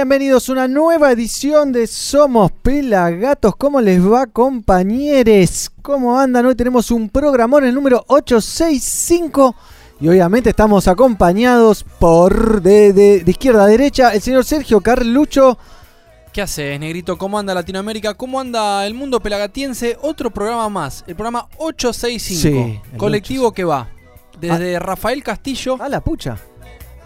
Bienvenidos a una nueva edición de Somos Pelagatos. ¿Cómo les va, compañeros? ¿Cómo andan? Hoy tenemos un programón, el número 865. Y obviamente estamos acompañados por de, de- de izquierda a derecha el señor Sergio Carlucho. ¿Qué haces, Negrito? ¿Cómo anda Latinoamérica? ¿Cómo anda el mundo pelagatiense? Otro programa más, el programa 865. Sí, el colectivo que va desde Rafael Castillo A la pucha.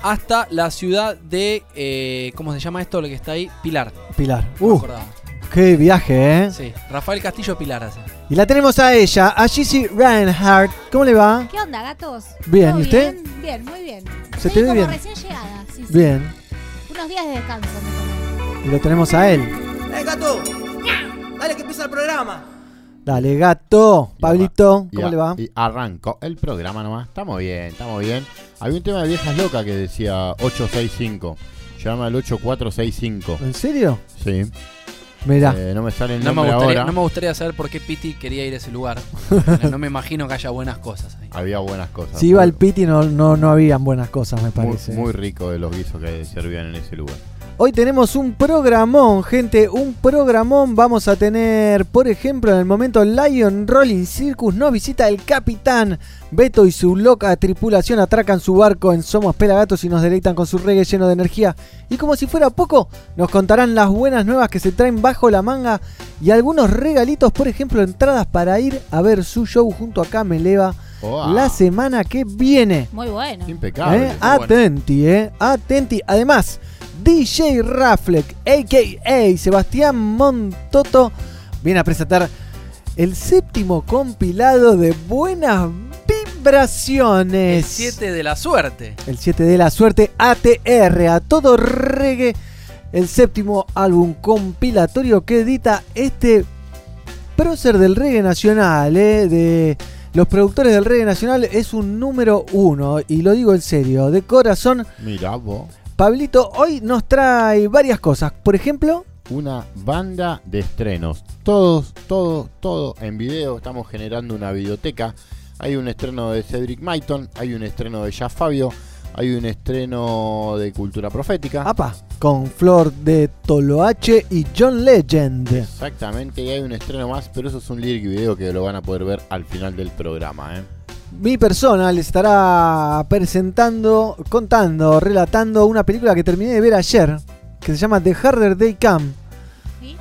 Hasta la ciudad de. eh, ¿Cómo se llama esto? Lo que está ahí. Pilar. Pilar. Uh, acordaba. qué viaje, ¿eh? Sí, Rafael Castillo Pilar hace. Y la tenemos a ella, a Gizzy Reinhardt. ¿Cómo le va? ¿Qué onda, gatos? Bien, ¿Todo ¿y usted? Bien, bien, muy bien. Se te ve como bien. recién llegada, sí, sí. Bien. Unos días de descanso me. Y lo tenemos a él. ¡Eh, gato! Dale que empieza el programa. Dale, gato. Pablito, Y ¿cómo a- le va? Y arrancó el programa nomás. Estamos bien, estamos bien. Había un tema de viejas locas que decía 865. Llama al 8465. ¿En serio? Sí. Mirá. Eh, no me sale el No me, gustaría, ahora. no me gustaría saber por qué Piti quería ir a ese lugar. no me imagino que haya buenas cosas ahí. Había buenas cosas. si iba al Piti no, no, no habían buenas cosas, me muy, parece. muy rico de los guisos que servían en ese lugar. Hoy tenemos un programón, gente, un programón. Vamos a tener, por ejemplo, en el momento Lion Rolling Circus nos visita el capitán. Beto y su loca tripulación atracan su barco en Somos Pelagatos y nos deleitan con su reggae lleno de energía. Y como si fuera poco, nos contarán las buenas nuevas que se traen bajo la manga y algunos regalitos, por ejemplo, entradas para ir a ver su show junto a Cameleva la semana que viene. Muy bueno. Impecable. ¿Eh? bueno. Atenti, ¿eh? Atenti. Además, DJ Raflek, a.k.a. Sebastián Montoto, viene a presentar el séptimo compilado de Buenas Vibraciones. El 7 de la suerte. El 7 de la suerte ATR, a todo reggae. El séptimo álbum compilatorio que edita este prócer del reggae nacional, ¿eh? de los productores del reggae nacional, es un número uno. Y lo digo en serio, de corazón. Mirá vos. Pablito hoy nos trae varias cosas. Por ejemplo, Una banda de estrenos. Todos, todo, todo en video. Estamos generando una videoteca. Hay un estreno de Cedric Maiton. Hay un estreno de Ya Fabio. Hay un estreno de Cultura Profética. apa, con Flor de Toloache y John Legend. Exactamente, y hay un estreno más, pero eso es un lyric video que lo van a poder ver al final del programa. ¿eh? Mi persona les estará presentando, contando, relatando una película que terminé de ver ayer, que se llama The Harder Day Come. ¿Sí?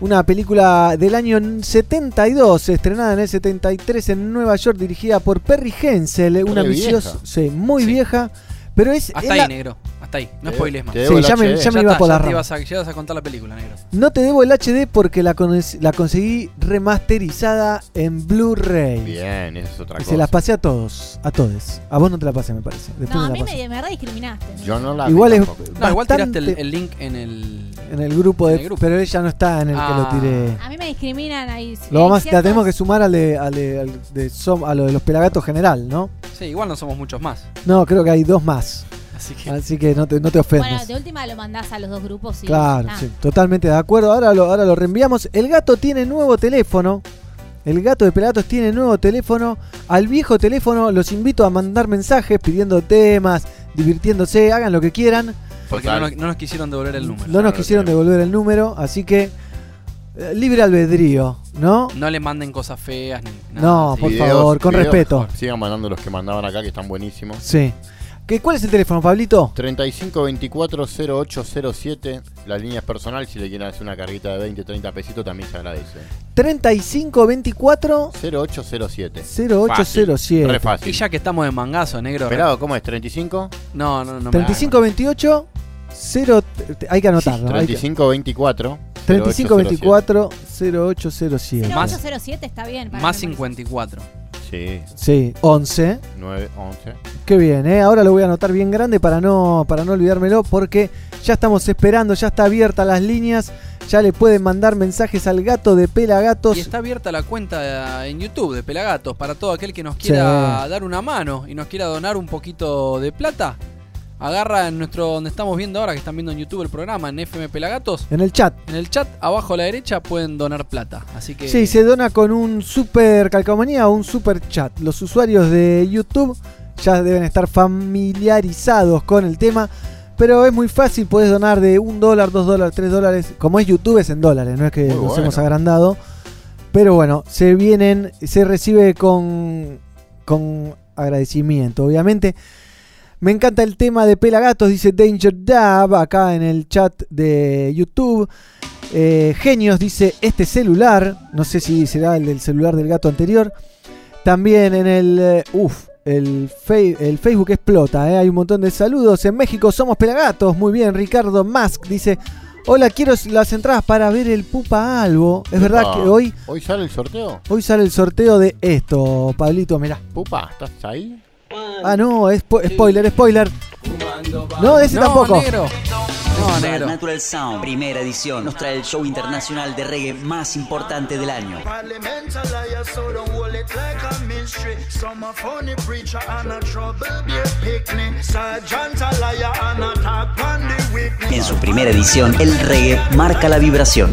Una película del año 72, estrenada en el 73 en Nueva York, dirigida por Perry Hensel, una vieja. sí, muy Sí. vieja, pero es, es Hasta la- ahí, negro. Hasta ahí. No Te- spoiles más. Sí, ya me- ya me Ya iba está, por ya las te ramas. ibas a, ya ibas a contar la película, negro. No te debo el HD porque la, con- la conseguí remasterizada en Blu-ray. Bien, eso es otra Y cosa. se las pasé a todos, a todos. A vos no te la pasé, me parece. Después No, a mí me, me re discriminaste. Yo no la Igual vi es. No, igual tiraste el, link en el. en el grupo de, en el grupo. pero ella no está en el que lo Ah. tiré. A mí me discriminan ahí. Lo vamos, la tenemos que sumar al de, al de- al de Som- a lo de los pelagatos general, ¿no? Sí, igual no somos muchos más. No, creo que hay dos más. Así que. Así que no te, no te ofendas. Bueno, de última lo mandás a los dos grupos y. claro, sí, totalmente de acuerdo. Ahora lo, ahora lo reenviamos. El gato tiene nuevo teléfono. El gato de Pelagatos tiene nuevo teléfono. Al viejo teléfono los invito a mandar mensajes pidiendo temas, divirtiéndose, hagan lo que quieran. Porque no nos, no nos quisieron devolver el número. No nos quisieron devolver el número, así que eh, libre albedrío, ¿no? No le manden cosas feas ni nada. No, así. por Videos- favor, con videos, respeto. Sigan mandando los que mandaban acá, que están buenísimos. Sí. ¿Qué, ¿Cuál es el teléfono, Pablito? 3524-0807. La línea es personal. Si le quieren hacer una carguita de 20, 30 pesitos, también se agradece. 3524 0807. 0807. Re Y fácil. ya que estamos de mangazo, negro. Esperado, ¿cómo es? ¿35? No, no, no. me- 3528 0 hay que anotarlo. hay que- 3524. 3524 0807. Más- 0807 está bien. para Más que me- 54. Sí, Sí, 11. 9, 11. Qué bien, ¿eh? Ahora lo voy a anotar bien grande para no, para no olvidármelo porque ya estamos esperando, ya está abierta las líneas, ya le pueden mandar mensajes al gato de Pelagatos. Y está abierta la cuenta en YouTube de Pelagatos para todo aquel que nos quiera Sí. dar una mano y nos quiera donar un poquito de plata. Agarra en nuestro donde estamos viendo ahora, que están viendo en YouTube el programa, en FM Pelagatos. En el chat. En el chat, abajo a la derecha, pueden donar plata. Así que. Sí, se dona con un super calcomanía o un super chat. Los usuarios de YouTube ya deben estar familiarizados con el tema. Pero es muy fácil, puedes donar de un dólar, dos dólares, tres dólares. Como es YouTube es en dólares, no es que Muy nos bueno. hemos agrandado. Pero bueno, se vienen, se recibe con, con agradecimiento, obviamente. Me encanta el tema de Pelagatos, dice Danger Dab acá en el chat de YouTube. Eh, Genios dice este celular, no sé si será el del celular del gato anterior. También en el. eh, uf, el, Facebook explota, eh, hay un montón de saludos. En México somos Pelagatos, muy bien. Ricardo Musk dice: Hola, quiero las entradas para ver el Pupa Albo. Es verdad que hoy, ¿Hoy sale el sorteo? hoy sale el sorteo de esto, Pablito, mirá. Pupa, ¿estás ahí? Ah, no, es spo- spoiler, spoiler. No, de ese no, tampoco. negro. No, negro. Natural Sound, primera edición, nos trae el show internacional de reggae más importante del año. En su primera edición, el reggae marca la vibración.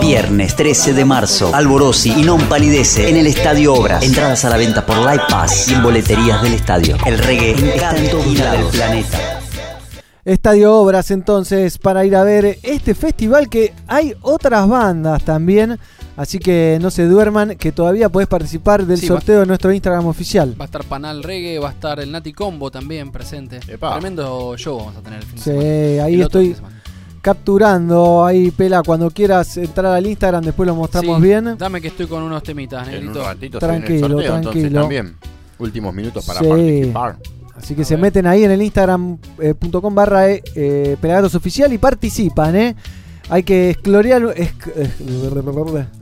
Viernes 13 de marzo, Alborosi y Non Palidece en el Estadio Obras. Entradas a la venta por Live Pass y en boleterías del estadio. El reggae está en todos lados del planeta. Estadio Obras entonces para ir a ver este festival que hay otras bandas también. Así que no se duerman, que todavía podés participar del Sí, sorteo de nuestro Instagram oficial. Va a estar Panal Reggae, va a estar el Nati Combo también presente. Epa. Tremendo show vamos a tener el fin de Sí, semana. ahí El estoy capturando. Ahí, Pela, cuando quieras entrar al Instagram, después lo mostramos Sí, bien. Dame que estoy con unos temitas, En un negrito. ratito se viene el Tranquilo, entonces tranquilo. también. Últimos minutos para Sí. participar. Así que A se ver. meten ahí en el instagram.com barra eh, eh, Pelagatos Oficial y participan, ¿eh? Hay que esclorear... esc-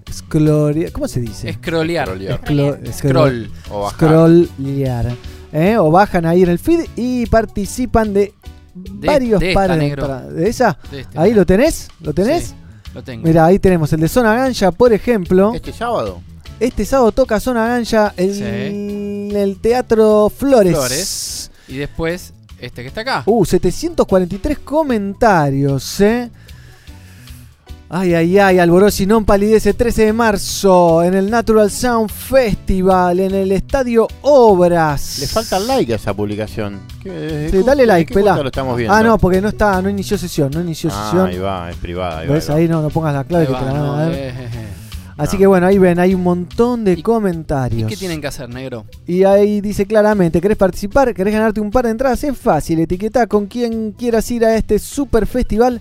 esclorear- ¿Cómo se dice? Escrolear. Scroll. O bajar. Scrollear. ¿eh? O bajan ahí en el feed y participan de, varios de pares de negro. entradas. ¿De esa? De este. ¿Ahí lo tenés? ¿Lo tenés? Sí, lo tengo. Mira, ahí tenemos el de Zona Gancha, por ejemplo. Este sábado. Este sábado toca Zona Gancha en Sí. el Teatro Flores. Flores. Y después, este que está acá. Uh, 743 comentarios, ¿eh? Ay, ay, ay, Alborosi non palidece 13 de marzo en el Natural Sound Festival en el Estadio Obras. Le falta like a esa publicación. ¿Qué- Sí, ¿qué- dale like, pelá. lo estamos viendo? Ah, no, porque no está, no inició sesión, no inició Ah, sesión. ahí va, es privada. Ahí va, ¿Ves? ahí va. Ahí no, no pongas la clave Ahí que te la van no, a dar. Así no. que bueno, ahí ven, hay un montón de ¿Y- ¿Y comentarios. qué tienen que hacer, negro? Y ahí dice claramente, ¿querés participar? ¿Querés ganarte un par de entradas? Es fácil, etiqueta con quien quieras ir a este super festival.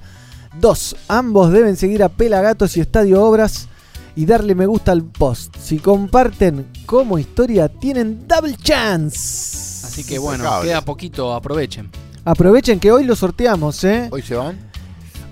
Dos, ambos deben seguir a Pelagatos y Estadio Obras y darle me gusta al post. Si comparten como historia, tienen double chance. Así que bueno, queda poquito, aprovechen. Aprovechen que hoy lo sorteamos, ¿eh? ¿Hoy se van?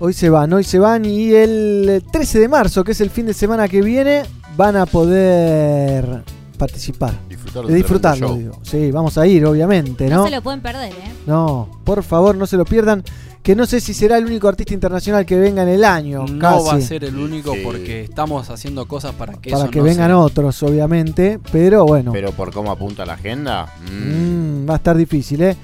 Hoy se van, hoy se van y el 13 de marzo, que es el fin de semana que viene, van a poder participar. Disfrutar De disfrutarlo, digo. Sí, vamos a ir, obviamente, No ¿no? se lo pueden perder, ¿eh? No, por favor, no se lo pierdan. Que no sé si será el único artista internacional que venga en el año. No casi, va a ser el único Sí. porque estamos haciendo cosas para que para eso que no vengan otros, obviamente. Pero bueno, Pero por cómo apunta la agenda. mm, mm, va a estar difícil, ¿eh?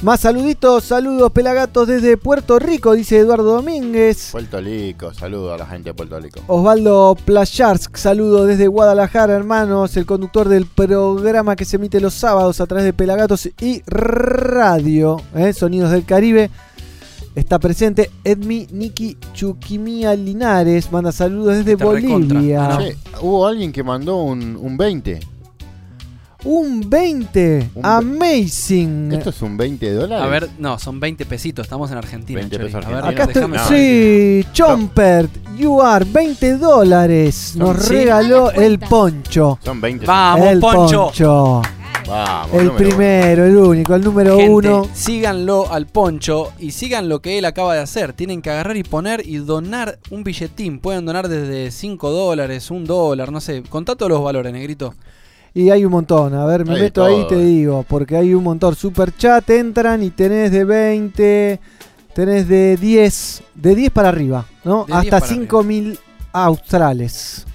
Más saluditos, saludos pelagatos desde Puerto Rico, dice Eduardo Domínguez. Puerto Rico, saludo a la gente de Puerto Rico. Osvaldo Playarsk, saludo desde Guadalajara, hermanos, el conductor del programa que se emite los sábados a través de Pelagatos y Radio, ¿eh? Sonidos del Caribe. Está presente Edmi Niki Chuquimía Linares, manda saludos desde. Bolivia. Ah, no. Che, hubo alguien que mandó un, un 20. Un 20, Un amazing. ¿Esto es un 20 dólares? A ver, no, son 20 pesitos, estamos en Argentina. 20 Chori. pesos A ver. Acá estoy, No, sí, Chompert, you are 20 dólares. Nos Sí. regaló el poncho. Son 20. Vamos, el Poncho. poncho. Vamos, El primero, el único, el número Gente, uno. síganlo al Poncho y sigan lo que él acaba de hacer. Tienen que agarrar y poner y donar un billetín. Pueden donar desde 5 dólares, 1 dólar, no sé. Contá todos los valores, negrito. Y hay un montón. A ver, me Hay meto ahí y te eh. digo. Porque hay un montón. Super chat entran y tenés de 20. Tenés de 10. De 10 para arriba, ¿no? De 10 Hasta para 5.000 australes.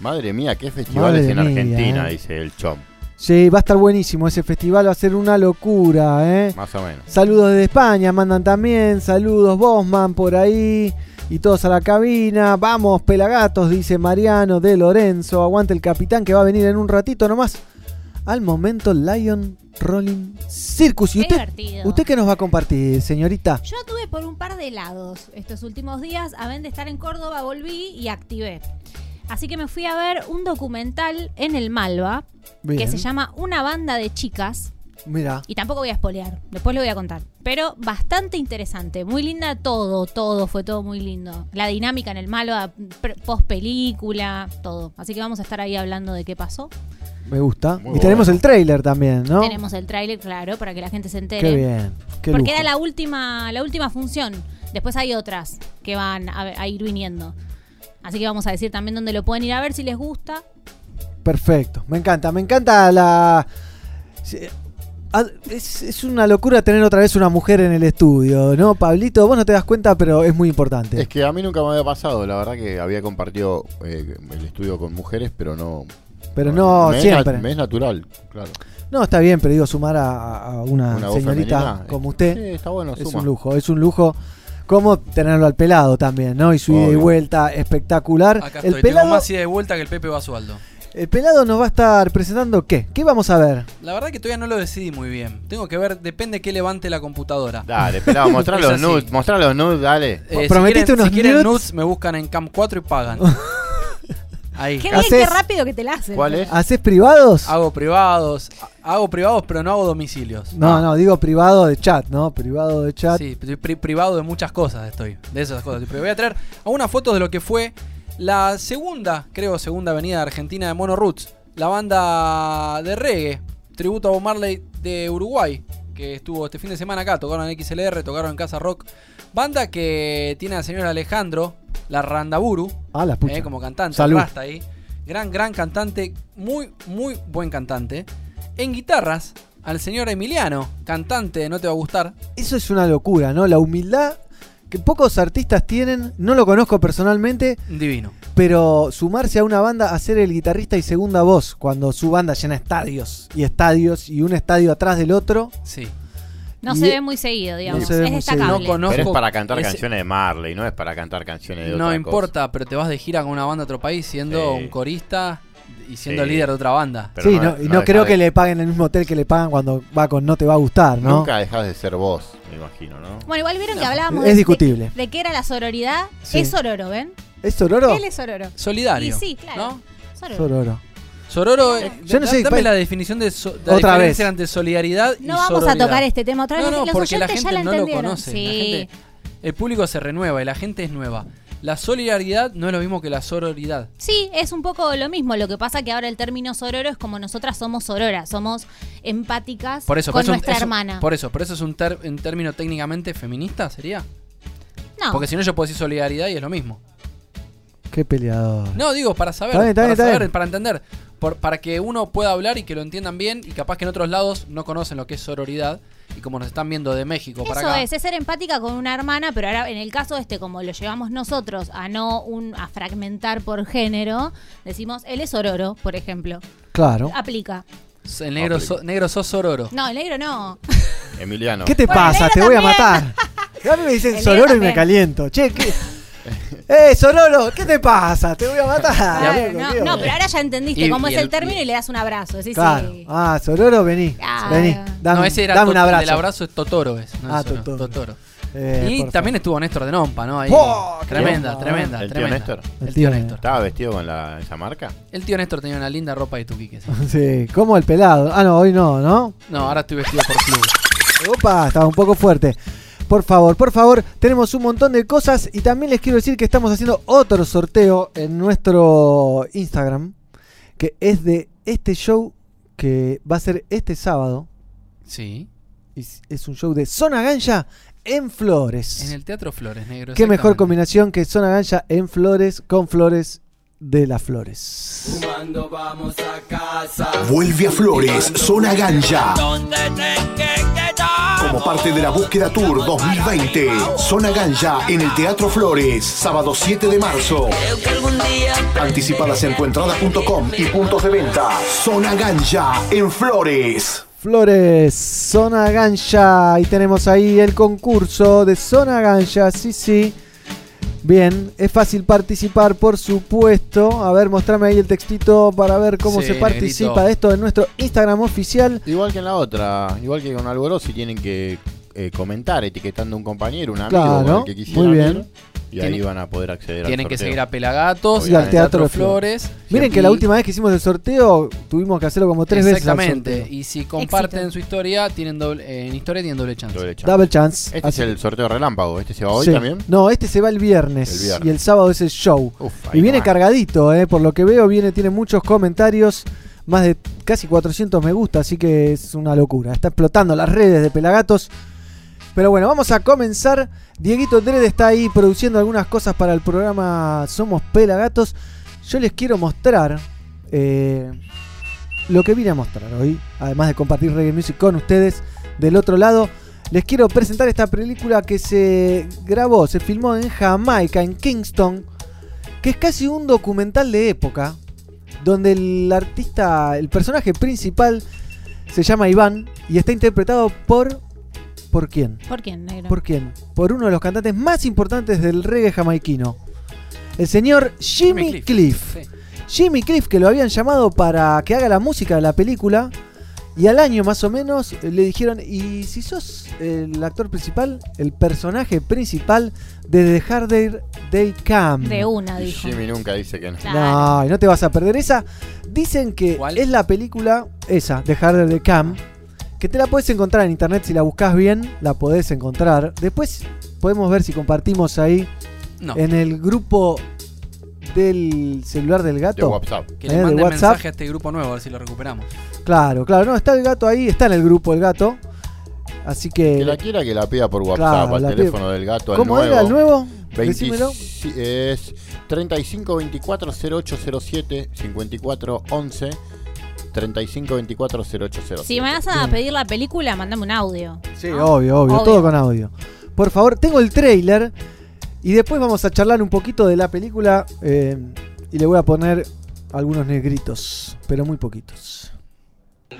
Madre mía, qué festivales Madre en mía, Argentina, eh. dice el Chom. Sí, va a estar buenísimo. Ese festival va a ser una locura, ¿eh? Más o menos. Saludos desde España, mandan también. Saludos Bosman por ahí. Y todos a la cabina. Vamos, pelagatos, dice Mariano de Lorenzo. Aguante el capitán que va a venir en un ratito nomás. Al momento, Lion Rolling Circus. ¿Y usted, divertido. usted qué nos va a compartir, señorita? Yo anduve por un par de lados estos últimos días. A ver de estar en Córdoba, volví y activé. Así que me fui a ver un documental en el Malva que se llama Una banda de chicas. Mira, Y tampoco voy a espolear, después lo voy a contar. Pero bastante interesante, muy linda todo, todo, fue todo muy lindo. La dinámica en el pre- post película, todo. Así que vamos a estar ahí hablando de qué pasó. me gusta. Muy y tenemos bueno. el trailer también, ¿no? Tenemos el tráiler, claro, para que la gente se entere. Qué bien. Qué Porque lujo. era la última, la última función. Después hay otras que van a, a ir viniendo. Así que vamos a decir también dónde lo pueden ir a ver si les gusta. Perfecto. Me encanta, me encanta la. Ah, Es, es una locura tener otra vez una mujer en el estudio, ¿no, Pablito? Vos no te das cuenta, pero es muy importante. Es que a mí nunca me había pasado, la verdad que había compartido eh, el estudio con mujeres, pero no. pero no me Es siempre. nat- me es natural, claro. No, está bien, pero digo, sumar a, a una, señorita femenina, como usted Sí, está bueno, es suma. un lujo, es un lujo. Como tenerlo al pelado también, ¿no? Y su ida y vuelta espectacular. Acá el estoy, pelado, tengo más ida de vuelta que el Pepe Basualdo. El pelado nos va a estar presentando qué? ¿Qué vamos a ver? La verdad que todavía no lo decidí muy bien. Tengo que ver, depende que levante la computadora. Dale, pelado, mostrá los nudes, mostrá los nudes, dale. Eh, si ¿Prometiste quieren, unos si quieren nudes? nudes, me buscan en Cam 4 y pagan. Ahí. Qué bien, qué rápido que te la hacen. ¿Cuál es? ¿Haces privados? Hago privados, hago privados, pero no hago domicilios. No, no, digo privado de chat, ¿no? Privado de chat. Sí, pri- privado de muchas cosas estoy. De esas cosas. Pero voy a traer algunas fotos de lo que fue la segunda, creo, segunda avenida Argentina de Mono Roots. La banda de reggae, tributo a Bob Marley de Uruguay, que estuvo este fin de semana acá. Tocaron en XLR, tocaron en Casa Rock. Banda que tiene al señor Alejandro, la Randaburu, Ah, la pucha. eh, como cantante, Salud. Rasta ahí. Gran, gran cantante, muy, muy buen cantante. En guitarras, al señor Emiliano, cantante de No Te Va a Gustar. Eso es una locura, ¿no? La humildad que pocos artistas tienen. No lo conozco personalmente, Divino. pero sumarse a una banda a ser el guitarrista y segunda voz cuando su banda llena estadios y estadios y un estadio atrás del otro. Sí. No se ve muy seguido, digamos. No se ve es destacable. No conozco- Pero es para cantar canciones de Marley, no es para cantar canciones de otra No cosa. importa, pero te vas de gira con una banda de otro país siendo Sí. un corista y siendo Sí. líder de otra banda. Pero sí, no- no, y no no deja creo de- que le paguen el mismo hotel que le pagan cuando va con No Te Va a Gustar, ¿no? Nunca dejas de ser vos, me imagino, ¿no? Bueno, igual vieron que hablábamos Es de, discutible. de, de qué era la sororidad. Sí. Es sororo, ¿ven? ¿Es Sororo? Él es sororo. Solidario. Y sí, claro. ¿no? Sororo. Sororo. Sororo, eh, Yo no sé, dame pa- la definición de so- la Otra diferencia vez. entre solidaridad y No vamos a tocar este tema otra vez. No, no, Los porque la ya gente la no lo conoce. la Sí. gente- el público se renueva y la gente es nueva. La solidaridad no es lo mismo que la sororidad. Sí, es un poco lo mismo. Lo que pasa que ahora el término sororo es como nosotras somos sororas, somos empáticas Por eso, con por eso, nuestra hermana. Por eso, por eso es un, ter- un término técnicamente feminista, ¿sería? no, Porque si no yo puedo decir solidaridad y es lo mismo. Qué peleador. No, digo, para saber, Está bien, está para, bien, saber para entender, por- para que uno pueda hablar y que lo entiendan bien y capaz que en otros lados no conocen lo que es sororidad y como nos están viendo de México para Eso acá. es, es ser empática con una hermana, pero ahora en el caso este, como lo llevamos nosotros a no un, a fragmentar por género, decimos, él es sororo, por ejemplo. Claro. Aplica. El negro, so- negro sos sororo. No, el negro no. Emiliano. ¿Qué te Bueno, pasa? Te voy a matar. A mí me dicen Sororo y me caliento. Che, ¿qué? ¡Eh, Sororo! ¿Qué te pasa? Te voy a matar. Claro, no, pero ahora ya entendiste Y- cómo y es el, el- término y- y le das un abrazo. Sí, Claro. sí. Ah, Sororo, vení. Claro. Vení. Dame, no, ese era dame un abrazo. El abrazo es Totoro. Es, no Ah, es Totoro. Eh, y también estuvo Néstor de Nompa, ¿no? Ahí. ¡Oh, tremenda, tremenda, ¿El tío tremenda. Néstor? El El tío tío Néstor. ¿Estaba vestido con la, esa marca? El tío Néstor tenía una linda ropa de tuquique. sí. Sí, como el pelado. Ah, no, hoy no, ¿no? No, ahora estoy vestido por club. Opa, estaba un poco fuerte. Por favor, por favor, tenemos un montón de cosas y también les quiero decir que estamos haciendo otro sorteo en nuestro Instagram, que es de este show que va a ser este sábado. Sí. Es es un show de Zona Gancha en Flores. En el Teatro Flores, negro. Qué mejor combinación que Zona Gancha en Flores con Flores de las Flores. Vuelve a Flores, Zona Ganja. Como parte de la búsqueda Tour 2020, Zona Ganja en el Teatro Flores, sábado 7 de marzo. Anticipadas en tuentrada.com y puntos de venta. Zona Ganja en Flores. Flores, Zona Gancha. Y tenemos ahí el concurso de Zona Gancha. Sí, sí. Bien, es fácil participar, por supuesto. A ver, mostrame ahí el textito para ver cómo Sí, se participa negrito. de esto en nuestro Instagram oficial. Igual que en la otra, igual que con Alborosi tienen que eh, comentar etiquetando a un compañero, un amigo, Claro, con el que quisieran muy bien. ir, y ahí van a poder acceder al Tienen que seguir a Pelagatos Y al Teatro de Flores. Miren que la última vez que hicimos el sorteo tuvimos que hacerlo como tres veces. Exactamente. Y si comparten Éxito. su historia, tienen doble, eh, en historia tienen doble chance. Doble chance. Double chance. Este Así- es el sorteo relámpago, este se va hoy Sí. también. No, este se va el viernes, El viernes. y el sábado es el show. Uf, Y viene cargadito, eh, por lo que veo, viene, tiene muchos comentarios, más de casi 400 me gusta, así que es una locura. Está explotando las redes de Pelagatos. Pero bueno, vamos a comenzar. Dieguito Dredd está ahí produciendo algunas cosas para el programa Somos Pelagatos. Yo les quiero mostrar eh, lo que vine a mostrar hoy, además de compartir reggae music con ustedes. Del otro lado, les quiero presentar esta película que se grabó, se filmó en Jamaica, en Kingston, que es casi un documental de época, donde el artista, el personaje principal se llama Iván y está interpretado por... ¿Por quién? ¿Por quién, negro? ¿Por quién? Por uno de los cantantes más importantes del reggae jamaiquino. El señor Jimmy, Jimmy Cliff. Sí. Jimmy Cliff, que lo habían llamado para que haga la música de la película. Y al año más o menos eh, le dijeron, ¿y si sos el actor principal, el personaje principal de The Harder Day Come? De una, dijo. Jimmy nunca dice que no. Claro. No, y no te vas a perder esa. Dicen que ¿Cuál? es la película esa, The Harder Day Come, que te la puedes encontrar en internet si la buscas bien, la podés encontrar. Después podemos ver si compartimos ahí No. en el grupo del celular del De gato. WhatsApp. Que eh, le de manden WhatsApp. mensaje a este grupo nuevo, a ver si lo recuperamos. Claro, claro, no, está el gato ahí, está en el grupo el gato. Así que. Que la quiera que la pida por WhatsApp Claro, al teléfono del gato. al ¿Cómo nuevo. era el nuevo? 20 Decímelo. Es 35 24 0807 54 11 35 24 0807. Si me vas a pedir la película, mandame un audio. Sí, ¿no? obvio, obvio, Obvio. todo con audio. Por favor, tengo el trailer y después vamos a charlar un poquito de la película eh, y le voy a poner algunos negritos, pero muy poquitos.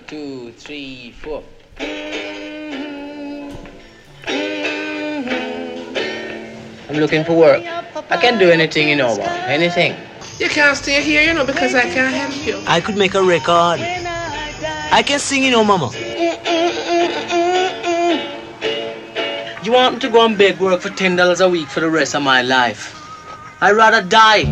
two, three, four. I'm looking for work. I can do anything, know, Bob. Anything. You can't stay here, you know, because I can't help you. I could make a record. I can sing, you know, mama. You want me to go and beg work for ten dollars a week for the rest of my life? I'd rather die.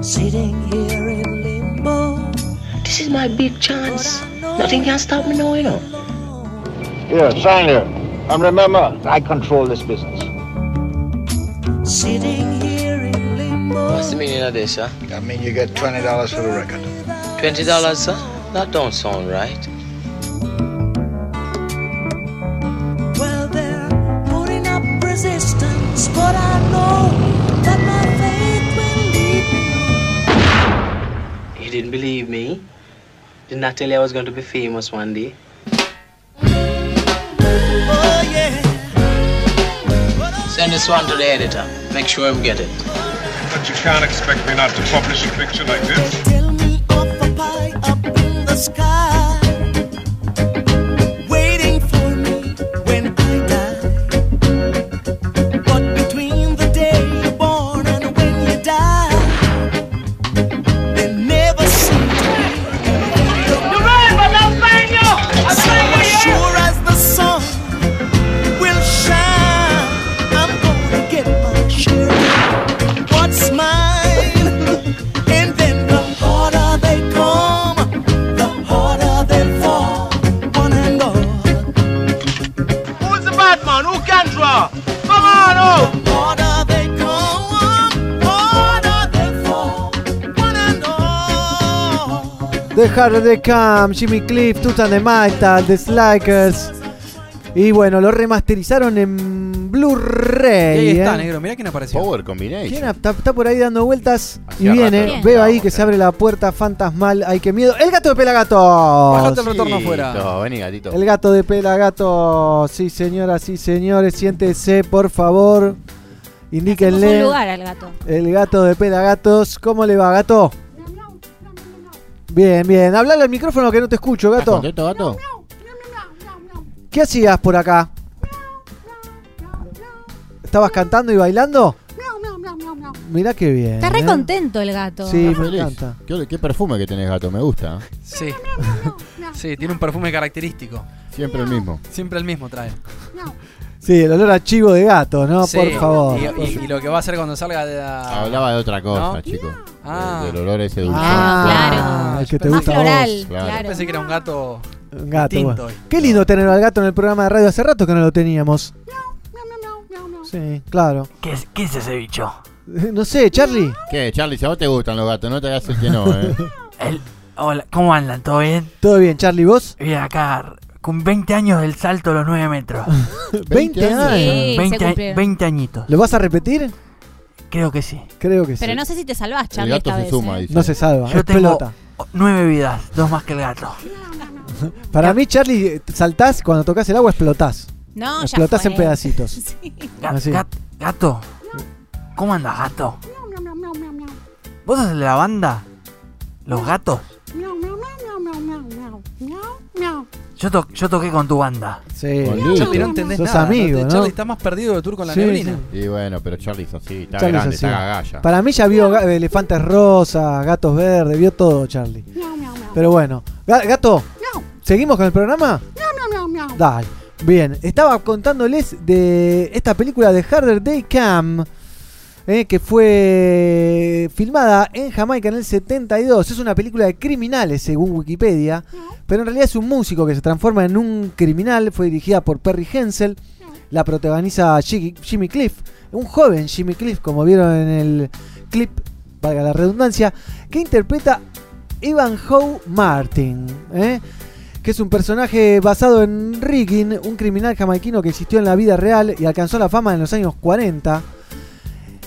Sitting here in limbo. This is my big chance. Nothing can stop me now, you know. Here, sign here. And remember, I control this business. Sitting here in limbo. What's the meaning of this, sir? I mean, you get $20 for the record. Twenty dollars, sir? That don't sound right. Well, they're putting up resistance, but I know that my faith will lead me. You didn't believe me? Didn't I tell you I was going to be famous one day? Send this one to the editor. Make sure him get it. But you can't expect me not to publish a picture like this. The Harder They Come, Jimmy Cliff, Tutan de Malta, The Slakers. Y bueno, lo remasterizaron en Y Blu-ray. ahí está, ¿eh? negro. Mirá quién apareció. Power Combination. ¿Quién está, está por ahí dando vueltas y viene. rato Veo ahí que se abre la puerta fantasmal. Ay, qué miedo. El gato de Pelagato. Bájate el retorno afuera. No, vení, gatito. El gato de Pelagato. Sí, señoras, sí, señores. Siéntese, por favor. Indíquenle. un lugar al gato. El gato de Pelagatos. ¿Cómo le va, gato? Bien, bien. Hablale al micrófono que no te escucho, ¿Estás gato. contento, gato? ¿Qué hacías por acá? ¿Estabas cantando y bailando? Mirá qué bien. Está re ¿eh? contento el gato. Sí, me feliz. encanta. ¿Qué, qué perfume que tenés, gato, me gusta. Sí. Sí, tiene un perfume característico. Siempre el mismo. Siempre el mismo trae. Sí, el olor a chivo de gato, ¿no? Sí, Por favor. Y, y- y lo que va a hacer cuando salga de la. Hablaba de otra cosa, ¿No? chico. Ah. Del olor ese dulce. Ah, el que te Más gusta a floral, vos. Claro. claro. Pensé que era un gato. Un gato. bueno. Qué lindo tener al gato en el programa de radio. Hace rato que no lo teníamos. Sí, claro. ¿Qué es, qué es ese bicho? Eh, No sé, Charlie. ¿Qué, Charlie? Si a vos te gustan los gatos, no te hagas el que no, ¿eh? El- hola, ¿cómo andan? ¿Todo bien? ¿Todo bien, Charlie? ¿Vos? Bien, acá, con 20 años del salto a los 9 metros. 20 años. Sí, se 20, a- cumplieron. 20 añitos. ¿Lo vas a repetir? Creo que sí. Creo que sí. Pero no sé si te salvás, El Charlie, gato esta se vez. suma, ¿eh? dice. No se salva, Yo es tengo pelota. 9 vidas, dos más que el gato. Para mí, Charlie, saltás, cuando tocas el agua explotás. No, ya explotás fue. en pedacitos. Sí. Ga- Así. gat- gato, ¿cómo andas, gato? ¿Vos sos el de la banda? ¿Los gatos? Yo, to- yo toqué con tu banda. Sí. Lito. Charlie, no entendés Sos nada. amigo. Charlie está más perdido de tour con la Sí, neblina. sí. Y bueno, pero Charlie es así. Está Charlie es grande, así. está gagalla. Para mí ya vio ga- elefantes rosas, gatos verdes, vio todo, Charlie. Pero bueno. Ga- Gato, ¿seguimos con el programa? Dale. Bien, estaba contándoles de esta película de Harder Day Cam, eh, que fue filmada en Jamaica en el 72. Es una película de criminales, según Wikipedia, pero en realidad es un músico que se transforma en un criminal. Fue dirigida por Perry Hensel, la protagoniza Jimmy Cliff, un joven Jimmy Cliff, como vieron en el clip, valga la redundancia, que interpreta Evan Howe Martin, ¿eh? que es un personaje basado en Riggin, un criminal jamaiquino que existió en la vida real y alcanzó la fama en los años 40.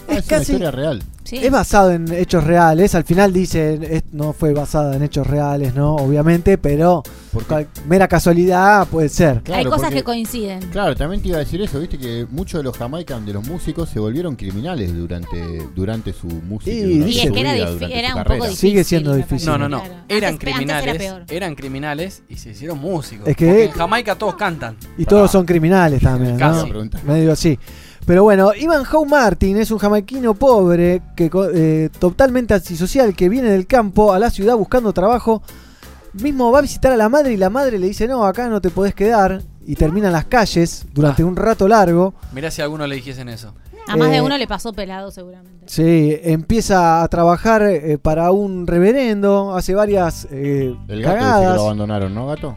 Ah, es una historia real. Sí. Es basado en hechos reales. Al final dicen, es- no fue basada en hechos reales, ¿no? Obviamente, pero cal- mera casualidad puede ser. Hay cosas porque- que coinciden. Claro, también te iba a decir eso, viste que muchos de los jamaican, de los músicos, se volvieron criminales durante, durante su música. Y Y es que era vida, era un poco difícil. Sigue siendo difícil. No, no, no. Claro. Eran Antes- antes criminales. era eran criminales y se hicieron músicos. Es que- Porque en Jamaica todos cantan. Y todos son criminales también, Casi. ¿no? Medio así. Pero bueno, Ivan Howe Martin es un jamaiquino pobre, que eh, totalmente antisocial, que viene del campo a la ciudad buscando trabajo. Mismo va a visitar a la madre y la madre le dice, no, acá no te podés quedar. Y termina en las calles durante un rato largo. Mirá si a alguno le dijesen eso. A más Eh, de uno le pasó pelado, seguramente. Sí, empieza a trabajar eh, para un reverendo, hace varias eh, El gato dice que cagadas. lo abandonaron, ¿no, gato?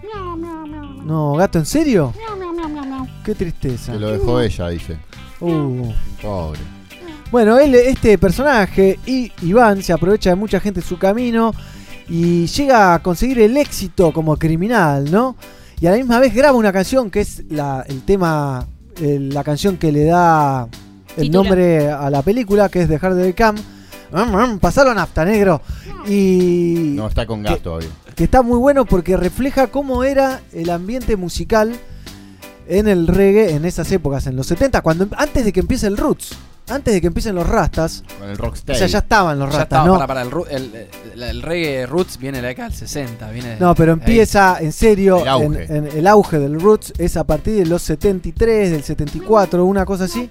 No, gato, ¿en serio? Qué tristeza. Que lo dejó ella, dice. Uh. Pobre. Bueno, él, este personaje, y Iván, se aprovecha de mucha gente en su camino y llega a conseguir el éxito como criminal, ¿no? Y a la misma vez graba una canción que es la, el tema, el- la canción que le da el nombre a la película, que es The Hard Day Come. Mm, mm, Pasalo a nafta, negro. Y No, está con gas todavía. que está muy bueno porque refleja cómo era el ambiente musical en el reggae en esas épocas, en los 70, cuando antes de que empiece el roots, antes de que empiecen los rastas, Con el o rocksteady. sea, ya estaban los Ya rastas, estaba, ¿no? para, para, el, el, el- el reggae roots viene de la década del 60. Viene No, pero ahí. empieza en serio, El auge. En, en el auge del roots es a partir de los 73, del 74, una cosa así.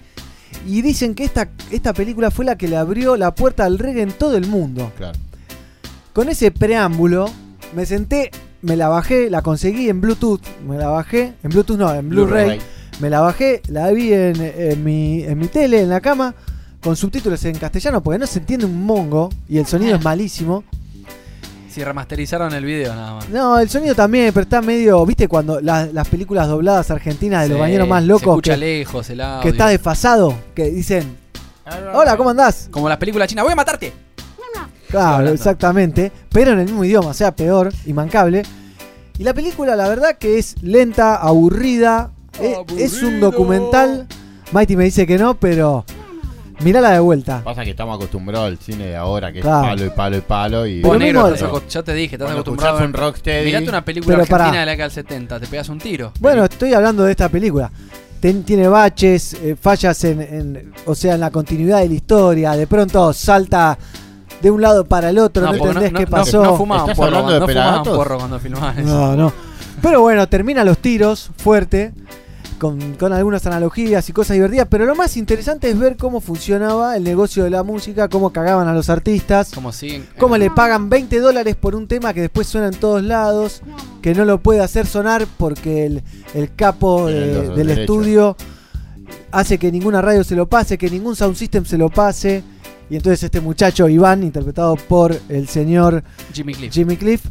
Y dicen que esta, esta película fue la que le abrió la puerta al reggae en todo el mundo. Claro. Con ese preámbulo, me senté, me la bajé, la conseguí en Bluetooth, me la bajé, en Bluetooth no, en Blu-ray, me la bajé, la vi en, en mi, en mi tele, en la cama, con subtítulos en castellano, porque no se entiende un mongo y el sonido es malísimo. Si remasterizaron el video nada más. No, el sonido también, pero está medio, viste, cuando la- las películas dobladas argentinas de los bañeros más Se locos, escucha que, lejos el audio. que está desfasado, que dicen, hola, ¿cómo andás? Como la película china. ¡Voy a matarte! Claro, exactamente. Pero en el mismo idioma, o sea, peor, imancable. Y la película, la verdad, que es lenta, aburrida. e- Es un documental. Mighty me dice que no, pero. Mirala de vuelta. Pasa que estamos acostumbrados al cine de ahora, que Claro. es palo y palo y palo. Y Pero negro, mismo- estás aco- ya te dije, estás Cuando acostumbrado escuchás un rocksteady- Mirate una película Pero argentina pará. de la década del 70, te pegas un tiro. Bueno, estoy hablando de esta película. Ten- tiene baches, eh, fallas en, en- O sea, en la continuidad de la historia. De pronto salta de un lado para el otro, no, entendés no- qué no- pasó. No, fumaban ¿Estás porro, hablando de no fumaban pelagatos? porro cuando filmaban eso. No, no. Pero bueno, termina los tiros fuerte, con, con algunas analogías y cosas divertidas. Pero lo más interesante es ver cómo funcionaba el negocio de la música, cómo cagaban a los artistas, Como siguen. cómo le pagan 20 dólares por un tema que después suena en todos lados, que no lo puede hacer sonar porque el, el capo de- los del estudio hace que ninguna radio se lo pase, que ningún sound system se lo pase. Y entonces este muchacho, Iván, interpretado por el señor Jimmy Cliff. Jimmy Cliff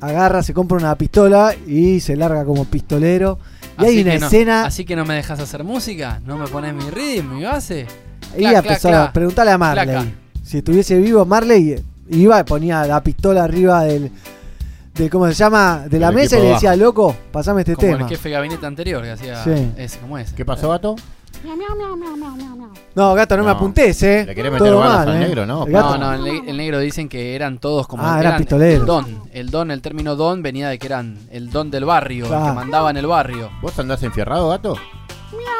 agarra, se compra una pistola y se larga como pistolero. Y hay una no- escena. Así que no me dejas hacer música, no me pones mi rhythm, mi base. y Clac, a preguntarle a Marley. Claca. Si estuviese vivo Marley, iba y ponía la pistola arriba del. del ¿Cómo se llama? De la mesa y le de decía, loco, pasame este Como tema. el jefe de gabinete anterior que hacía Sí. ese, como ese. ¿Qué pasó, gato? No, gato, no, me No. apuntes, eh. Le querés meter Todo mal, al eh. negro, ¿no? No, no, el, ne- el negro dicen que eran todos como Ah, eran eran pistoleros. el don. El don, el término don venía de que eran el don del barrio, el que mandaba en el barrio. ¿Vos andás enfierrado, gato?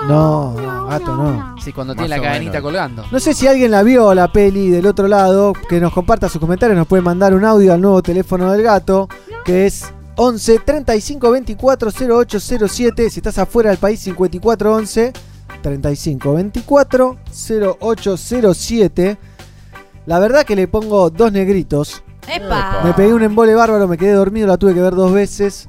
No, no, gato, no. Sí, cuando Más tiene la cadenita menos. colgando. No sé si alguien la vio la peli del otro lado, que nos comparta sus comentarios, nos puede mandar un audio al nuevo teléfono del gato, que es 11 35 24 0807. Si estás afuera del país, 54 11 35 24 0807. La verdad que le pongo dos negritos. ¡Epa! Me pegué un embole bárbaro, me quedé dormido, la tuve que ver dos veces.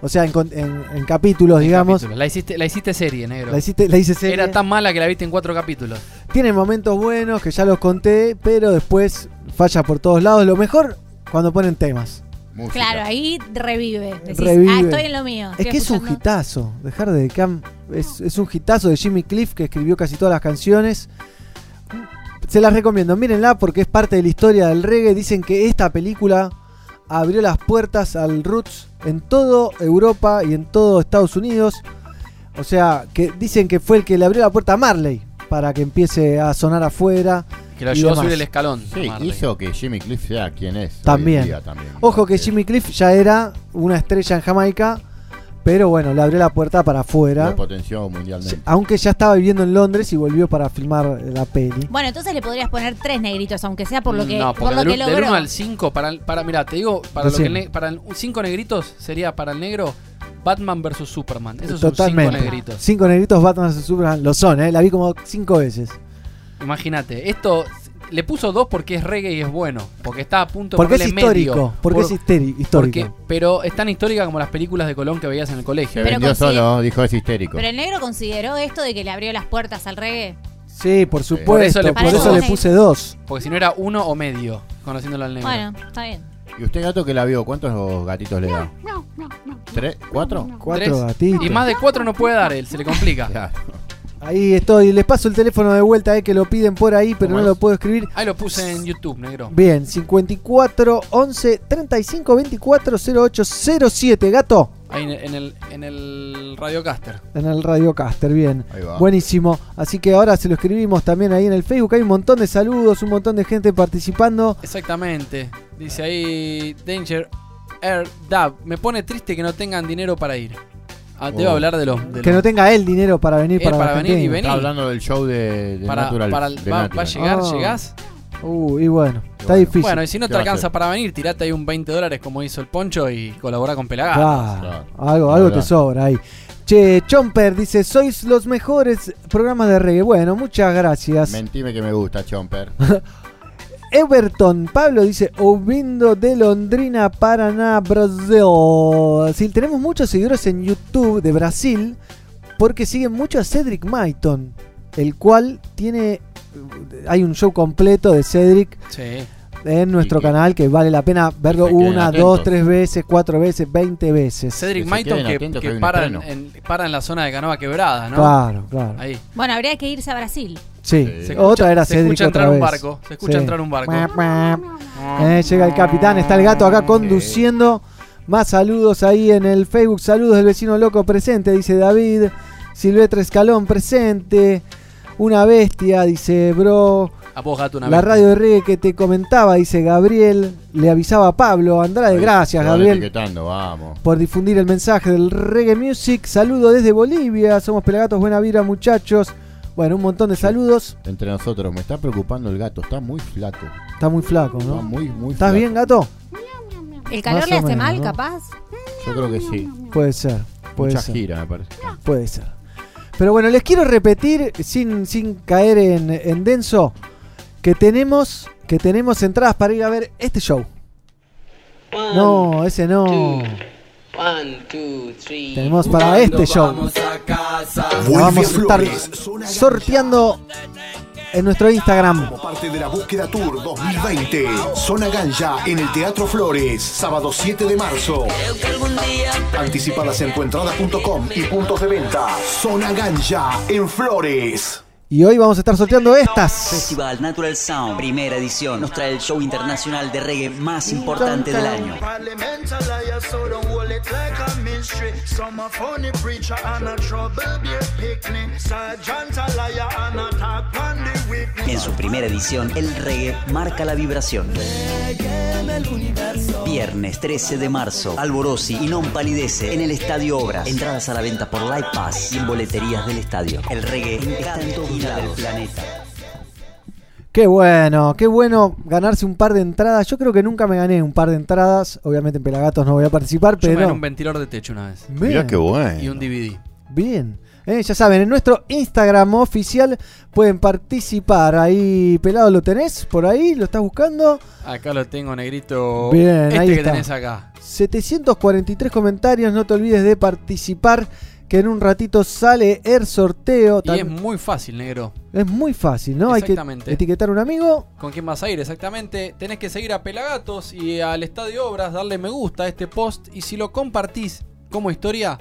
O sea, en, con- en- en capítulos, digamos. La hiciste, la hiciste serie, negro. La, hiciste, la hice serie. Era tan mala que la viste en cuatro capítulos. Tiene momentos buenos que ya los conté, pero después falla por todos lados. Lo mejor cuando ponen temas. Música. Claro, ahí revive. Decís, Revive. ah, estoy en lo mío. Es que es un escuchando". hitazo. Dejar de Cam es, es un hitazo de Jimmy Cliff que escribió casi todas las canciones. Se las recomiendo, mírenla porque es parte de la historia del reggae. Dicen que esta película abrió las puertas al roots en todo Europa y en todo Estados Unidos. O sea, que dicen que fue el que le abrió la puerta a Marley para que empiece a sonar afuera. Que lo ayudó a subir el escalón. Sí, Marley. hizo que Jimmy Cliff sea quien es. También. día también. Ojo que Jimmy Cliff ya era una estrella en Jamaica, pero bueno, le abrió la puerta para afuera. Lo potenció mundialmente. Aunque ya estaba viviendo en Londres y volvió para filmar la peli. Bueno, entonces le podrías poner tres negritos, aunque sea por lo que, no, por porque lo del, que del logró. 1 al 5, para, el- para, mira, te digo, para, lo que Decime. para el 5 negritos sería para el negro Batman vs Superman. Esos son 5 Totalmente. negritos. Cinco negritos Batman vs Superman lo son, ¿eh? La vi como cinco veces. Imagínate, esto le puso 2 porque es reggae y es bueno. Porque está a punto de Porque es ponerle histórico. medio. Porque Por- es histórico. porque- pero es tan histórica como las películas de Colón que veías en el colegio. Se Pero vendió solo, dijo es histérico. Pero el negro consideró esto de que le abrió las puertas al reggae. Sí, por supuesto. Por eso Por le eso, puso le dos. puse dos. Porque si no era uno o medio, conociéndolo al negro. Bueno, está bien. ¿Y usted, gato, que la vio? ¿Cuántos gatitos le da? ¿Tres? ¿Cuatro? Cuatro Tres. gatitos. Y más de 4 no puede dar él, se le complica. Claro. Ahí estoy. Les paso el teléfono de vuelta, eh, que lo piden por ahí, pero ¿Cómo no es? lo puedo escribir. Ahí lo puse en YouTube, negro. Bien, 54 11 35 24 08 07, gato. Ahí en el, en el, en el Radiocaster. En el Radiocaster, bien. Ahí va. Buenísimo. Así que ahora se lo escribimos también ahí en el Facebook. Hay un montón de saludos, un montón de gente participando. Exactamente. Dice ahí Danger Air Dab. Me pone triste que no tengan dinero para ir. Ah, debo Oh. hablar de los. de Que los- no tenga él dinero para venir Él para, para venir y Argentina. venir. Está hablando del show de, de para, Natural. para el- de va, va a Natural. llegar, Ah. llegás. Uh, y bueno, está bueno. difícil. Bueno, y si no ¿Qué te va a alcanza hacer? para venir, tirate ahí un 20 dólares como hizo el Poncho y colabora con Pelagatos. Claro, Claro. algo, algo te sobra ahí. Che, Chomper dice, sois los mejores programas de reggae. Bueno, muchas gracias. Mentime que me gusta, Chomper. Everton Pablo dice, ouvindo de Londrina, Paraná, Brasil. Sí, tenemos muchos seguidores en YouTube de Brasil porque siguen mucho a Cedric Maiton, el cual tiene... Hay un show completo de Cedric Sí. en nuestro que- canal que vale la pena verlo una, atentos. dos, tres veces, cuatro veces, veinte veces. Cedric Maiton que, para, en, estreno. en- para en la zona de Canoa Quebrada, ¿no? Claro, claro. Ahí. Bueno, habría que irse a Brasil. Sí, Se escucha- otra era se Cedric escucha otra entrar un barco, se escucha Sí. entrar un barco. Eh, llega el capitán, está el gato acá conduciendo. Más saludos ahí en el Facebook. Saludos del vecino loco presente, dice David. Silvestre Escalón presente. Una bestia, dice bro. A vos, gato, una La radio de reggae que te comentaba, dice Gabriel. Le avisaba a Pablo Andrade. Gracias, Gabriel etiquetando, vamos. por difundir el mensaje del reggae music. Saludo desde Bolivia. Somos Pelagatos Buena Vibra, muchachos. Bueno, un montón de saludos. Entre nosotros, me está preocupando el gato, está muy flaco. Está muy flaco, ¿no? Está muy, muy ¿Estás flaco. bien, gato? ¿El calor Más le hace menos, mal, ¿no? capaz? Yo creo que sí. Puede ser. Puede Mucha ser. gira, me parece. Puede ser. Pero bueno, les quiero repetir, sin, sin caer en, en denso, que tenemos, que tenemos entradas para ir a ver este show. No, ese no. One, two, three. Tenemos para este show. Vamos a a estar Flores, Zona sorteando en nuestro Instagram. Como parte de la búsqueda Tour 2020. Zona Ganja en el Teatro Flores, sábado 7 de marzo. Anticipadas en tuentrada.com y puntos de venta. Zona Ganja en Flores. Y hoy vamos a estar sorteando estas. Festival Natural Sound, primera edición, nos trae el show internacional de reggae más importante del año. En su primera edición, el reggae marca la vibración. Viernes 13 de marzo, Alborosi y Non Palidece en el Estadio Obras. Entradas a la venta por Live Pass y en boleterías del estadio. El reggae está en todos lados del planeta. Qué bueno, qué bueno ganarse un par de entradas. Yo creo que nunca me gané un par de entradas. Obviamente en Pelagatos no voy a participar, Yo me gané pero. un ventilador de techo una vez. Bien. Mirá qué bueno. Y un DVD. Bien. Eh, ya saben, en nuestro Instagram oficial pueden participar. Ahí, pelado, ¿lo tenés por ahí? ¿Lo estás buscando? Acá lo tengo, negrito. Bien, este ahí que está. tenés acá. 743 comentarios. No te olvides de participar. Que en un ratito sale el sorteo. Y es muy fácil, negro. es muy fácil, ¿no? Hay que Exactamente. etiquetar un amigo. ¿Con quién vas a ir? Exactamente. Tenés que seguir a Pelagatos y al Estadio Obras, darle me gusta a este post. Y si lo compartís como historia,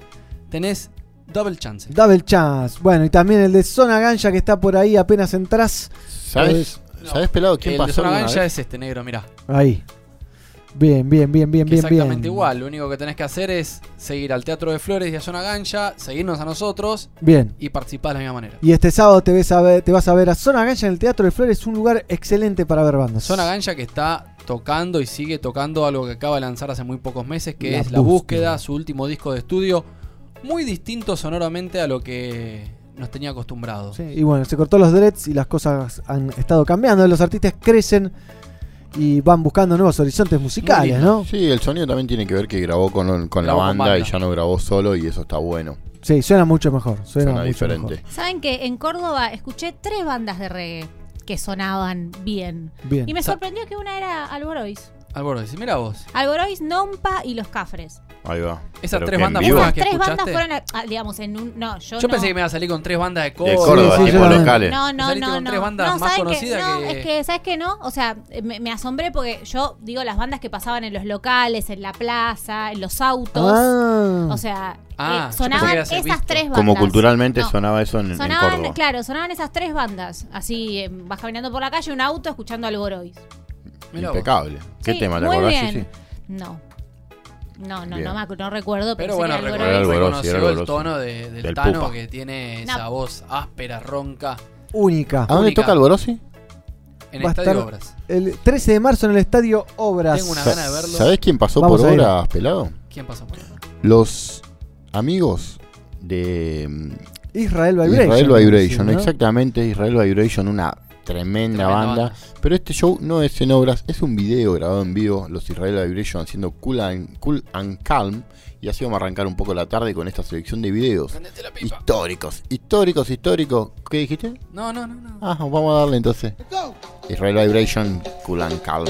tenés double chance. Double chance. Bueno, y también el de Zona Ganja que está por ahí apenas entras. ¿Sabes? ¿Sabes, pelado, quién el pasó de Zona Gancha vez? es este negro, mirá. Ahí. Bien, bien, bien, bien, bien, exactamente bien. igual. Lo único que tenés que hacer es seguir al Teatro de Flores y a Zona Gancha, seguirnos a nosotros Bien. y participar de la misma manera. Y este sábado te, ves a ver- te vas a ver a Zona Ganja en el Teatro de Flores, un lugar excelente para ver bandas. Zona Gancha que está tocando y sigue tocando algo que acaba de lanzar hace muy pocos meses, que La es La. Búsqueda, su último disco de estudio, muy distinto sonoramente a lo que nos tenía acostumbrados. Sí, y bueno, se cortó los dreads y las cosas han estado cambiando. Los artistas crecen y van buscando nuevos horizontes musicales, ¿no? Sí, el sonido también tiene que ver que grabó con, con la Grabó banda, y ya no grabó solo y eso está bueno. Sí, suena mucho mejor. Suena, Suena mucho diferente. mejor. ¿Saben que en Córdoba escuché tres bandas de reggae que sonaban bien? Bien. Y me Sa- sorprendió que una era Alborois. Alborois, mira vos. Alborois, Nompa y Los Cafres. Ahí va. Esas Pero tres que en bandas vivo. fueron las que tres bandas escuchaste. fueron, a- ah, digamos, en un... No, yo, Yo no. pensé que me iba a salir con tres bandas de De Córdoba. Córdoba, Sí, sí, tipo yo locales. No, no, Saliste no, con no. tres bandas no, más ¿saben conocidas que, no, que- es que, ¿sabes qué no? O sea, me, me asombré porque yo digo las bandas que pasaban en los locales, en la plaza, en los autos. Ah. O sea, Ah, eh, yo sonaban pensé que era esas ser visto. tres bandas. Como culturalmente No. sonaba eso en, en Sonaban, Córdoba. claro, sonaban esas tres bandas. Así, eh, vas caminando por la calle, un auto, escuchando Alborois. Mirá vos. Impecable. ¿Qué Sí, tema te muy acordás, bien. Susi? No. No, no, Bien. no, me no recuerdo, pero, Pero sé bueno, que era recuerdo, Alborois. Alborosi, reconoció el tono de- del, Del Tano Pupa. que tiene No. esa voz áspera, ronca. Única. ¿A dónde Única. toca Alborosi? En Va a Estadio estar Obras. el 13 de marzo en el Estadio Obras. Tengo una gana de verlo. ¿Sabés quién pasó Vamos por a ir. obras, pelado? ¿Quién pasó por ahí? Los amigos de mm, Israel Vibration. Israel Vibration, ¿no? exactamente, Israel Vibration, una tremenda, Tremenda banda. banda. Pero este show no es en obras, es un video grabado en vivo, los Israel Vibration haciendo Cool and, cool and Calm. Y así vamos a arrancar un poco la tarde con esta selección de videos históricos, históricos, históricos. ¿Qué dijiste? No, no, no, no. Ah, vamos a darle entonces. Israel Vibration, Cool and Calm.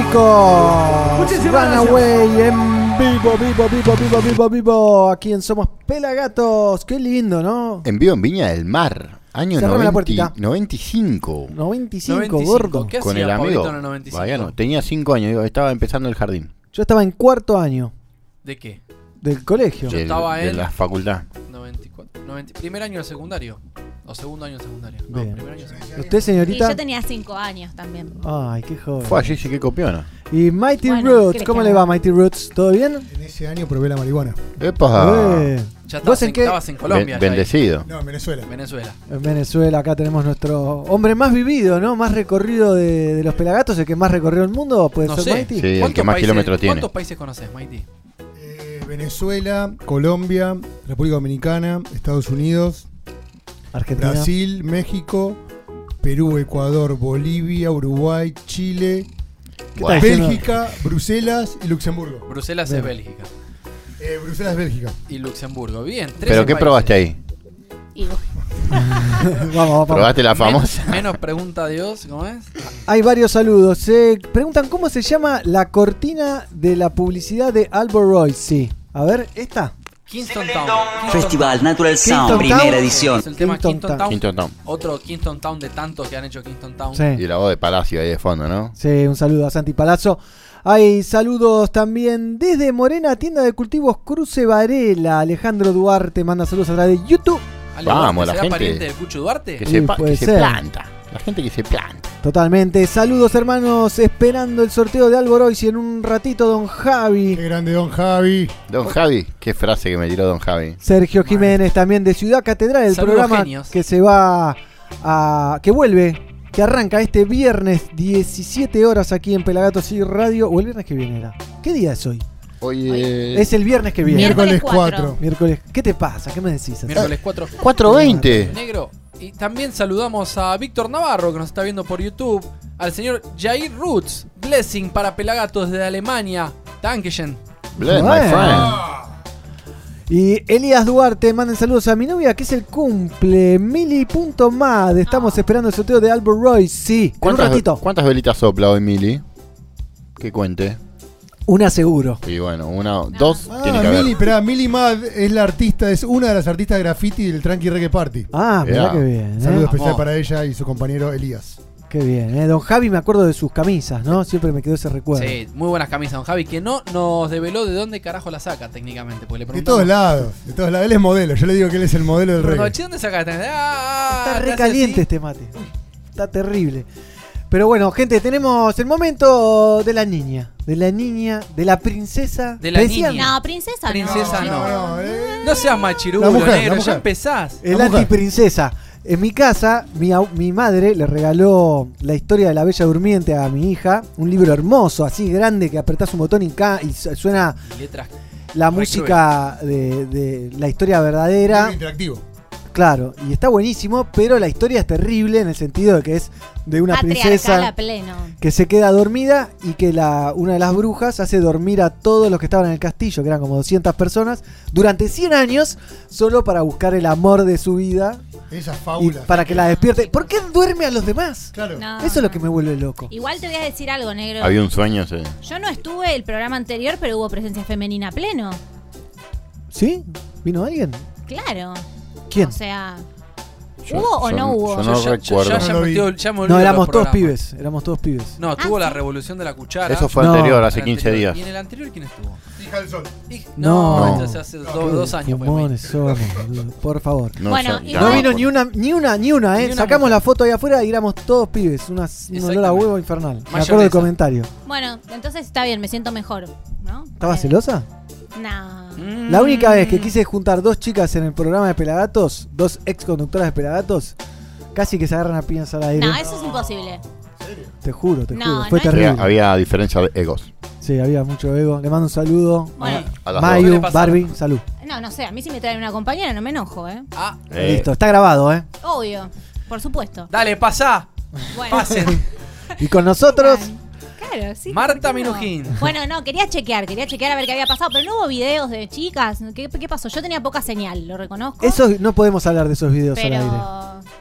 Muchísimas Runaway en vivo, vivo, vivo, vivo, vivo, vivo. Aquí en Somos Pelagatos. Qué lindo, ¿no? En vivo en Viña del Mar. Año Cerrame la 90 puertita. 95. 95, 95, gordo. ¿qué Con hacía el amigo. En el 95? Todavía no, tenía 5 años, digo, estaba empezando el jardín. Yo estaba en cuarto año ¿De qué? del colegio. Yo estaba de en la facultad. 94, 90, primer año del secundario. O segundo año del secundario. No, Bien. primer año. ¿Usted, Y señorita? yo tenía 5 años también. Ay, qué joven. Fue allí, sí que copiona. Y Mighty Bueno, ¿qué Roots, le ¿cómo le va Mighty Roots? ¿Todo bien? En ese año probé la marihuana. ¡Epa! Eh, Ya ¿Vos estabas en en, qué? estabas en Colombia. Ben- ya ahí. bendecido. No, en Venezuela. Venezuela. En Venezuela, acá tenemos nuestro hombre más vivido, ¿no? Más recorrido de, de los pelagatos, el que más recorrió el mundo, puede No ser sé. Mighty. Sí, el ¿Cuántos que más países- kilómetros tiene. ¿Cuántos países conoces, Mighty? Eh, Venezuela, Colombia, República Dominicana, Estados Unidos, Argentina. Brasil, México, Perú, Ecuador, Bolivia, Uruguay, Chile. Bélgica, Bruselas y Luxemburgo. Bruselas Bien. es Bélgica. Eh, Bruselas, Bélgica. Y Luxemburgo. Bien. 13 ¿Pero qué países. probaste ahí? Vamos, vamos. ¿Probaste la famosa? Menos pregunta de Dios, ¿cómo es? Hay varios saludos. Se preguntan cómo se llama la cortina de la publicidad de Albert Roy. Sí. A ver, esta. Kingston Town. Festival. Natural Kingston Sound, Town. primera edición. Es el tema Kingston Town. Kingston Town. Otro Kingston Town de tantos que han hecho Kingston Town. Sí. Y la voz de Palacio ahí de fondo, ¿no? Sí, un saludo a Santi Palazzo. Hay saludos también desde Morena, tienda de cultivos Cruce Varela. Alejandro Duarte manda saludos a través de YouTube. Vamos, ¿será la gente pariente del Cucho Duarte? Que, Sí, se, que se planta. La gente que se planta. Totalmente. Saludos hermanos, esperando el sorteo de Alborois y en un ratito Don Javi. Qué grande Don Javi. Don Javi, qué frase que me tiró Don Javi. Sergio Jiménez también de Ciudad Catedral, el Saludos, programa genios. que se va a. que vuelve, que arranca este viernes 17 horas aquí en Pelagatos y Radio. O el viernes que viene era. ¿Qué día es hoy? Hoy eh, Es el viernes que viene. Miércoles Miércoles 4. 4. Miércoles. ¿Qué te pasa? ¿Qué me decís? Miércoles 4. 4.20. Negro. Y también saludamos a Víctor Navarro, que nos está viendo por YouTube. Al señor Jair Roots. Blessing para Pelagatos de Alemania. Dankeschön. Bless my friend. Y Elías Duarte, manden saludos a mi novia que es el cumple. Mili.mad. Estamos esperando el sorteo de Albert Roy. Sí, en un ¿Cuántas, ratito. ¿Cuántas velitas sopla hoy, Mili? Que cuente. Una seguro. Y bueno, una, dos Ah, tiene que haber. Mili, esperá, Mili Mad es la artista, es una de las artistas graffiti del Tranqui Reggae Party. Ah, mirá qué bien. ¿eh? Saludo especial Vamos. para ella y su compañero Elías. Qué bien, ¿eh? Don Javi me acuerdo de sus camisas, ¿no? Siempre me quedó ese recuerdo. Sí, muy buenas camisas, don Javi, que no nos develó de dónde carajo la saca técnicamente. Porque le De todos lados, de todos lados. Él es modelo, yo le digo que él es el modelo del reggae. che, ¿dónde sacaste? Ah, Está te re hace caliente así. este mate. Está terrible. Pero bueno, gente, tenemos el momento de la niña. De la niña, de la princesa. De la niña. No, princesa, Princesa no. no. No, seas machirulo, La mujer, negro, la ya mujer. empezás. El antiprincesa. En mi casa, mi, au- mi madre le regaló la historia de la Bella Durmiente a mi hija. Un libro hermoso, así grande, que apretás un botón y, ca- y su- suena Letras. la música de, de la historia verdadera. Interactivo. Claro, y está buenísimo, pero la historia es terrible en el sentido de que es de una princesa pleno. que se queda dormida y que la, una de las brujas hace dormir a todos los que estaban en el castillo, que eran como 200 personas, durante 100 años, solo para buscar el amor de su vida Esas y fábulas. para que la despierte. ¿Por qué duerme a los demás? Claro. No. Eso es lo que me vuelve loco. Igual te voy a decir algo, negro. Había un sueño, sí. Yo no estuve el programa anterior, pero hubo presencia femenina a pleno. ¿Sí? ¿Vino alguien? Claro. ¿Quién? O sea, Yo- ¿hubo o yo- no hubo? yo no Yo- yo- recuerdo. yo ya No lo vi. ya éramos los todos programas. pibes, éramos todos pibes. No, Ah, tuvo la sí. revolución de la cuchara. Eso fue No. anterior, hace El 15 anterior. días. ¿Y en el anterior quién estuvo? Hija del sol. Y- No. No, entonces hace do- dos años. fue, Fumones somos, boludo, por favor. No, Bueno, ya- y ya No Igual- vino ni una, ni una, ni una, ¿eh? Ni una Sacamos mujer. la foto ahí afuera y éramos todos pibes. Unas, un olor a Exactamente. huevo infernal. Me acuerdo del comentario. Bueno, entonces está bien, me siento mejor, ¿no? ¿Estabas celosa? No. La única vez que quise juntar dos chicas en el programa de Pelagatos, dos ex conductoras de Pelagatos, casi que se agarran a piñas al aire. No, eso es imposible. Te juro, te No, juro. no Fue es- terrible. Había, había diferencia de egos. Sí, había mucho ego. Le mando un saludo. Bueno, A las ¿Qué Mayu? Barbie, salud. no, no sé, a mí si me traen una compañera no me enojo, ¿eh? Ah, dos. Eh, Listo, está grabado, ¿eh? Obvio, por supuesto. dale, pasá. Bueno, Pasen. Y con nosotros, claro, sí. Marta. Minujín. Bueno, no, quería chequear, quería chequear a ver qué había pasado, pero no hubo videos de chicas. ¿Qué, qué pasó? Yo tenía poca señal, lo reconozco. eso no podemos hablar de esos videos al aire.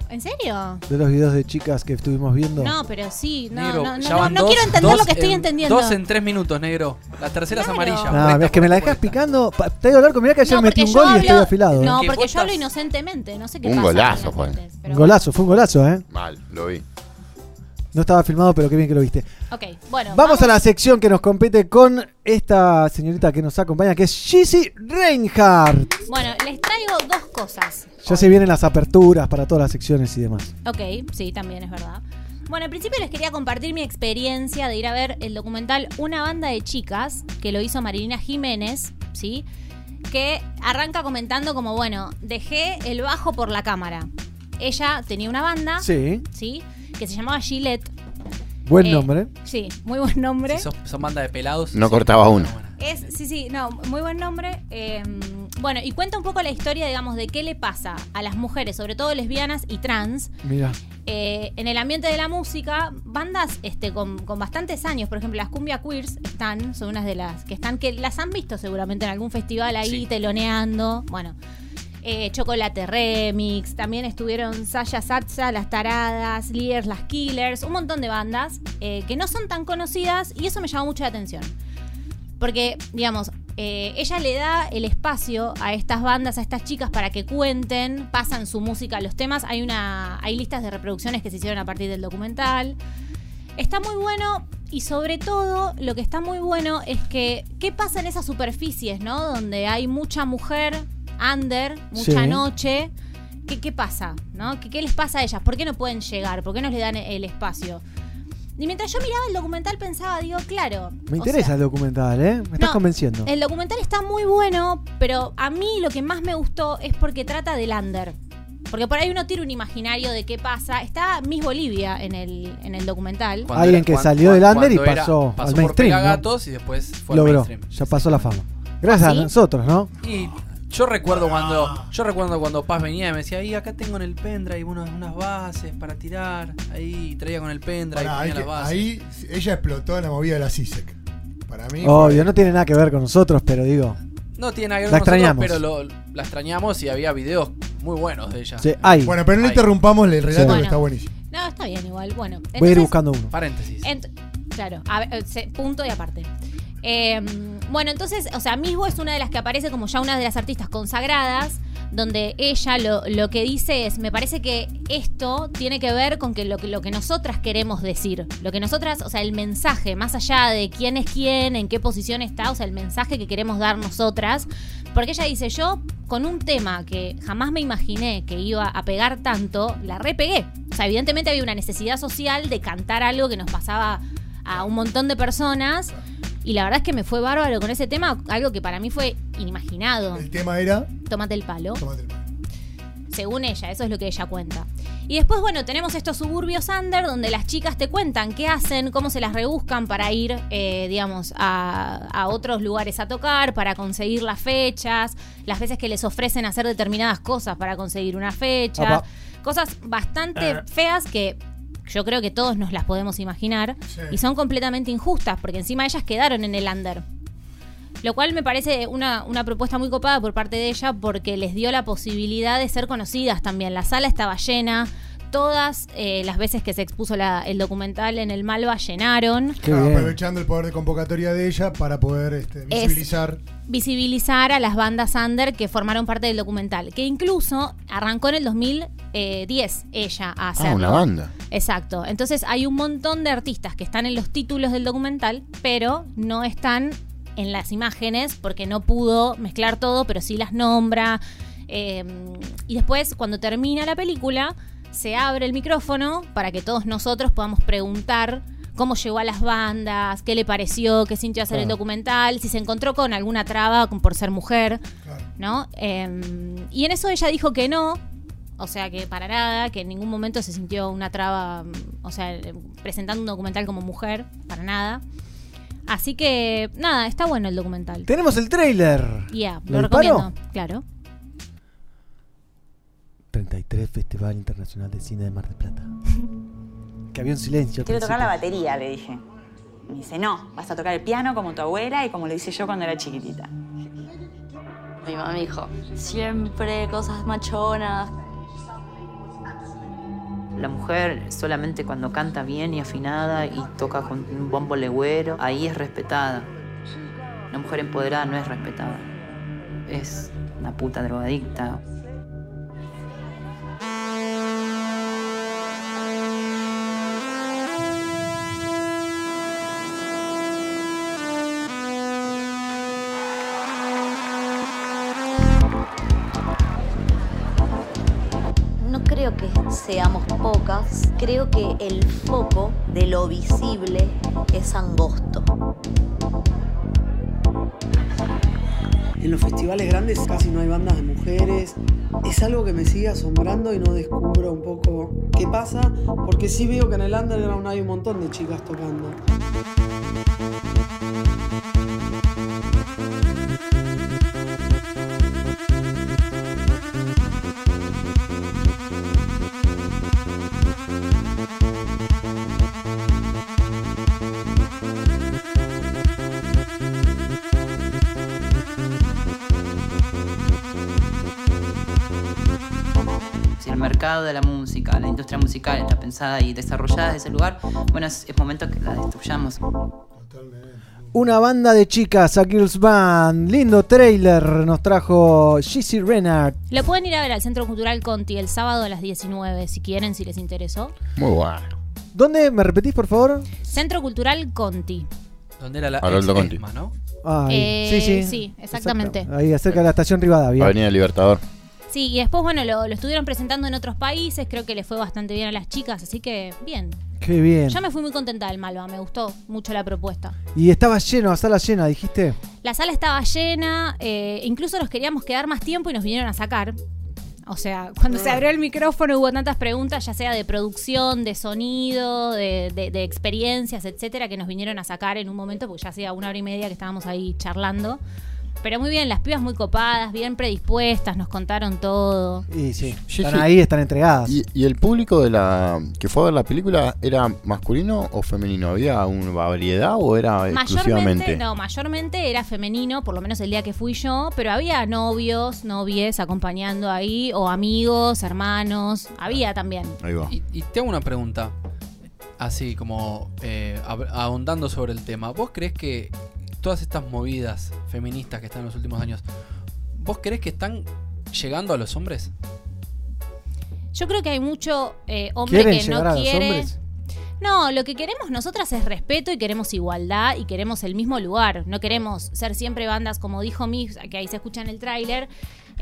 ¿En serio? De los videos de chicas que estuvimos viendo. No, pero sí, no, Negro, no, no, ya no, van no dos- quiero entender dos lo que estoy en- entendiendo. Dos en tres minutos, negro. La tercera Claro. es amarilla. No, es que me la dejas picando. Te digo largo, mirá que ayer No, metí un gol y estoy afilado. ¿eh? No, Que porque yo hablo inocentemente, no sé qué Un pasa. golazo la fue. Un golazo, fue un golazo, ¿eh? Mal, lo vi. No estaba filmado, pero qué bien que lo viste. Ok, bueno. Vamos a la sección que nos compete con esta señorita que nos acompaña, que es Gizzy Reinhardt. Bueno, les traigo dos cosas. Ya se vienen las aperturas para todas las secciones y demás. Ok, sí, también es verdad. Bueno, al principio les quería compartir mi experiencia de ir a ver el documental Una banda de chicas, que lo hizo Marilina Jiménez, ¿sí? Que arranca comentando como, bueno, dejé el bajo por la cámara. Ella tenía una banda, Sí, ¿sí? Que se llamaba Gillette. buen Eh, nombre. Sí, muy buen nombre. Si sos- son banda de pelados. No cortaba uno. Es, sí, sí, no, muy buen nombre. Eh, bueno, y cuenta un poco la historia, digamos, de qué le pasa a las mujeres, sobre todo lesbianas y trans, Mira, eh, en el ambiente de la música, bandas este, con, con bastantes años, por ejemplo, las Cumbia Queers están, son unas de las que están, que las han visto seguramente en algún festival ahí, Sí. teloneando. Bueno, eh, Chocolate Remix, también estuvieron Saya Satsa, Las Taradas, Lears, Las Killers, un montón de bandas eh, que no son tan conocidas y eso me llamó mucho la atención. Porque, digamos, eh, ella le da el espacio a estas bandas, a estas chicas para que cuenten, pasan su música a los temas. Hay una. hay listas de reproducciones que se hicieron a partir del documental. Está muy bueno y sobre todo lo que está muy bueno es que qué pasa en esas superficies, ¿no? Donde hay mucha mujer, under, mucha Sí. noche. ¿Qué, ¿Qué pasa? ¿no? ¿Qué, ¿Qué les pasa a ellas? ¿Por qué no pueden llegar? ¿Por qué no les dan el espacio? Y mientras yo miraba el documental pensaba, digo, claro. me o interesa sea, el documental, ¿eh? Me estás no, convenciendo. El documental está muy bueno, pero a mí lo que más me gustó es porque trata del under. Porque por ahí uno tira un imaginario de qué pasa. Está Miss Bolivia en el, en el documental. Cuando Alguien era- que salió del under y cuando era- pasó al por mainstream, ¿no? Pelagatos y después fue al Logró, mainstream. ya pasó la fama. Gracias ¿Ah, sí? a nosotros, ¿no? Y yo recuerdo cuando yo recuerdo cuando Paz venía y me decía, ahí acá tengo en el pendrive unas, unas bases para tirar. Ahí traía con el pendrive, Pará, ponía las que- bases. ahí ella explotó en la movida de la CISEC. Para mí. Obvio, no tiene nada que ver con nosotros, pero digo. No tiene nada que ver La con nosotros, extrañamos. pero lo- la extrañamos y había videos muy buenos de ella. Sí, hay. Bueno, pero no Hay. interrumpamos el relato Bueno. que está buenísimo. No, está bien igual. Bueno, Voy a ir buscando uno. Paréntesis. Claro, a ver, eh, punto y aparte. Eh, bueno, entonces, o sea, Misbo es una de las que aparece como ya una de las artistas consagradas, donde ella lo, lo que dice es, me parece que esto tiene que ver con que lo, lo que nosotras queremos decir, lo que nosotras, o sea, el mensaje, más allá de quién es quién, en qué posición está, o sea, el mensaje que queremos dar nosotras, porque ella dice, yo con un tema que jamás me imaginé que iba a pegar tanto, la repegué. O sea, evidentemente había una necesidad social de cantar algo que nos pasaba a un montón de personas. Y la verdad es que me fue bárbaro con ese tema, algo que para mí fue inimaginado. El tema era. Tómate el palo. Tómate el palo. Según ella, eso es lo que ella cuenta. Y después, bueno, tenemos estos suburbios under donde las chicas te cuentan qué hacen, cómo se las rebuscan para ir, eh, digamos, a, a otros lugares a tocar, para conseguir las fechas, las veces que les ofrecen hacer determinadas cosas para conseguir una fecha. Cosas bastante Eh. feas que yo creo que todos nos las podemos imaginar Sí. y son completamente injustas porque encima ellas quedaron en el under. Lo cual me parece una, una propuesta muy copada por parte de ella porque les dio la posibilidad de ser conocidas también. La sala estaba llena. Todas eh, las veces que se expuso la- el documental en el Malva llenaron. Claro, aprovechando el poder de convocatoria de ella para poder este, Es- visibilizar. visibilizar a las bandas under que formaron parte del documental. Que incluso arrancó en el 2010 ella a hacerlo. Ah, una banda. Exacto. Entonces hay un montón de artistas que están en los títulos del documental, pero no están en las imágenes porque no pudo mezclar todo, pero sí las nombra. Eh, y después, cuando termina la película, se abre el micrófono para que todos nosotros podamos preguntar cómo llegó a las bandas, qué le pareció, qué sintió hacer el Claro. documental, si se encontró con alguna traba con- por ser mujer, ¿no? Eh, y en eso ella dijo que no, o sea que para nada, que en ningún momento se sintió una traba, o sea, presentando un documental como mujer, para nada. Así que, nada, está bueno el documental. Tenemos el trailer. Ya, ¿Lo recomiendo, claro. 33 Festival Internacional de Cine de Mar del Plata. que había un silencio. Quiero tocar la batería, le dije. Me dice, no, vas a tocar el piano como tu abuela y como lo hice yo cuando era chiquitita. Mi mamá me dijo, siempre cosas machonas. La mujer solamente cuando canta bien y afinada y toca con un bombo legüero, ahí es respetada. La mujer empoderada no es respetada. Es una puta drogadicta. Que seamos pocas, creo que el foco de lo visible es angosto. En los festivales grandes casi no hay bandas de mujeres. Es algo que me sigue asombrando y no descubro un poco qué pasa, porque sí veo que en el underground hay un montón de chicas tocando. Mercado de la música, la industria musical está pensada y desarrollada desde ese lugar, bueno, es, es momento que la destruyamos. Una banda de chicas, a Girls Band. Lindo trailer nos trajo Gizzy Renard. Lo pueden ir a ver al Centro Cultural Conti el sábado a las 19, si quieren, si les interesó. Muy bueno. ¿Dónde? ¿Me repetís, por favor? Centro Cultural Conti. ¿Dónde era la Haroldo Conti. ESMA, no? Ay, Eh, sí, sí. sí, exactamente. Exacto. Ahí, cerca de la estación Rivadavia. Avenida Libertador. Sí, y después, bueno, lo, lo estuvieron presentando en otros países, creo que le fue bastante bien a las chicas, así que bien. Qué bien. Yo me fui muy contenta del Malva, me gustó mucho la propuesta. Y estaba lleno, la sala llena, dijiste. La sala estaba llena, eh, incluso nos queríamos quedar más tiempo y nos vinieron a sacar. O sea, cuando se abrió el micrófono hubo tantas preguntas, ya sea de producción, de sonido, de, de- de experiencias, etcétera, que nos vinieron a sacar en un momento, porque ya hacía una hora y media que estábamos ahí charlando. Pero muy bien, las pibas muy copadas, bien predispuestas, nos contaron todo. Y sí, Sí, están sí. ahí, están entregadas. ¿Y, y el público de la que fue a ver la película era masculino o femenino? ¿Había una variedad o era Mayormente, exclusivamente? no, mayormente era femenino, por lo menos el día que fui yo, pero había novios, novies acompañando ahí, o amigos, hermanos, había también. Ahí va. Y, y te hago una pregunta, así como eh, ahondando sobre el tema. ¿Vos crees que todas estas movidas feministas que están en los últimos años, vos crees que están llegando a los hombres? Yo creo que hay mucho eh, hombre ¿Quieren que no a los quiere. hombres? No, lo que queremos nosotras es respeto y queremos igualdad y queremos el mismo lugar. No queremos ser siempre bandas, como dijo Mix, que ahí se escucha en el tráiler.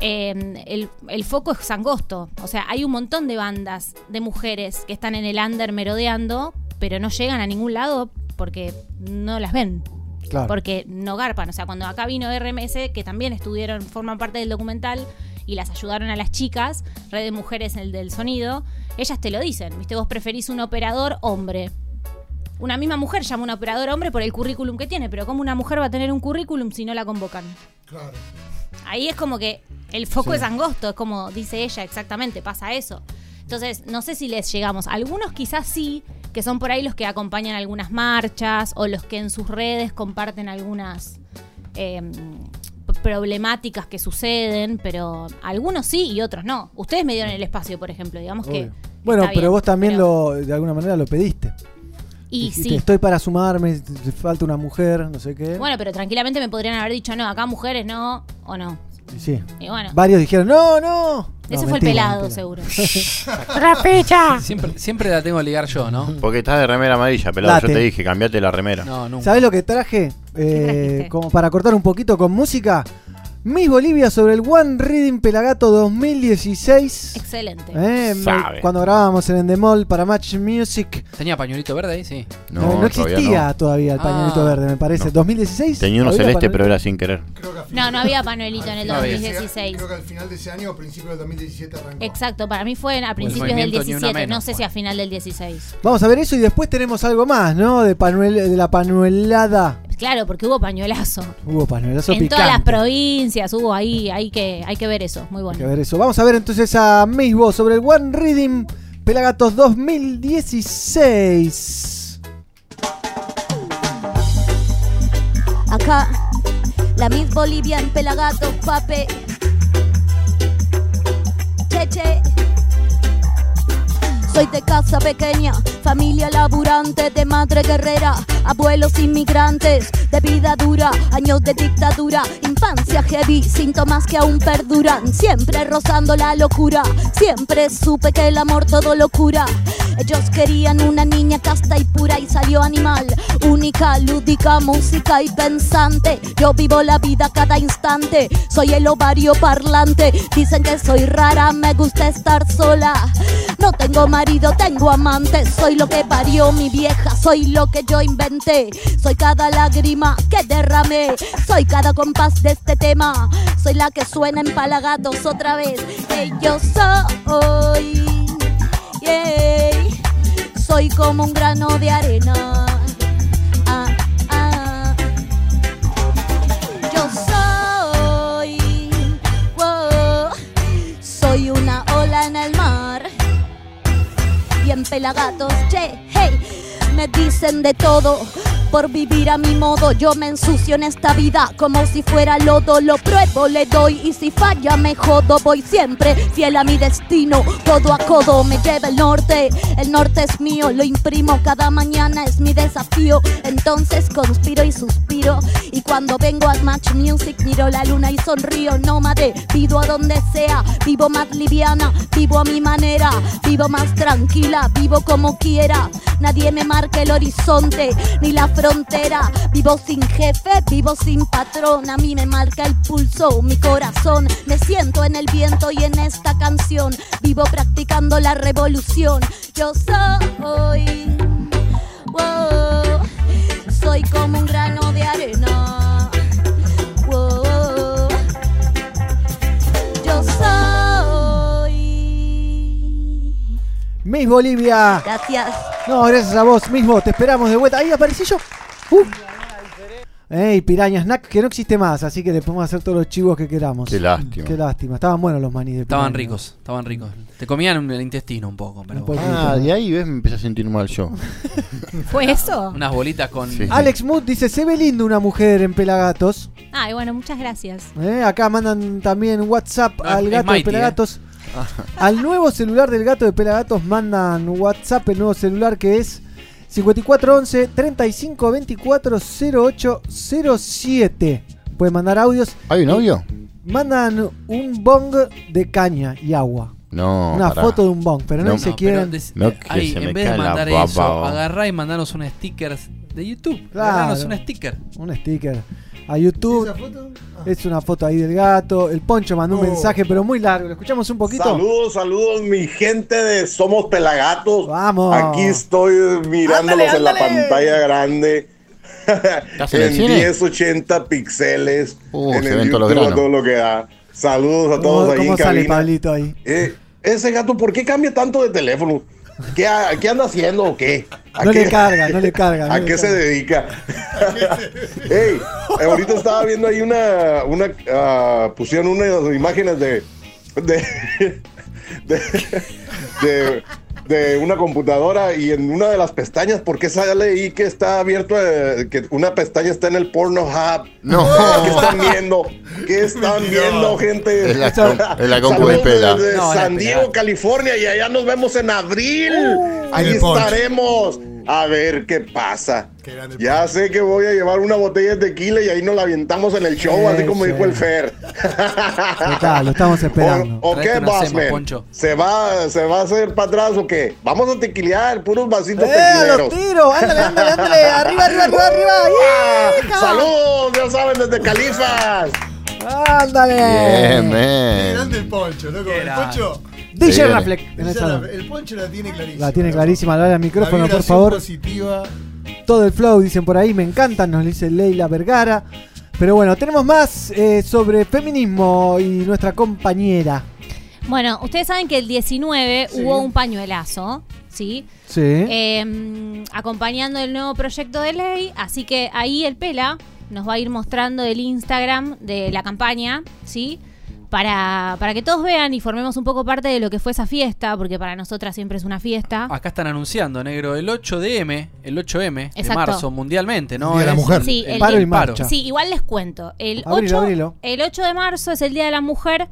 eh, el, el foco es angosto. O sea, hay un montón de bandas de mujeres que están en el under merodeando, pero no llegan a ningún lado porque no las ven. Claro. Porque no garpan. O sea, cuando acá vino RMS, que también estuvieron, forman parte del documental y las ayudaron a las chicas, Red de Mujeres el del Sonido, ellas te lo dicen, ¿viste? Vos preferís un operador hombre. Una misma mujer llama a un operador hombre por el currículum que tiene, pero ¿cómo una mujer va a tener un currículum si no la convocan? Claro. Ahí es como que el foco Sí. es angosto, es como dice ella exactamente, pasa eso. Entonces, no sé si les llegamos. Algunos quizás sí, que son por ahí los que acompañan algunas marchas o los que en sus redes comparten algunas eh, p- problemáticas que suceden, pero algunos sí y otros no. Ustedes me dieron el espacio, por ejemplo, digamos que... Bueno, pero bien, vos también pero- lo, de alguna manera lo pediste. Y Dijiste, sí. estoy para sumarme, falta una mujer, no sé qué. Bueno, pero tranquilamente me podrían haber dicho, no, acá mujeres no, o no. Sí. Y bueno. Varios dijeron, no, no. Ese No, fue el pelado, mentira. seguro. Siempre, siempre la tengo que ligar yo, ¿no? Porque estás de remera amarilla, pelado. Late. Yo te dije, cambiate la remera. No, nunca. ¿Sabés lo que traje? Eh, como para cortar un poquito con música. Miss Bolivia sobre el One Reading Pelagato 2016. Excelente. Eh, Sabe. cuando grabábamos en Endemol para Match Music. ¿Tenía pañuelito verde ahí? Sí. No, no existía todavía, el pañuelito Ah. verde, me parece. ¿2016? Tenía uno ¿Había celeste, pañuelito? pero era sin querer. No, no había panuelito en el No había. 2016. Creo que al final de ese año o principio del 2017 arrancó. Exacto, para mí fue a principios del movimiento Ni Una 17, no sé si a final del 16. Vamos a ver eso y después tenemos algo más, ¿no? De, panuel, de la panuelada. Claro, porque hubo pañuelazo. Hubo panuelazo En picante. todas las provincias hubo ahí, hay que, hay que ver eso, muy Hay bueno. que ver eso. Vamos a ver entonces a Misbo sobre el One Reading Pelagatos 2016. Acá, la Miss Bolivia en Pelagato, pape. Cheche. Soy de casa pequeña, familia laburante, de madre guerrera, abuelos inmigrantes, de vida dura, años de dictadura, infancia heavy, síntomas que aún perduran, siempre rozando la locura, siempre supe que el amor todo lo cura. Ellos querían una niña casta y pura y salió animal, única, lúdica, música y pensante. Yo vivo la vida cada instante, soy el ovario parlante. Dicen que soy rara, me gusta estar sola. No tengo marido, tengo amante. Soy lo que parió mi vieja, soy lo que yo inventé. Soy cada lágrima que derramé, soy cada compás de este tema. Soy la que suena en palagatos otra vez. Que yo soy. yeah. Soy como un grano de arena. Pelagatos, che, hey, me dicen de todo. Por vivir a mi modo, yo me ensucio en esta vida como si fuera lodo. Lo pruebo, le doy y si falla me jodo. Voy siempre fiel a mi destino, codo a codo me lleva el norte. El norte es mío, lo imprimo cada mañana, es mi desafío. Entonces conspiro y suspiro. Y cuando vengo a Match Music, miro la luna y sonrío. Nómade, pido a donde sea, vivo más liviana, vivo a mi manera, vivo más tranquila, vivo como quiera. Nadie me marca el horizonte ni la frontera. Vivo sin jefe, vivo sin patrón. A mí me marca el pulso, mi corazón. Me siento en el viento y en esta canción. Vivo practicando la revolución. Yo soy. wow, soy como un grano de arena. Wow, yo soy. Miss Bolivia. Gracias. No, gracias a vos mismo. Te esperamos de vuelta. Ahí aparecí yo. Uh. Ey, Piraña Snack, que no existe más, así que le podemos hacer todos los chivos que queramos. Qué lástima. Qué lástima. Estaban buenos los maní de Estaban Piraña. ricos, estaban ricos. Te comían el intestino un poco, pero Ah, de ahí ves, me empecé a sentir mal yo. ¿Fue eso? unas bolitas con Alex Mood dice, se ve lindo una mujer en Pelagatos. Ay, bueno, muchas gracias. Eh, Acá mandan también WhatsApp No, al gato de Mighty, Pelagatos. Al nuevo celular del gato de Pelagatos mandan WhatsApp, el nuevo celular que es 5411 3524 0807. Pueden mandar audios. ¿Hay un audio? Mandan un bong de caña y agua. No. Una pará. foto de un bong, pero no, No, pero des- No, que ahí, se en me vez de cae la mandar eso, oh. agarrá y mandanos un sticker de YouTube. Claro. Mandanos un sticker. Un sticker. A YouTube. Es una foto ahí del gato. El Poncho mandó un Oh. mensaje, pero muy largo. ¿Lo escuchamos un poquito? Saludos, saludos, mi gente de Somos Pelagatos. Vamos. Aquí estoy mirándolos Ándale, en la pantalla grande. ¿Estás en el en cine? 1080 pixeles. Uh, en el YouTube, a todo lo que da. Saludos a ¿Cómo, todos ahí cómo en sale cabina. Pablito ahí? Eh, ese gato, ¿por qué cambia tanto de teléfono? ¿Qué, ha- qué anda haciendo o qué? ¿A No qué- le carga, no le carga. no ¿A le qué se carga. dedica? Ey, ahorita estaba viendo ahí una, una ah, pusieron unas imágenes de de, de, de- de una computadora y en una de las pestañas, ¿por qué sale ahí que está abierto, eh, que una pestaña está en el Porno Hub? No. ¿Qué están viendo? ¿Qué están viendo, gente? Es la la compu de No, es San Diego, California, y allá nos vemos en abril. Ahí el Poncho. A ver qué pasa. Ya sé que voy a llevar una botella de tequila y ahí nos la avientamos en el show, así como dijo el Fer. ¿Qué tal? Lo estamos esperando. ¿O, o qué? Poncho. ¿Se va, ¿Se va a hacer para atrás o qué? Vamos a tequilear, puros vasitos ¡Eh, a los tequileros. tiros! ¡Ándale, ándale, ándale! ¡Arriba, arriba, arriba, arriba! ¡Yeah! ¡Saludos! Ya saben, desde Califas. ¡Ándale! Bien, Qué man. grande el poncho, loco. El poncho. DJ. Rafleck en el poncho la tiene clarísima. La tiene clarísima, dale al micrófono, La por favor. positiva. Todo el flow, dicen por ahí, me encantan, nos dice Leila Vergara. Pero bueno, tenemos más eh, sobre feminismo y nuestra compañera. Bueno, ustedes saben que el 19 hubo un pañuelazo, ¿sí? Sí. Eh, acompañando el nuevo proyecto de ley, así que ahí el Pela nos va a ir mostrando el Instagram de la campaña, ¿sí? Para, para que todos vean y formemos un poco parte de lo que fue esa fiesta, porque para nosotras siempre es una fiesta. Acá están anunciando, negro, el 8 de M, el 8M de Exacto. marzo mundialmente, ¿no? Día de la Es mujer. Sí, el- el Paro y marcha. Sí, igual les cuento. El, Abrilo, 8, abrilo. el 8 de marzo es el Día de la Mujer.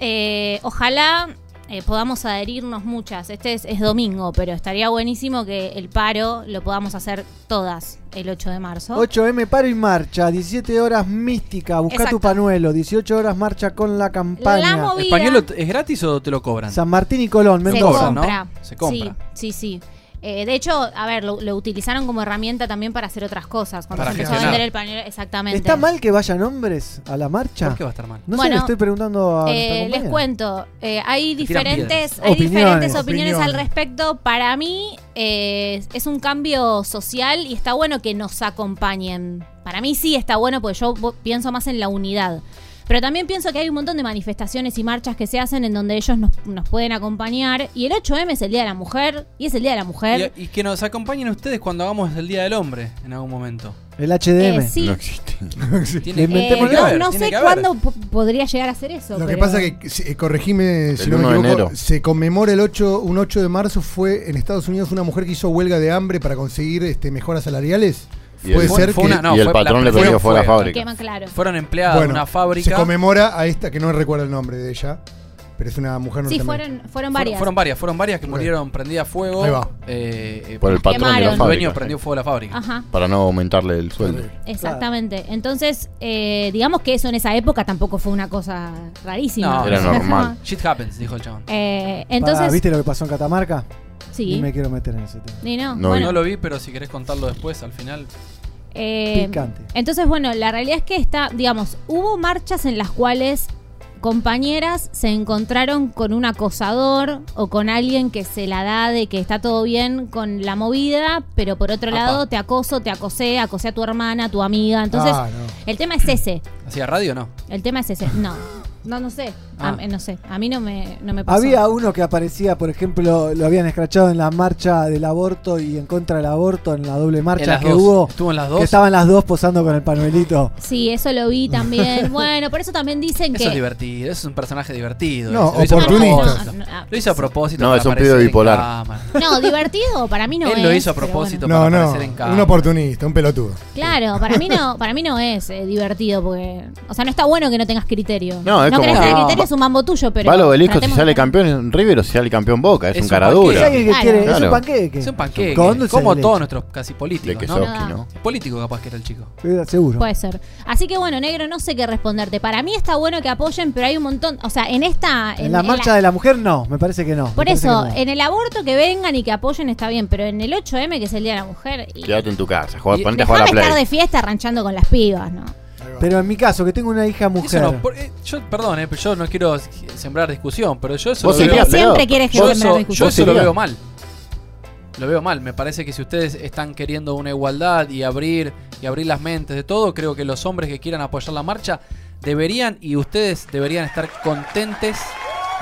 Eh, ojalá eh, podamos adherirnos muchas. Este es, es domingo, pero estaría buenísimo que el paro lo podamos hacer todas el 8 de marzo. 8M paro y marcha, 17 horas mística, busca Exacto. tu panuelo, 18 horas marcha con la campaña. La movida- ¿El pañuelo es gratis o te lo cobran? San Martín y Colón, se ¿no? compra. Se compra. Sí, sí, sí. Eh, de hecho, a ver, lo, lo utilizaron como herramienta también para hacer otras cosas. Cuando Para se empezó a vender el pañuelo, exactamente. ¿Está mal que vayan hombres a la marcha? ¿Por qué va a estar mal? No sé, Bueno, le estoy preguntando a Eh, les cuento, eh, hay diferentes, hay Opiniones. diferentes opiniones, al respecto. Para mí eh, es un cambio social y está bueno que nos acompañen. Para mí sí está bueno porque yo pienso más en la unidad. Pero también pienso que hay un montón de manifestaciones y marchas que se hacen en donde ellos nos, nos pueden acompañar. Y el 8M es el Día de la Mujer y es el Día de la Mujer. Y, y que nos acompañen ustedes cuando hagamos el Día del Hombre en algún momento. El HDM. Eh, sí. No existe. Que no sé que cuándo po- podría llegar a ser eso. Lo que pasa que, si- eh, corregime si El no me 1 de equivoco, enero. se conmemora el 8, un 8 de marzo fue en Estados Unidos una mujer que hizo huelga de hambre para conseguir este, mejoras salariales. Y Puede ser fue que una- no, y el fue- patrón la le pidió fuera de la fábrica. Quema claro. Fueron empleadas bueno, de una se fábrica. conmemora a esta que no recuerdo el nombre de ella, pero es una mujer Sí, norteamericana. fueron, fueron Fueron, varias. fueron varias, fueron varias que murieron prendidas a fuego. Ahí va. eh, eh, Por el patrón de la Quemaron. el dueño fábrica. prendió fuego la fábrica. Ajá. Para no aumentarle el sueldo. Exactamente. Entonces, eh, digamos que eso en esa época tampoco fue una cosa rarísima. No, Era normal. Shit happens, dijo el chabón. Eh, Pará, entonces, ¿Viste lo que pasó en Catamarca? Sí. Ni me quiero meter en ese tema. Y no, No, bueno, No lo vi, pero si querés contarlo después, al final. eh, Picante. entonces, bueno, la realidad es que está, digamos, hubo marchas en las cuales compañeras se encontraron con un acosador o con alguien que se la da de que está todo bien con la movida, pero por otro Apa. lado te acoso, te acosé, acosé a tu hermana, a tu amiga. Entonces, Ah, no. el tema es ese. ¿Hacía radio o no? El tema es ese. No, no, no sé. A- Ah. eh, no sé. A mí no me, no me pasó. Había uno que aparecía, por ejemplo, lo habían escrachado en la marcha del aborto y en contra del aborto, en la doble marcha las que dos. hubo. ¿Estuvo en las dos? Que estaban las dos posando con el panuelito. Sí, eso lo vi también. bueno, por eso también dicen Eso que. es divertido, eso es un personaje divertido. No. Lo hizo a oportunista. propósito. No, no, no, Lo hizo a propósito. No, para es un pibe bipolar. No, divertido para mí no es. Él lo hizo a propósito No, para no, aparecer en cámara. un oportunista, un pelotudo. Claro, para mí no, para mí no es eh, divertido porque, o sea, no está bueno que no tengas criterio. No, es como querés que tener criterio, es un mambo tuyo, pero. Va al obelisco si sale campeón en River o si sale campeón Boca. Es, Es un un cara panqueque. dura. Es Claro. es un panqueque. Es un panqueque. Como todos nuestros casi políticos, De ¿no? ¿no? Político capaz que era el chico. Eh, Seguro. Puede ser. Así que bueno, negro, no sé qué responderte. Para mí está bueno que apoyen, pero hay un montón. O sea, en esta. En la marcha de la mujer, no. Me parece que no. Por eso, no. en el aborto que vengan y que apoyen está bien, pero en el 8M, que es el Día de la Mujer, y Quédate en tu casa. Juega, Y- ponete a jugar a la estar de fiesta ranchando con las pibas, ¿no? Pero en mi caso, que tengo una hija Eso mujer. no, por- eh, yo, perdón, eh, pero yo no quiero sembrar discusión, pero yo eso Vos lo veo, Siempre Siempre quieres yo sembrar discusión. yo eso lo veo mal. Lo veo mal. Me parece que si ustedes están queriendo una igualdad y abrir y abrir las mentes de todo, creo que los hombres que quieran apoyar la marcha deberían y ustedes deberían estar contentes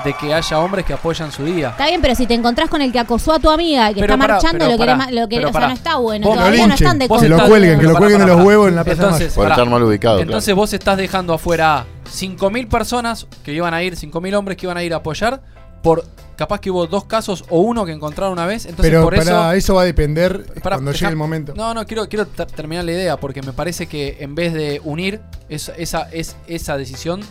de que haya hombres que apoyan su día. Está bien, pero si te encontrás con el que acosó a tu amiga y que Pero está pará, marchando, lo que, pará, lo que o sea, no está bueno. Vos Todavía no están de Que lo cuelguen, que lo cuelguen de los pará. huevos en la Plaza de Entonces. Por estar mal ubicado, Entonces vos estás dejando afuera a 5.000 personas que iban a ir, 5.000 hombres que iban a ir a apoyar por capaz que hubo dos casos o uno que encontraron una vez. Entonces Pero por para eso eso va a depender cuando deja- llegue el momento. No, no, quiero, quiero ter- terminar la idea porque me parece que en vez de unir, es- esa, es, esa decisión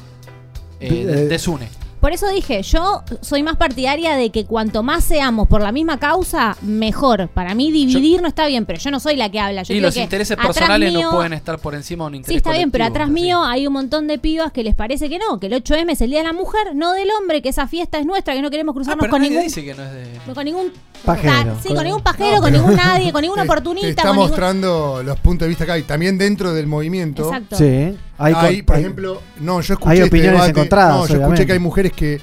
eh, Eh, desune. Por eso dije, yo soy más partidaria de que cuanto más seamos por la misma causa, mejor. Para mí dividir no está bien, pero yo no soy la que habla. Yo y los que intereses personales mío- no pueden estar por encima de un interés Sí, está bien, pero atrás mío hay un montón de pibas que les parece que no, que el 8M es el Día de la Mujer, no del hombre, que esa fiesta es nuestra, que no queremos cruzarnos Ah, Pero con nadie ningún dice que no es de... con ningún Pajero. ta- sí, con, Con- ningún pajero, No, con ningún nadie, con ningún Te- oportunista, Te está con ningún- mostrando los puntos de vista que hay. También dentro del movimiento. Exacto. Sí. Hay, Hay, por hay- ejemplo, no, yo escuché hay este opiniones debate- encontradas, No, yo escuché que hay mujeres que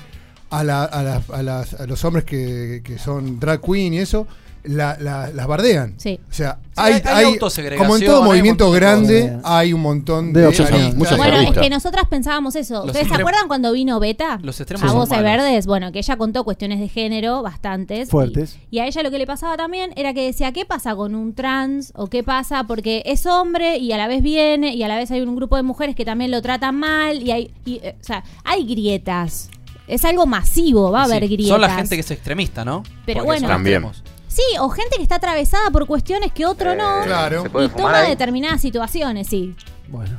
a, la- a las- a las- a los hombres que, que son drag queen y eso, la- la- las bardean. Sí. O sea, Sí, hay, como en todo movimiento grande, hay un montón De de, aristas. muchas Bueno, es que nosotras pensábamos eso. Los ¿Ustedes se acuerdan cuando vino Beta? Los extremos a Voces malos. Verdes, bueno, que ella contó cuestiones de género bastantes. Fuertes. Y, y a ella lo que le pasaba también era que decía, ¿qué pasa con un trans? ¿O qué pasa? Porque es hombre y a la vez viene y a la vez hay un grupo de mujeres que también lo tratan mal y hay, y, eh, o sea, hay grietas. Es algo masivo, va a Sí, haber grietas. Son la gente que es extremista, ¿no? Pero Porque bueno. También. extremos. Sí, o gente que está atravesada por cuestiones que otro no. Claro. ¿Se puede Y fumar toma ahí? determinadas situaciones, sí, Bueno,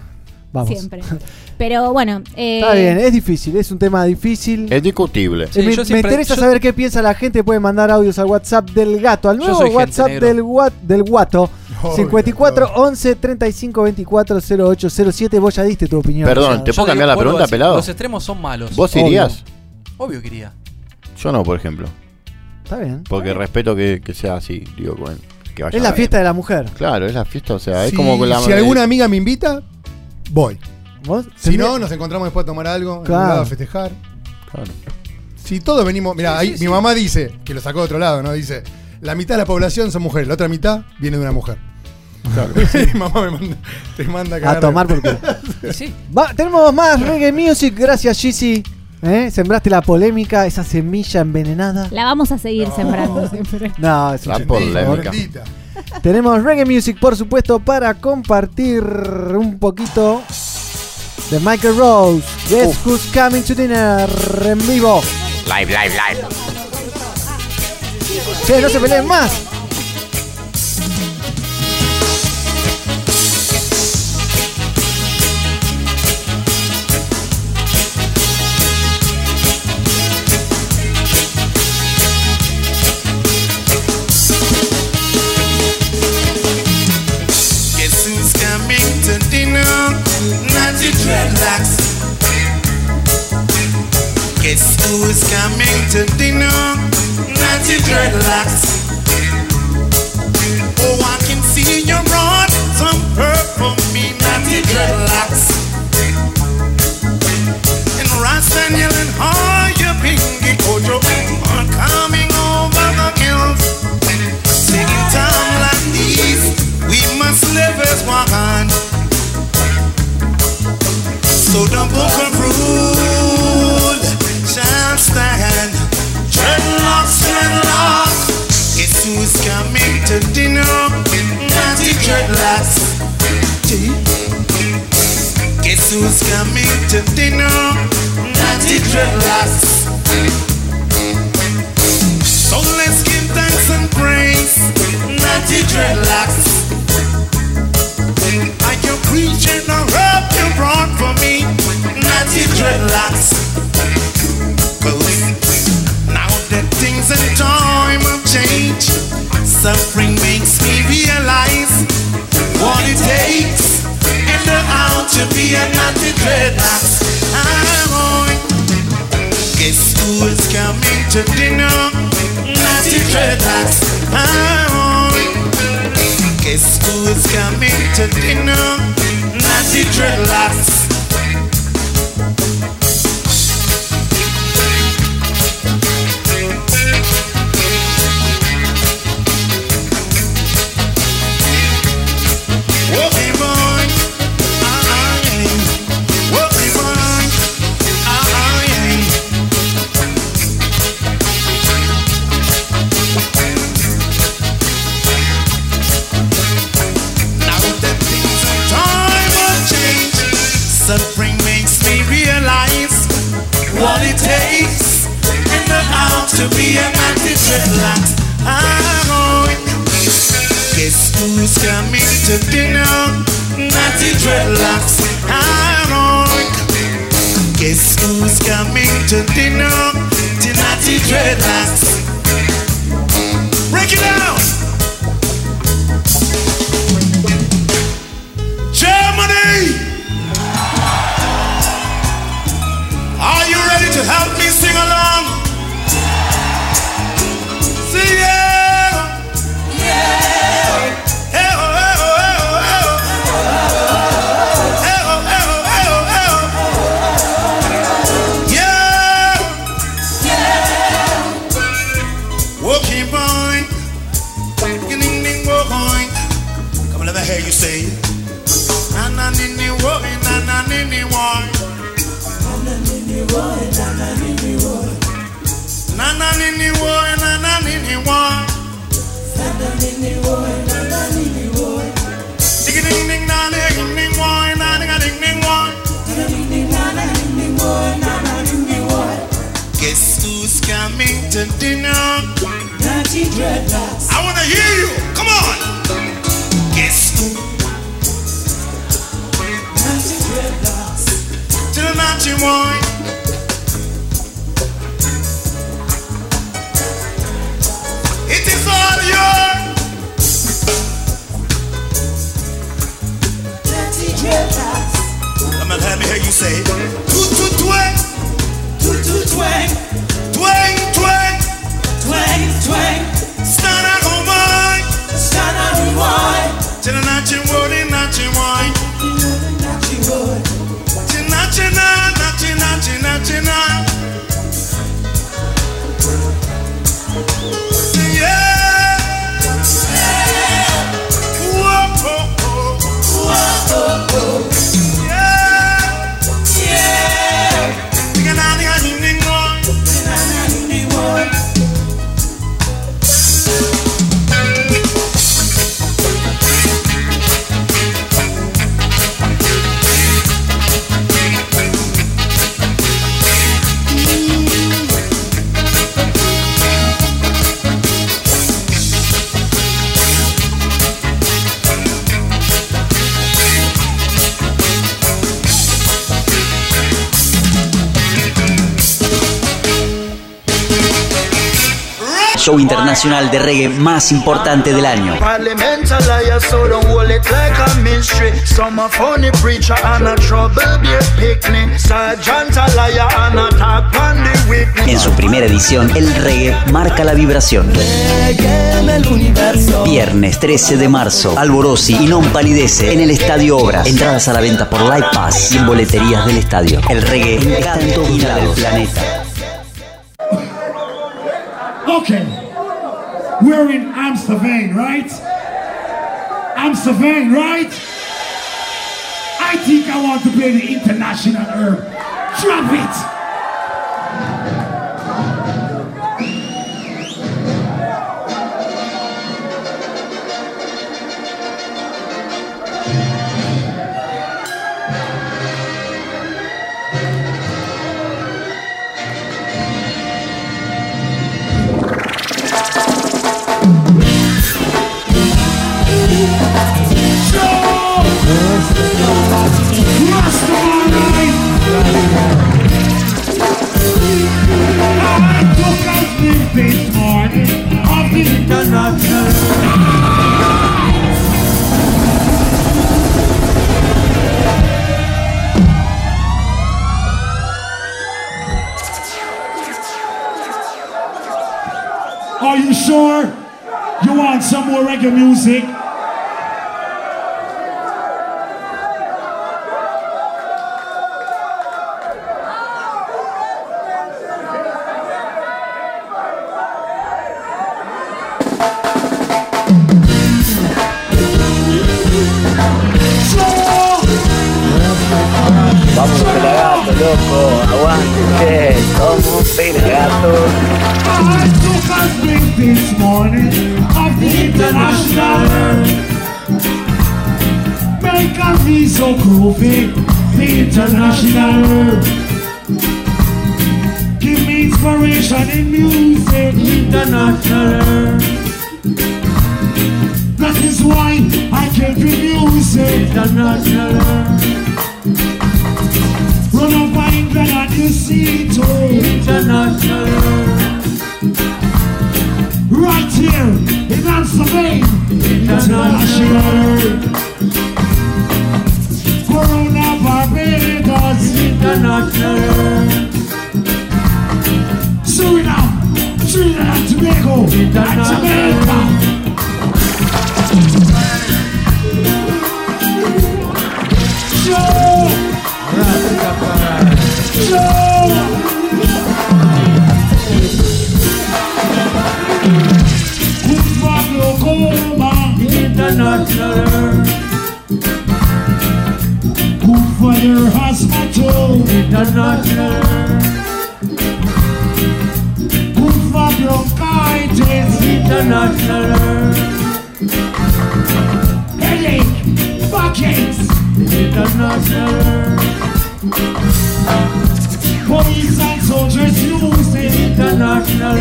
vamos. siempre. Pero bueno, eh, Está bien, es difícil, es un tema difícil. Es discutible. Sí, Eh, me, yo me interesa yo- saber qué piensa la gente. Puede mandar audios al WhatsApp del gato, al Yo nuevo soy gente, WhatsApp negro. del, gua- del guato. Obvio, 54 obvio. 11 35 24 08 07. Vos ya diste tu opinión. Perdón. ¿te puedo cambiar la vuelvo a pregunta, decir, pelado? Los extremos son malos. ¿Vos Obvio. irías? Obvio que iría. Yo no, por ejemplo. Está bien. Porque respeto que, que sea así. Digo, bueno, que vaya Es la bien. fiesta de la mujer. Claro, es la fiesta, o sea, es Si, como con la si alguna amiga me invita, voy. ¿Vos? Si no, nos encontramos después a tomar algo, en Claro. lado a festejar. Claro. Si todos venimos, mira, ahí mi mamá dice, que lo sacó de otro lado, ¿no? Dice, la mitad de la población son mujeres, la otra mitad viene de una mujer. Claro. Sí, mamá me manda, te manda a cagar. A tomar por culo. Sí. Va, tenemos más reggae music. Gracias, Gizzy. ¿Eh? Sembraste la polémica, esa semilla envenenada. la vamos a seguir sembrando siempre. No, es La polémica. Tenemos reggae music, por supuesto, para compartir un poquito de Michael Rose. Guess Who's Coming to Dinner en vivo. Live, live, live. Che, no se peleen más. más importante del año. En su primera edición, el reggae marca la vibración. Viernes 13 de marzo, Alborosi y Non Palidece en el Estadio Obras. Entradas a la venta por Live Pass y en boleterías del estadio. El reggae en cada del planeta. Right? I think I want to play the international herb. Drop it! Are you sure you want some more reggae music? Make me so groovy, the international. Give me inspiration in music, international. That is why I can be music, international. Run up by England and you see it all, international. Right here in Amsterdam, international. Corona international. Suriname, Trinidad and Tobago, and Jamaica. Roger Gut war Blockades International. Headache, Buckets International. Police and soldiers use used International.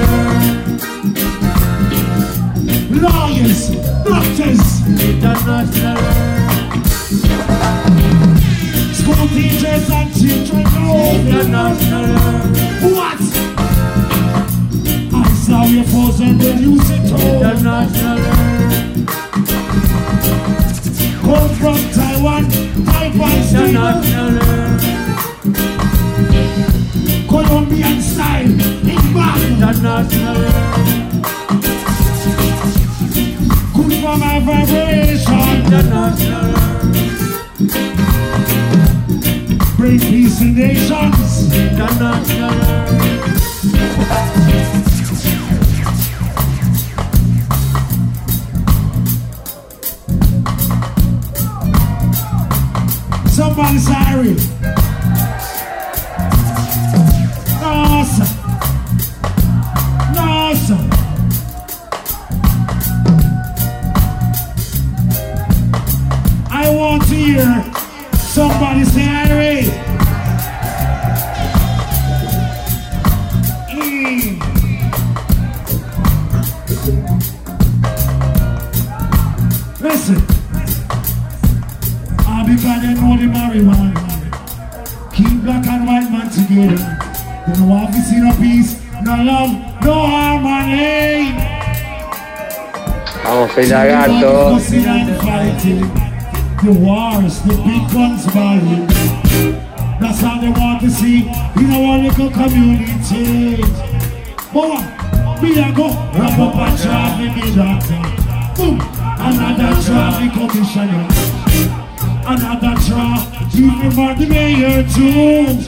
Lawyers, doctors International. Teachers and children. What? I saw your force and they use it. International. Come from Taiwan, Taiwan international. Colombian style, in international. Good for my vibration, international. Bring peace to nations. Mm.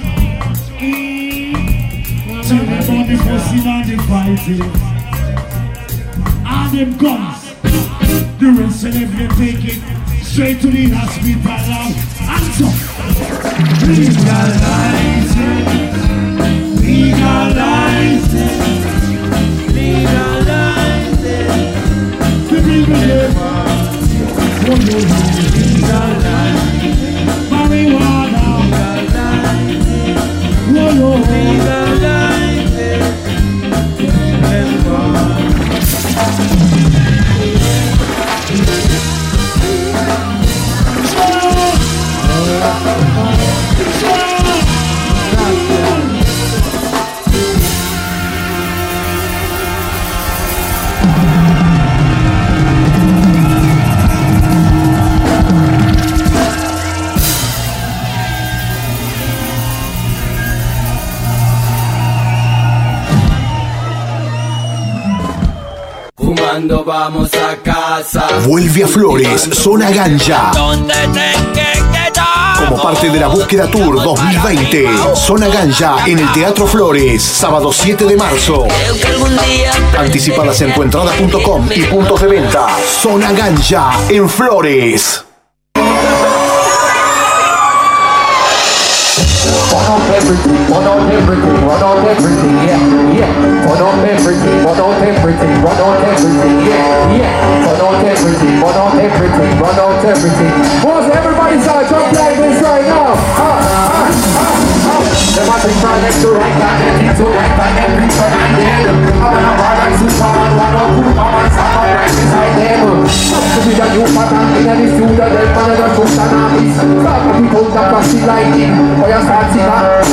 Tell them about the fussing and the fighting. Cuando vamos a casa. Vuelve a Flores, Zona Ganja. Donde. Como parte de la búsqueda Tour 2020. Zona Ganja en el Teatro Flores, sábado 7 de marzo. Anticipadas en tuentrada.com y puntos de venta. Zona Ganja en Flores. Out everything, run out everything, run out everything, yeah, yeah. Run out everything, run out everything, run out everything, yeah, yeah. Run out everything, run out everything, run out everything. Once everybody start jump like this right now. Ah, ah, ah, Them a think right next to right back, and think to right back, and reach for my head. I wanna bar like Superman, one or two, come on, stop my right beside them. To be the new pattern, in then man, the and armies. Stop the people that pass the lightning, or you start seeing that.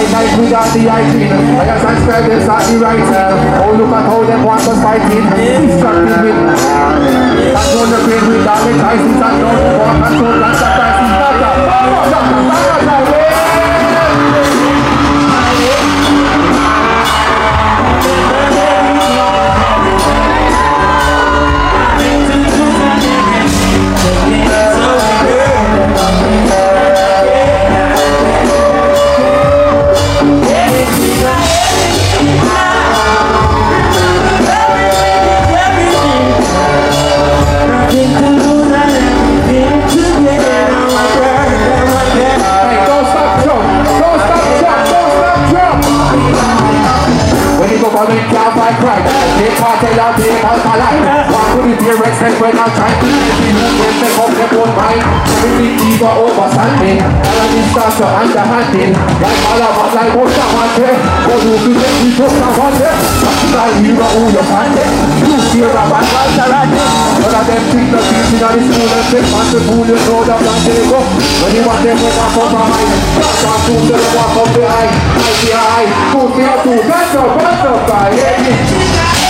You without the hygiene, or you start spreading, start the writing. Oh, look at how them want us fighting, distracted with. That's one the pain with all the crisis, and now the walk and so the crisis. That's a, that's a, that's a, go for the can't fight crime They can't tell you they can't alive One with the parents and when I'm trying to get the youth When they come their own mind Everything ego overstanding All of this starts to underhanding Like all of us like most of us here But you feel that we just not want it Like you know who you find it You fear a man like a rat None of them think the teaching of the school And take man to fool you know the plan they go When you want them with a compromise Not talk to them walk up behind Eye to eye Two to your two That's up, that's up guy Yeah Babylon in a place. They're always looking for somebody to blame. Because of what I live in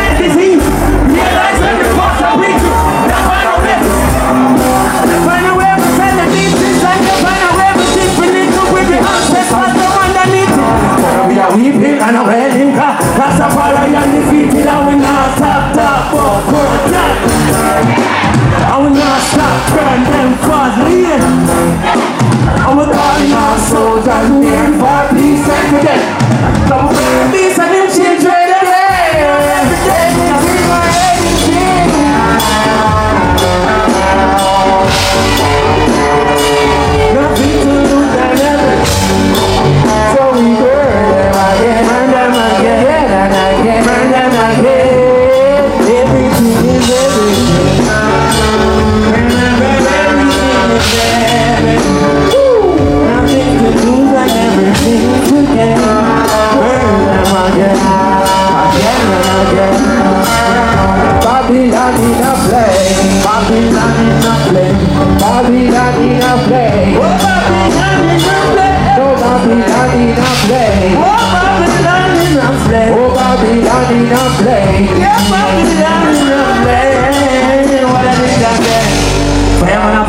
weeping and a wailing a fire and defeated. And we not stop, stop. And we not stop, burn them fast leading. And we're calling our soldiers near for peace and today.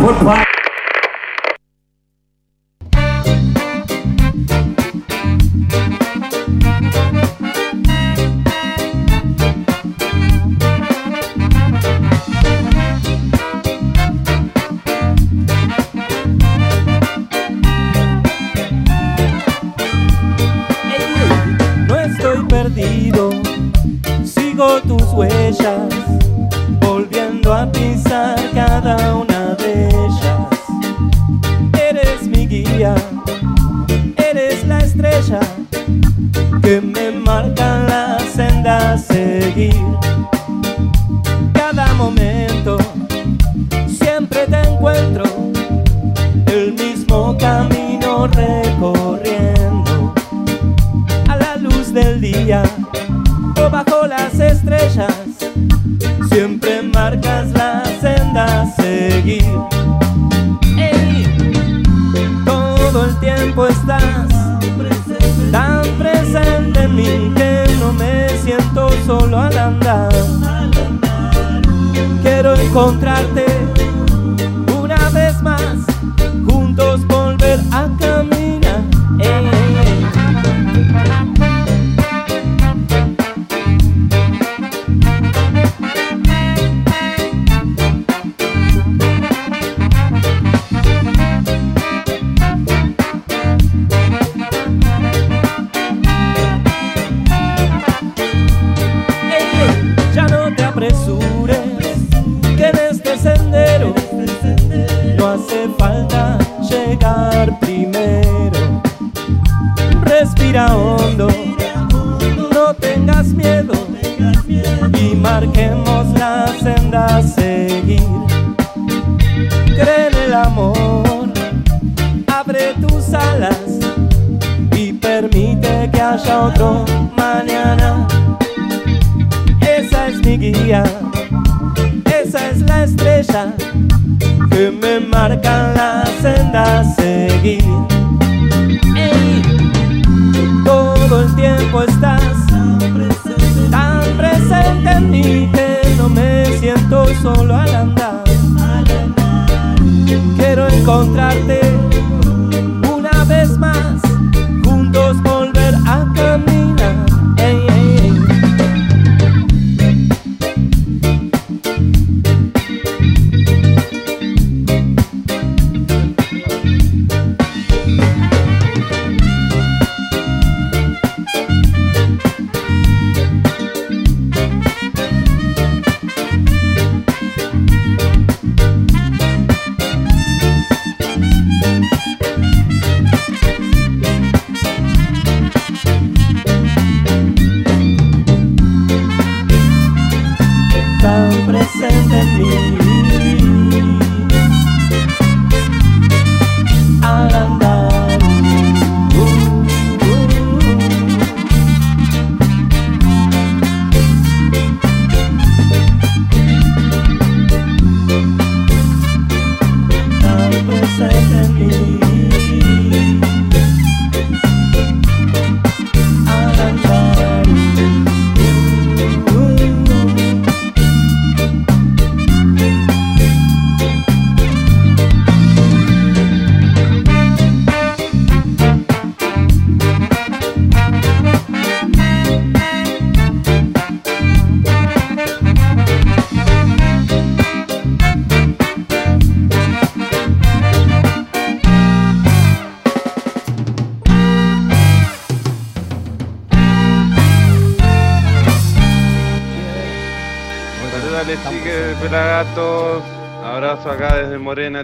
Put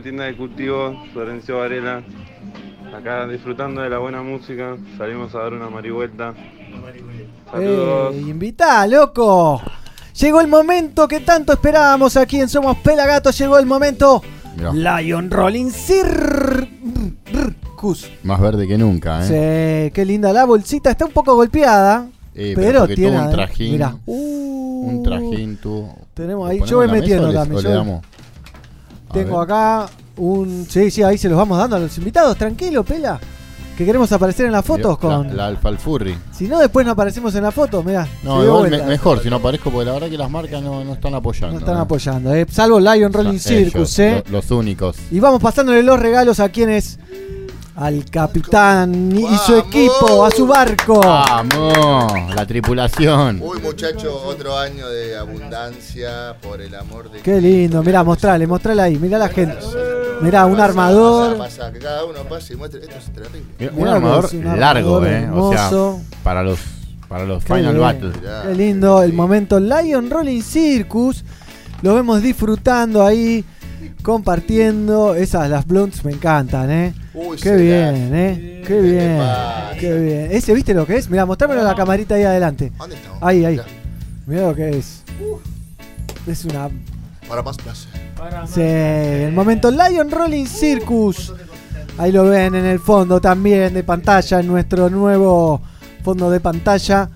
tienda de cultivo, Florencio Varela. Acá disfrutando de la buena música. Salimos a dar una marihuelta. Saludos. ¡Ey, invitá, loco! Llegó el momento que tanto esperábamos aquí en Somos Pelagatos. Llegó el momento. Lion Rolling Circus. Más verde que nunca, ¿eh? Sí, qué linda la bolsita. Está un poco golpeada. Eh, pero porque tiene. un trajín. Mirá. un trajín tuvo. Tenemos ¿Lo ahí, yo voy metiendo también, o le yo- damos? A Tengo acá un. Sí, sí, ahí se los vamos dando a los invitados. Tranquilo, pela. Que queremos aparecer en las fotos con. La, la alfalfurri. Si no, después no aparecemos en la foto. Mirá. No, igual me- mejor si no aparezco, porque la verdad que las marcas no, no están apoyando. No están ¿eh? apoyando, eh. Salvo Lion Rolling Circus, eh. lo- los únicos. Y vamos pasándole los regalos a quienes. Al capitán y su equipo, a su barco. ¡Vamos! La tripulación. Uy, muchacho, otro año de abundancia por el amor de Qué lindo, mirá, mostrale, mostrale ahí, mirá la gente. Mirá, un armador. Pasa, pasa, que cada uno pase y muestre. Esto es terrible. Mira, un armador largo, armador ¿eh? O sea, hermoso. para los, para los Qué Final bien, Battle. Qué lindo el momento Lion Rolling Circus. Lo vemos disfrutando ahí compartiendo. Esas, las blunts me encantan, ¿eh? Uy, Qué bien, ¿eh? Qué bien. Qué bien. ¿Ese viste lo que es? Mirá, mostrármelo a la camarita ahí adelante. ¿Dónde está? Ahí, ahí. Mirá lo que es. Es una Para más placer. Sí, el momento Lion Rolling Circus. Ahí lo ven en el fondo también de pantalla, en nuestro nuevo fondo de pantalla.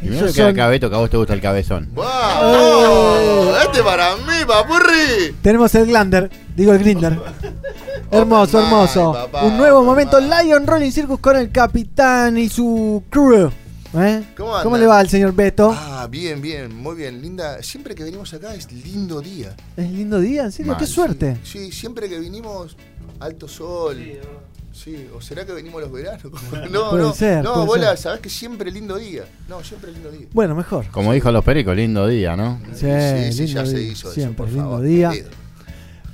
Primero que son- cabeto, que a vos te gusta el cabezón. ¡Vamos! Este para mí, papurri. Tenemos el Glander, digo el Grinder. Hermoso, hermoso. papá, Un nuevo momento Lion Rolling Circus con el capitán y su crew. ¿Eh? ¿Cómo anda? le va al señor Beto? Ah, bien, bien, muy bien. Linda. Siempre que venimos acá es lindo día. Es lindo día, en serio, Mal, qué suerte. Sí, siempre que vinimos, alto sol. Sí, o será que venimos los veranos? No, Puede no, ser, no, puede bola, ser. sabés que siempre lindo día. No, siempre lindo día. Bueno, mejor. Como dijo los pericos, lindo día, ¿no? Sí, Sí, sí, lindo ya se día. hizo eso, Siempre, por lindo favor, día. querido.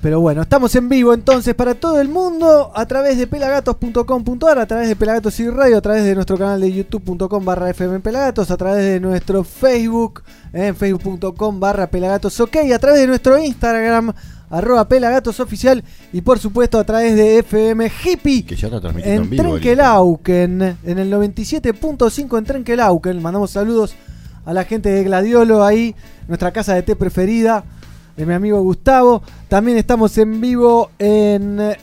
Pero bueno, estamos en vivo entonces para todo el mundo a través de pelagatos.com.ar, a través de Pelagatos y Radio, a través de nuestro canal de youtube.com barra FM Pelagatos, a través de nuestro Facebook, eh, en facebook.com barra Pelagatos OK, a través de nuestro Instagram arroba Pelagatos Oficial y por supuesto a través de FM Hippie Que ya está transmitiendo en en vivo. el- Trenquelauquen, en el 97.5 en Trenquelauquen. Mandamos saludos a la gente de Gladiolo ahí, nuestra casa de té preferida, de mi amigo Gustavo. También estamos en vivo en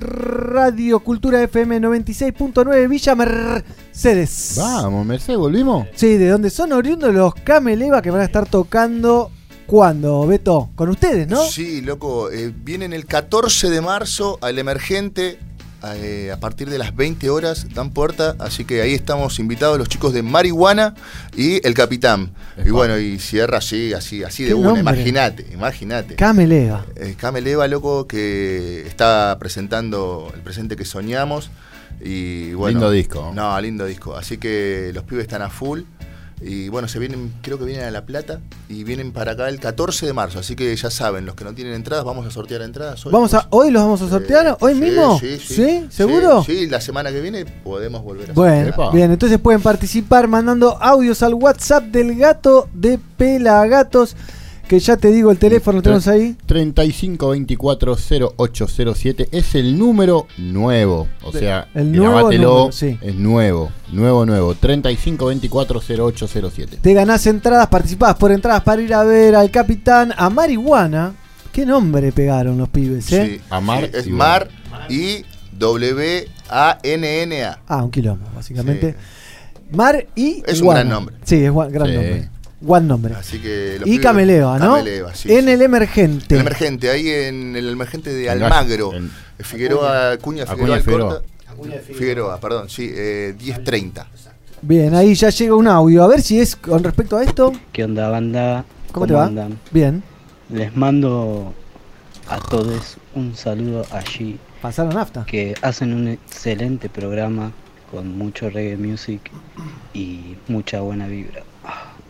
Radio Cultura FM 96.9 Villa Mercedes. Vamos, Mercedes, ¿volvimos? Sí, de donde son oriundos los Cameleva que van a estar tocando. ¿Cuándo, Beto? Con ustedes, ¿no? Sí, loco. eh, vienen el 14 de marzo al Emergente. eh, a partir de las 20 horas dan puerta, así que ahí estamos invitados los chicos de Marihuana y el Capitán. Y bueno, y cierra así, así, así de ¿Qué una, imagínate, imagínate. Cameleva. Eh, Camel Eva, loco, que está presentando el presente que soñamos. Y bueno. Lindo disco. No, lindo disco. Así que los pibes están a full. Y bueno, se vienen, creo que vienen a La Plata y vienen para acá el 14 de marzo. Así que ya saben, los que no tienen entradas, vamos a sortear entradas hoy. Vamos a, ¿Hoy los vamos a sortear? ¿Hoy Sí, mismo? Sí, sí. ¿Seguro? Sí, sí, la semana que viene podemos volver a Bueno, sortear. bien, entonces pueden participar mandando audios al WhatsApp del gato de Pelagatos. Que ya te digo el teléfono, tenemos ahí. 35240807 es el número nuevo. O sea, el nuevo número, sí. es nuevo, nuevo, nuevo. 35240807. Te ganás entradas, participás por entradas para ir a ver al capitán a Marihuana. ¿Qué nombre pegaron los pibes, eh? Sí, sí, es Mar y W-A-N-N-A. Ah, un quilombo, básicamente. Mar y. Es un gran nombre. Sí, es gua- gran Sí. nombre. Buen nombre. Así que Y pibes- Cameleva, ¿no? Cameleva, sí, en sí. el emergente. El emergente, ahí en el emergente de En Almagro. en- Figueroa, Cuña, Acuña, Figueroa, Figueroa. Alcorta. Figueroa, perdón, sí, eh, 10.30. Bien, ahí ya llega un audio. A ver si es con respecto a esto. ¿Qué onda, banda? ¿Cómo te va? andan? Bien. Les mando a todos un saludo allí. Pasaron nafta. Que hacen un excelente programa con mucho reggae music y mucha buena vibra.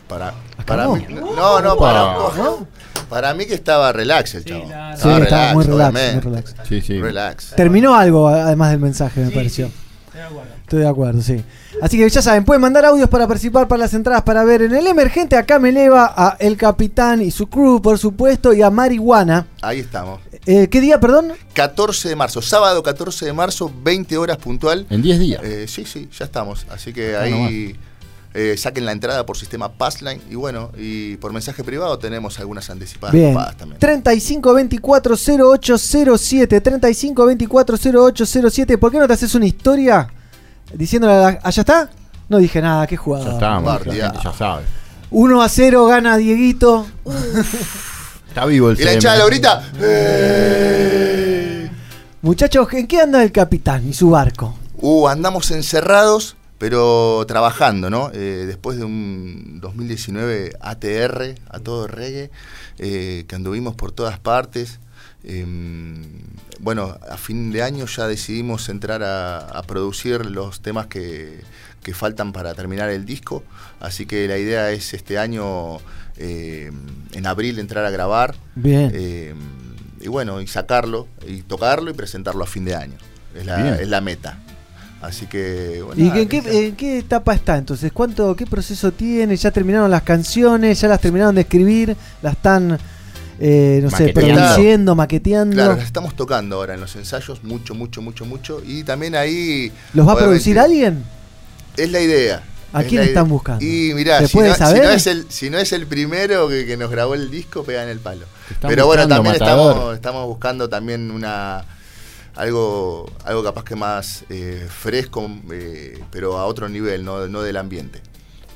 Para, para mí, no, no, para, ¿No? para mí que estaba relax el chavo. Sí, estaba muy relax, muy relax. Sí, sí. Relax. Terminó algo además del mensaje, me pareció. Estoy de acuerdo, sí. Así que ya saben, pueden mandar audios para participar para las entradas para ver en el emergente. Acá me eleva a El Capitán y su crew, por supuesto, y a Marihuana. Ahí estamos. Eh, ¿Qué día, perdón? 14 de marzo, sábado 14 de marzo, 20 horas puntual. En 10 días. Eh, sí, sí, ya estamos. Así que Ah, ahí eh, saquen la entrada por sistema Passline. Y bueno, y por mensaje privado tenemos algunas anticipadas Bien. también. 35240807. 35240807. ¿Por qué no te haces una historia diciéndole a la- ¿Allá está? No dije nada, qué jugada. Ya Bardeado. gente ya sabe. 1 a 0 gana Dieguito. Está vivo el Y la hinchada ahorita. ¡eh! Muchachos, ¿en qué anda el capitán y su barco? Uh, andamos encerrados, pero trabajando, ¿no? Eh, después de un 2019 ATR, a todo reggae, eh, que anduvimos por todas partes. em, bueno, a fin de año ya decidimos entrar a, a producir los temas que, que faltan para terminar el disco. Así que la idea es este año, eh, en abril, entrar a grabar. Bien. Eh, y bueno, y sacarlo, y tocarlo y presentarlo a fin de año. Es la, es la meta. Así que, bueno. ¿Y nada, en qué, en qué etapa está entonces? ¿Cuánto, qué proceso tiene? ¿Ya terminaron las canciones? ¿Ya las terminaron de escribir? ¿La están eh, no sé, produciendo, maqueteando. Claro, las estamos tocando ahora en los ensayos, mucho, mucho, mucho, mucho. Y también ahí. ¿Los va a producir alguien? Es la idea. ¿A quién están buscando? Y mirá, ¿Se si, no, si saber? no es el, si no es el primero que, que nos grabó el disco, pega en el palo. Pero bueno, también estamos, estamos buscando también una algo algo capaz que más eh, fresco, eh, pero a otro nivel, no, no del ambiente.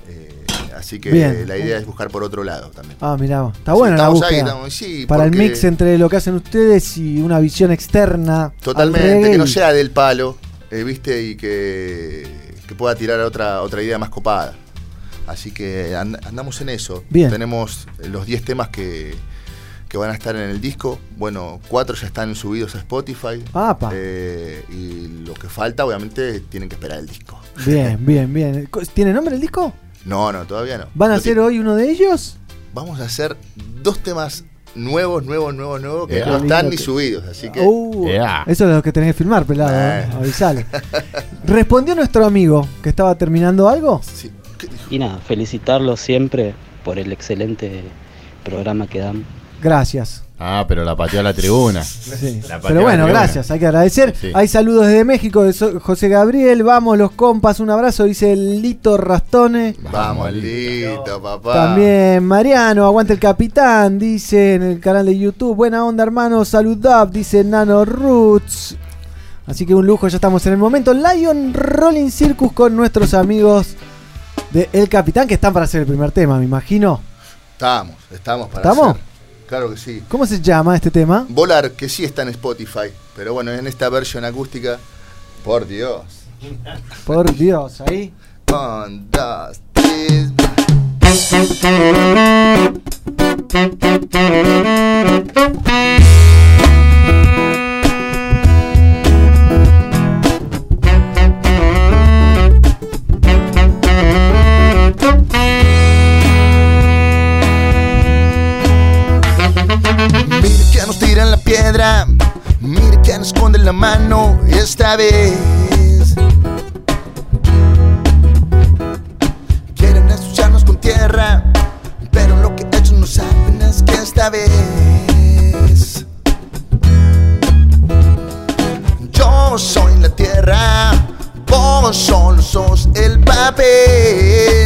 Eh, así que Bien. la idea es buscar por otro lado también. Ah, mirá, está Sí, buena la ahí, estamos- sí, Para el mix entre lo que hacen ustedes y una visión externa. al Totalmente, que no sea del palo, viste, y que, que pueda tirar otra, otra idea más copada. Así que and- andamos en eso. Bien. Tenemos los 10 temas que, que van a estar en el disco. Bueno, cuatro ya están subidos a Spotify. Apa. Eh, y lo que falta, obviamente, tienen que esperar el disco. Bien, bien, bien. ¿Tiene nombre el disco? No, no, todavía no. ¿Van a hacer hoy uno de ellos? Vamos a hacer dos temas nuevos, nuevos, nuevos, nuevos, que Ea. no están ni subidos. Así que. Uh, Eso es lo que tenés que filmar, pelado. Eh. ¿eh? Avisale. ¿Respondió nuestro amigo que estaba terminando algo? Y nada, felicitarlos siempre por el excelente programa que dan. Gracias. Ah, pero la pateó a la tribuna. Sí. La Pero bueno, tribuna. gracias, hay que agradecer. Sí. Hay saludos desde México de So- José Gabriel. Vamos, los compas, un abrazo, dice Lito Rastone. Vamos, listo, papá. También Mariano, aguante el capitán, dice en el canal de YouTube. Buena onda, hermano, saludab, dice Nano Roots. Así que un lujo, ya estamos en el momento. Lion Rolling Circus con nuestros amigos de El Capitán, que están para hacer el primer tema, me imagino. Estamos, estamos para ¿Estamos? hacer. Claro que sí. ¿Cómo se llama este tema? Volar, que sí está en Spotify, pero bueno, en esta versión acústica, por Dios. Por Dios, ahí. Un, dos, tres. Piedra, mire que nos esconden la mano esta vez. Quieren ensuciarnos con tierra, pero lo que ellos no saben es que esta vez yo soy la tierra, vos solo sos el papel.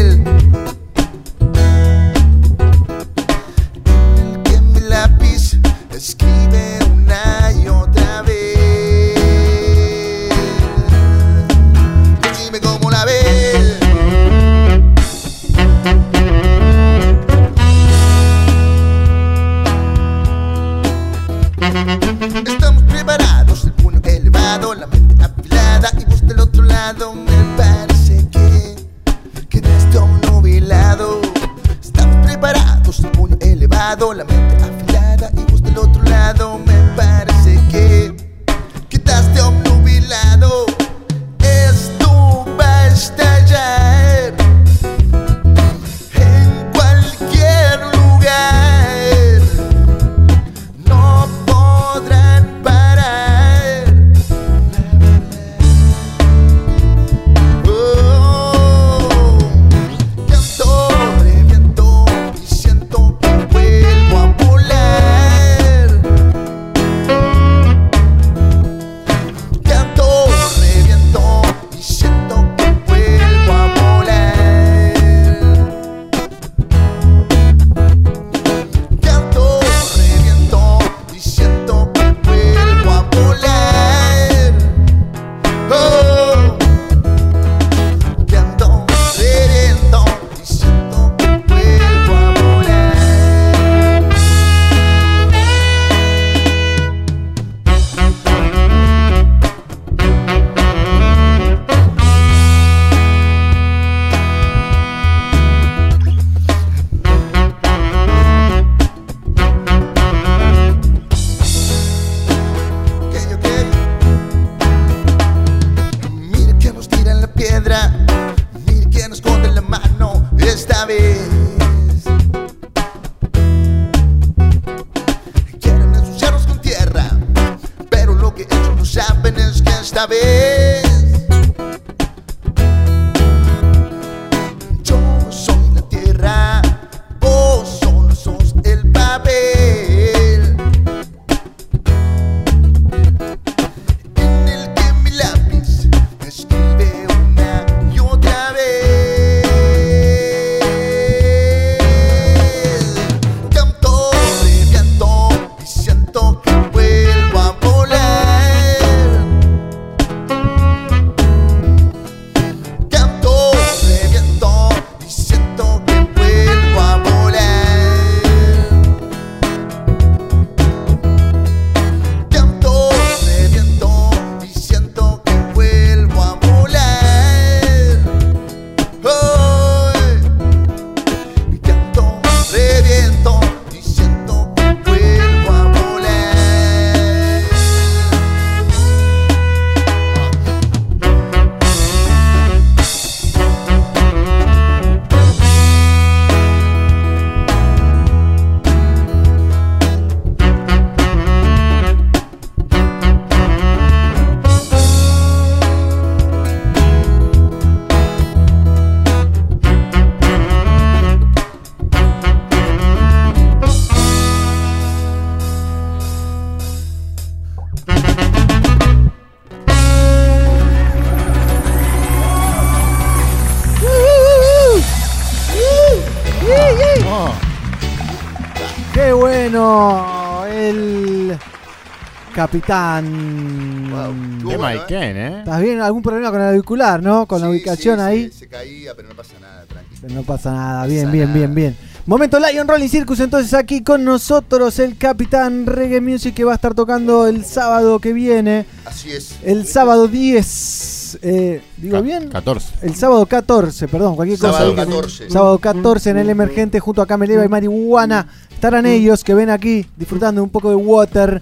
Capitán. Tema y Ken, ¿eh? ¿Estás bien? ¿Algún problema con el auricular, no? Con la ubicación sí, ahí. sí, se caía, pero no pasa nada, tranquilo. Pero no pasa nada. Bien, pasa bien, nada. bien, bien. Momento Lion Rolling Circus, entonces aquí con nosotros el capitán Reggae Music que va a estar tocando el sábado que viene. Así es. El sábado 10. eh, ¿Digo Ca- bien? 14. El sábado 14, perdón, cualquier cosa. Sábado ahí que me- 14. Sábado 14 en el Emergente junto a Cameleva y Marihuana. Estarán ellos que ven aquí disfrutando un poco de Water.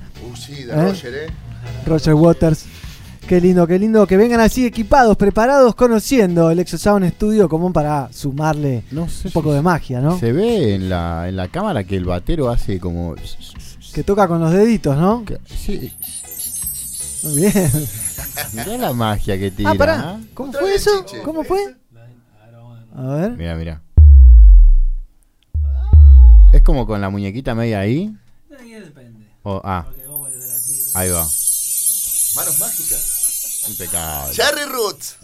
De ¿Eh? Roger, ¿eh? Roger Waters. Qué lindo, qué lindo que vengan así equipados, preparados, conociendo el Exosound Studio como para sumarle No sé un poco si de magia, ¿no? Se ve en la, en la cámara que el batero hace como. Que toca con los deditos, ¿no? Sí. Muy bien. Mirá la magia que tira. Ah, pará. ¿eh? ¿Cómo fue eso? Chiche. ¿Cómo fue? A ver. Mira, mira. Es como con la muñequita media ahí. O- ah. Ahí va. Manos mágicas. Impecable. Cherry Roots.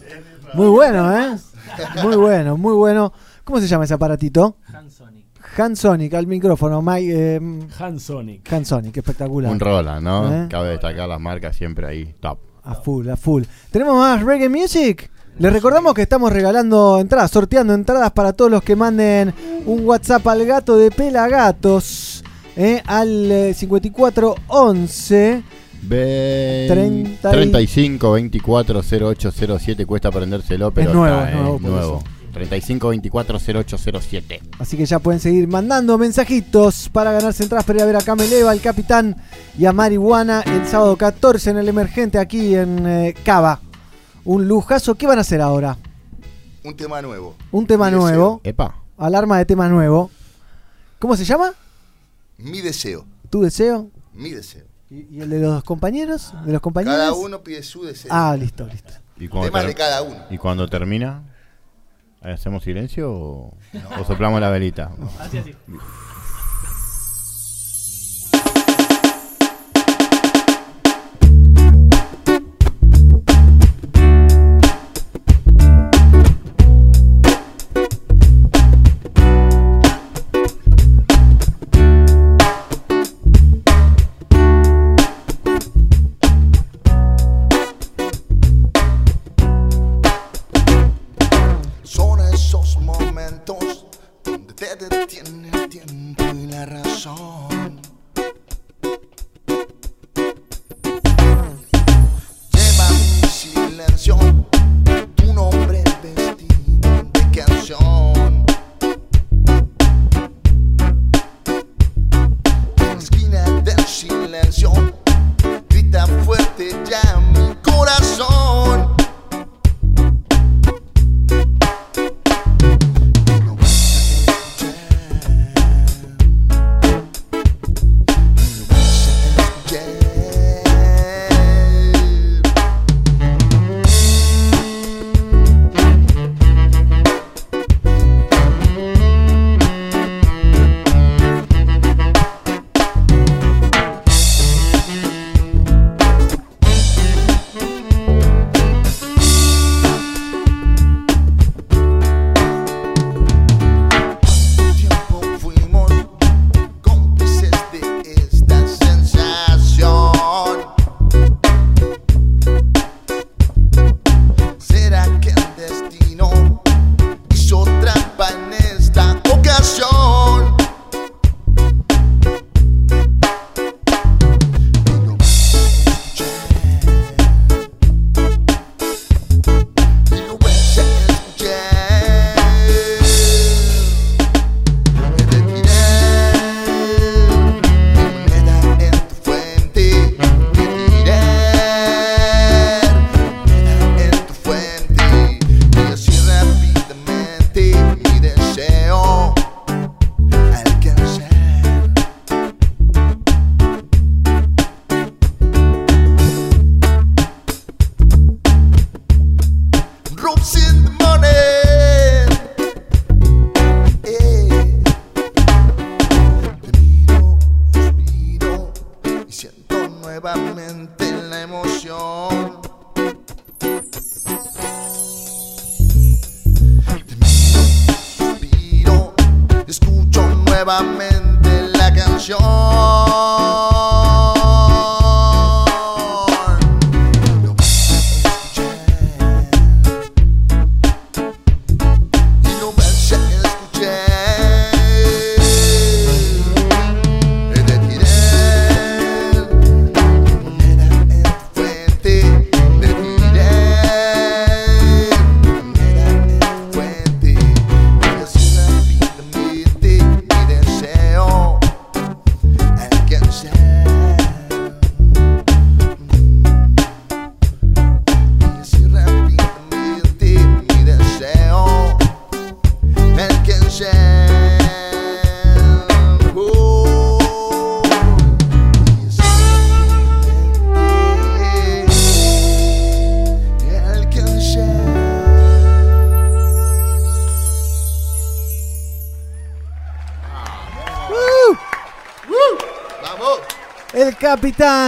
Muy bueno, ¿eh? Muy bueno, muy bueno. ¿Cómo se llama ese aparatito? Hansonic. Hansonic, al micrófono. Mike, eh, Hansonic. Hansonic, espectacular. Un rola, ¿no? ¿Eh? Cabe destacar las marcas siempre ahí. Top. A full, a full. ¿Tenemos más reggae music? Les recordamos que estamos regalando entradas, sorteando entradas para todos los que manden un WhatsApp al gato de Pelagatos eh, al eh, 5411 Ve- 30 y- 35 24 0807 cuesta aprendérselo, pero Es nuevo, está, es nuevo, eh, nuevo. eso. 35 24 0807. Así que ya pueden seguir mandando mensajitos para ganarse entradas para ir a ver a Cameleva, al Capitán y a Marihuana el sábado 14 en el Emergente aquí en eh, Cava. Un lujazo. ¿Qué van a hacer ahora? Un tema nuevo. Un tema Mi deseo. nuevo. Epa. Alarma de tema nuevo. ¿Cómo se llama? Mi deseo. ¿Tu deseo? Mi deseo. ¿Y, y el de los compañeros? ¿De los compañeros? Cada uno pide su deseo. Ah, listo, listo. ¿Y cuando, Temas de cada uno. ¿Y cuando termina? ¿Hacemos silencio o, o soplamos la velita? Así, así.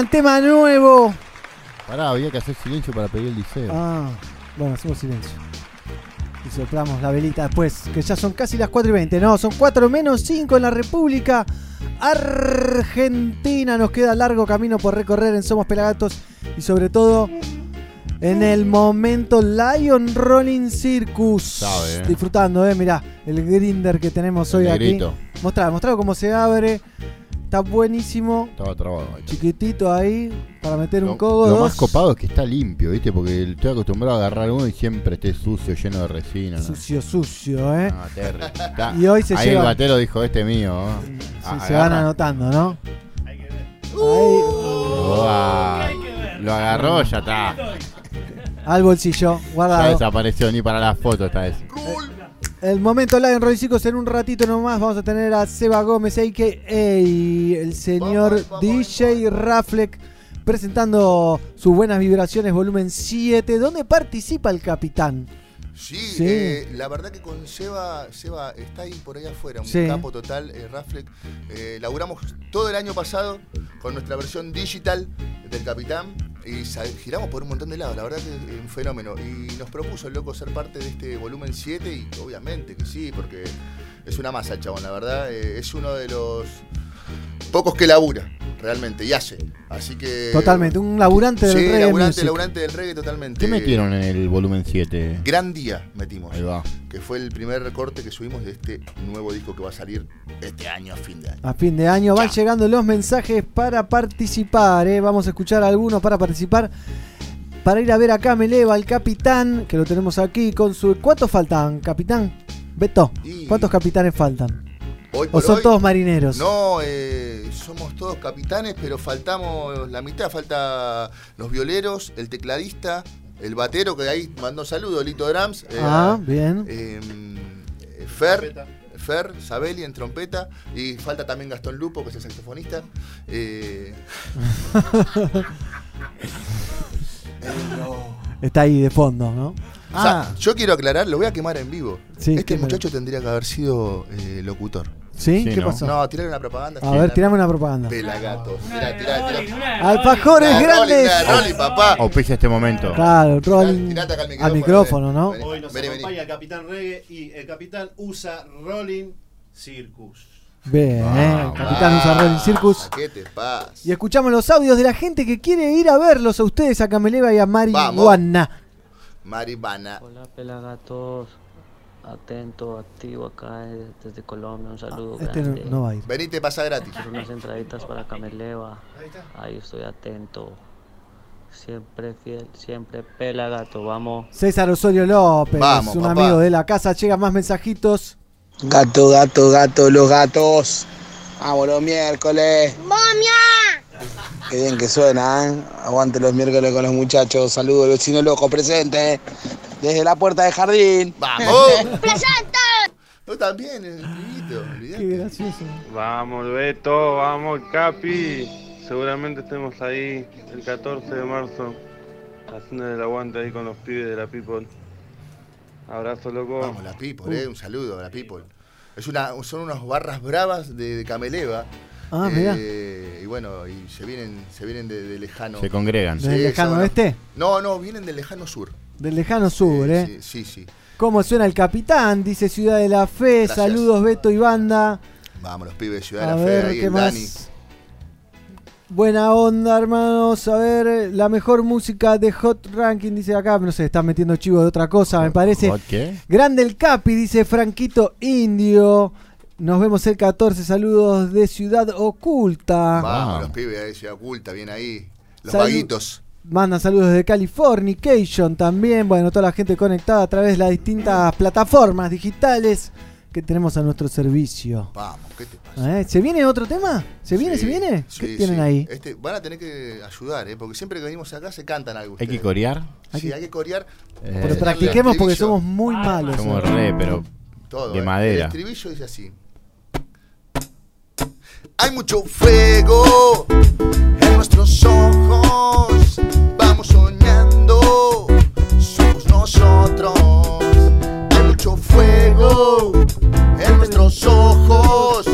Tema nuevo. Pará, había que hacer silencio para pedir el liceo. Ah, bueno, hacemos silencio. Y soplamos la velita después, que ya son casi las 4 y 20. No, son 4 menos 5 en la República Argentina. Nos queda largo camino por recorrer en Somos Pelagatos y sobre todo en el momento Lion Rolling Circus. Sabe, eh. Disfrutando, eh, mirá, el grinder que tenemos hoy aquí. Mostrá, mostrá cómo se abre. Está buenísimo. Chiquitito ahí para meter un Lo, cogo. lo dos. más copado es que está limpio, ¿viste? Porque estoy acostumbrado a agarrar uno y siempre esté sucio, lleno de resina. ¿no? Sucio, sucio, ¿eh? Terrible. Está- Y hoy se Ahí lleva- el batero dijo, este es mío. ¿no? Sí, Ah, se van anotando, ¿no? Uah, lo agarró, ya está. Al bolsillo, Ya guardado. desapareció ni para la foto esta vez. El momento live en Chicos, en un ratito nomás vamos a tener a Seba Gómez, a.k.a. el señor DJ Raflek, presentando sus buenas vibraciones volumen 7, donde participa el capitán. Sí, Sí. eh, la verdad que con Seba, Seba está ahí por ahí afuera, un Sí. capo total, eh, Raflek. Eh, laburamos todo el año pasado con nuestra versión digital del Capitán y giramos por un montón de lados, la verdad que es un fenómeno. Y nos propuso el loco ser parte de este volumen 7 y obviamente que sí, porque es una masa el chabón, la verdad. eh, es uno de los pocos que labura, realmente, y hace. Así que... Totalmente, un laburante del Sí, reggae laburante, del reggae totalmente. ¿Qué metieron en el volumen 7? Gran Día metimos. Ahí va. Que fue el primer recorte que subimos de este nuevo disco que va a salir este año, a fin de año. A fin de año van llegando los mensajes para participar. ¿eh? Vamos a escuchar algunos para participar. Para ir a ver acá me eleva el capitán, que lo tenemos aquí con su... ¿Cuántos faltan, capitán? Beto, ¿cuántos capitanes faltan? Hoy ¿O son hoy- todos marineros? No, eh, somos todos capitanes, pero faltamos la mitad. Falta los violeros, el tecladista, el batero, que ahí mandó saludos, Lito Drums. eh, Ah, bien. eh, Fer, Fer, Sabeli en trompeta. Y falta también Gastón Lupo, que es el saxofonista. Está ahí de fondo, ¿no? o sea, Ah, yo quiero aclarar, lo voy a quemar en vivo. Sí, este muchacho tendría que haber sido eh, locutor. ¿Sí? ¿Qué pasó? No, tirarle una propaganda. A ver, tirame una propaganda. Pelagatos. Tirá, tirá, tirá. Alfajores No, grandes. Rolling, Rolling, papá. Auspicia este momento. Claro, rolling Tirate acá el al micrófono, ¿no? Hoy nos Vení, vení. acompaña el Capitán Reggae y el Capitán usa Rolling Circus. Bien, eh, capitán usa Rolling Circus. ¿Qué te pasa? Y escuchamos los audios de la gente que quiere ir a verlos a ustedes, a Cameleva y a. Marihuana. Maribana. Hola pelagatos, atento, activo acá eh, desde Colombia, un saludo Este no, grande. no va a ir. Venite, pasa gratis. Quiero unas entraditas para Cameleva, ahí estoy atento, siempre fiel, siempre pelagato, vamos. César Osorio López, Vamos, un papá. amigo de la casa. Llegan más mensajitos. Gato, gato, gato, los gatos. Vamos los miércoles. Qué bien que suena, ¿eh? Aguante los miércoles con los muchachos. Saludos, vecino loco presente. Desde la puerta del jardín. ¡Vamos! Tú también, el pibito, olvidate. Qué gracioso. Vamos, Beto, vamos, Capi. Seguramente estemos ahí el 14 de marzo, haciendo el aguante ahí con los pibes de la People. Abrazo, loco. Vamos, la People, eh, un saludo a la People. Es una, son unas barras bravas de, de Cameleva. Ah, mirá. Eh, y bueno, y se vienen, se vienen de, de lejano. Se congregan. ¿Del lejano son- oeste? No, no, vienen del lejano sur. Del lejano sur, ¿eh? Sí, sí, sí. ¿Cómo suena el capitán? Dice Ciudad de la Fe. Gracias. Saludos, Beto y banda. Vamos, los pibes de Ciudad A de la Fe, ahí ¿qué el más? Dani. Buena onda, hermanos. A ver, la mejor música de Hot Ranking, dice acá. No sé, están metiendo chivo de otra cosa, me parece. ¿Hot qué? Grande el Capi, dice Franquito Indio. Nos vemos el 14. Saludos de Ciudad Oculta. Vamos, los pibes de Ciudad Oculta, bien ahí. Los Salu- vaguitos. Mandan saludos de Californication también. Bueno, toda la gente conectada a través de las distintas plataformas digitales que tenemos a nuestro servicio. Vamos, ¿qué te pasa? ¿Eh? ¿Se viene otro tema? ¿Se viene? Sí, ¿Se viene? sí, ¿Qué tienen sí. ahí? Este, van a tener que ayudar, ¿eh? porque siempre que venimos acá se cantan algo. ¿Hay que corear? Sí, hay que corear. Eh, Pero practiquemos porque somos muy malos. Somos ¿eh? re, pero Todo, de ¿eh? madera. El estribillo dice así. Hay mucho fuego en nuestros ojos. Vamos soñando, somos nosotros. Hay mucho fuego en nuestros ojos.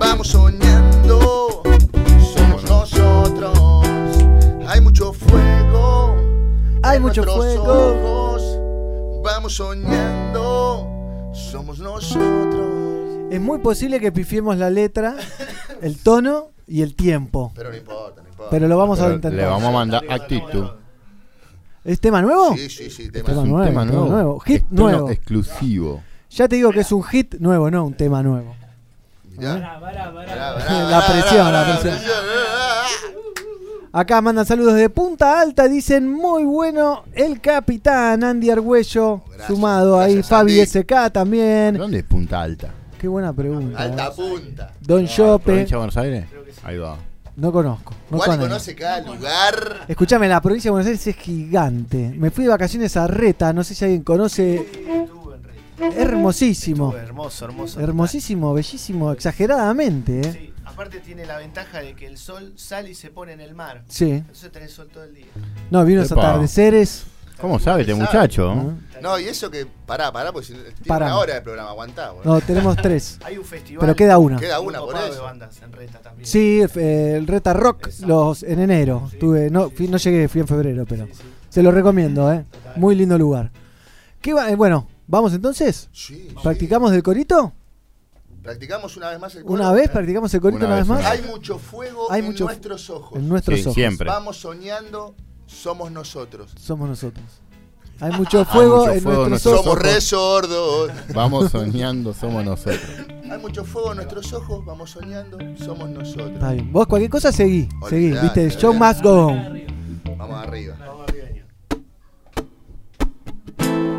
Vamos soñando, somos nosotros. Hay mucho fuego. Hay en nuestros. Ojos. Vamos soñando, somos nosotros. Es muy posible que pifiemos la letra, el tono y el tiempo. Pero no importa, no importa. Pero lo vamos a intentar. Le vamos a mandar actitud. ¿Es tema nuevo? Sí, sí, sí, tema, tema Es un nuevo, tema nuevo. nuevo. Hit Estreno nuevo. exclusivo. Ya te digo que es un hit nuevo, no un tema nuevo. Mirá. La presión, la presión. Acá mandan saludos de Punta Alta, dicen muy bueno el capitán Andy Argüello, sumado ahí Fabi SK también. ¿Dónde es Punta Alta? Qué buena pregunta. Alta eh. punta. Don Chope, ¿Provincia de Buenos Aires? Ahí va. no conozco. No Wally conoce cada lugar. Escúchame, la provincia de Buenos Aires es gigante. Me fui de vacaciones a Reta, no sé si alguien conoce. Hermosísimo. Estuvo hermoso, hermoso. Hermosísimo, bellísimo, exageradamente, ¿eh? Sí, aparte tiene la ventaja de que el sol sale y se pone en el mar. Sí. Entonces tenés sol todo el día. No, vi unos Epa. atardeceres. ¿Cómo sabe este muchacho? No, y eso que. Pará, pará, porque si- tiene Pará. una hora de programa, aguantá. boludo. No, tenemos tres. Hay un festival. Pero queda una. Queda una, por copado eso. de bandas en Reta también. Sí, eh, el Reta Rock los, en enero. Tuve, no, fui- no llegué, fui en febrero, pero se lo recomiendo, ¿eh? Muy lindo lugar. ¿Qué va? eh, bueno, ¿vamos entonces? Sí, ¿Practicamos del corito? Practicamos una vez más el coro. ¿Una vez? ¿Practicamos el corito Una una, vez vez, más? Hay mucho fuego Hay en mucho nuestros ojos. En nuestros Sí, ojos. siempre. Vamos soñando, somos nosotros. Somos nosotros. Hay mucho fuego mucho en fuego en nuestros ojos. Somos re sordos. Vamos soñando, somos nosotros. Hay mucho fuego en nuestros ojos, vamos soñando, somos nosotros. Está bien. Vos cualquier cosa seguí. Seguí, Olvidate, viste. Show must go on. Vamos arriba. Hay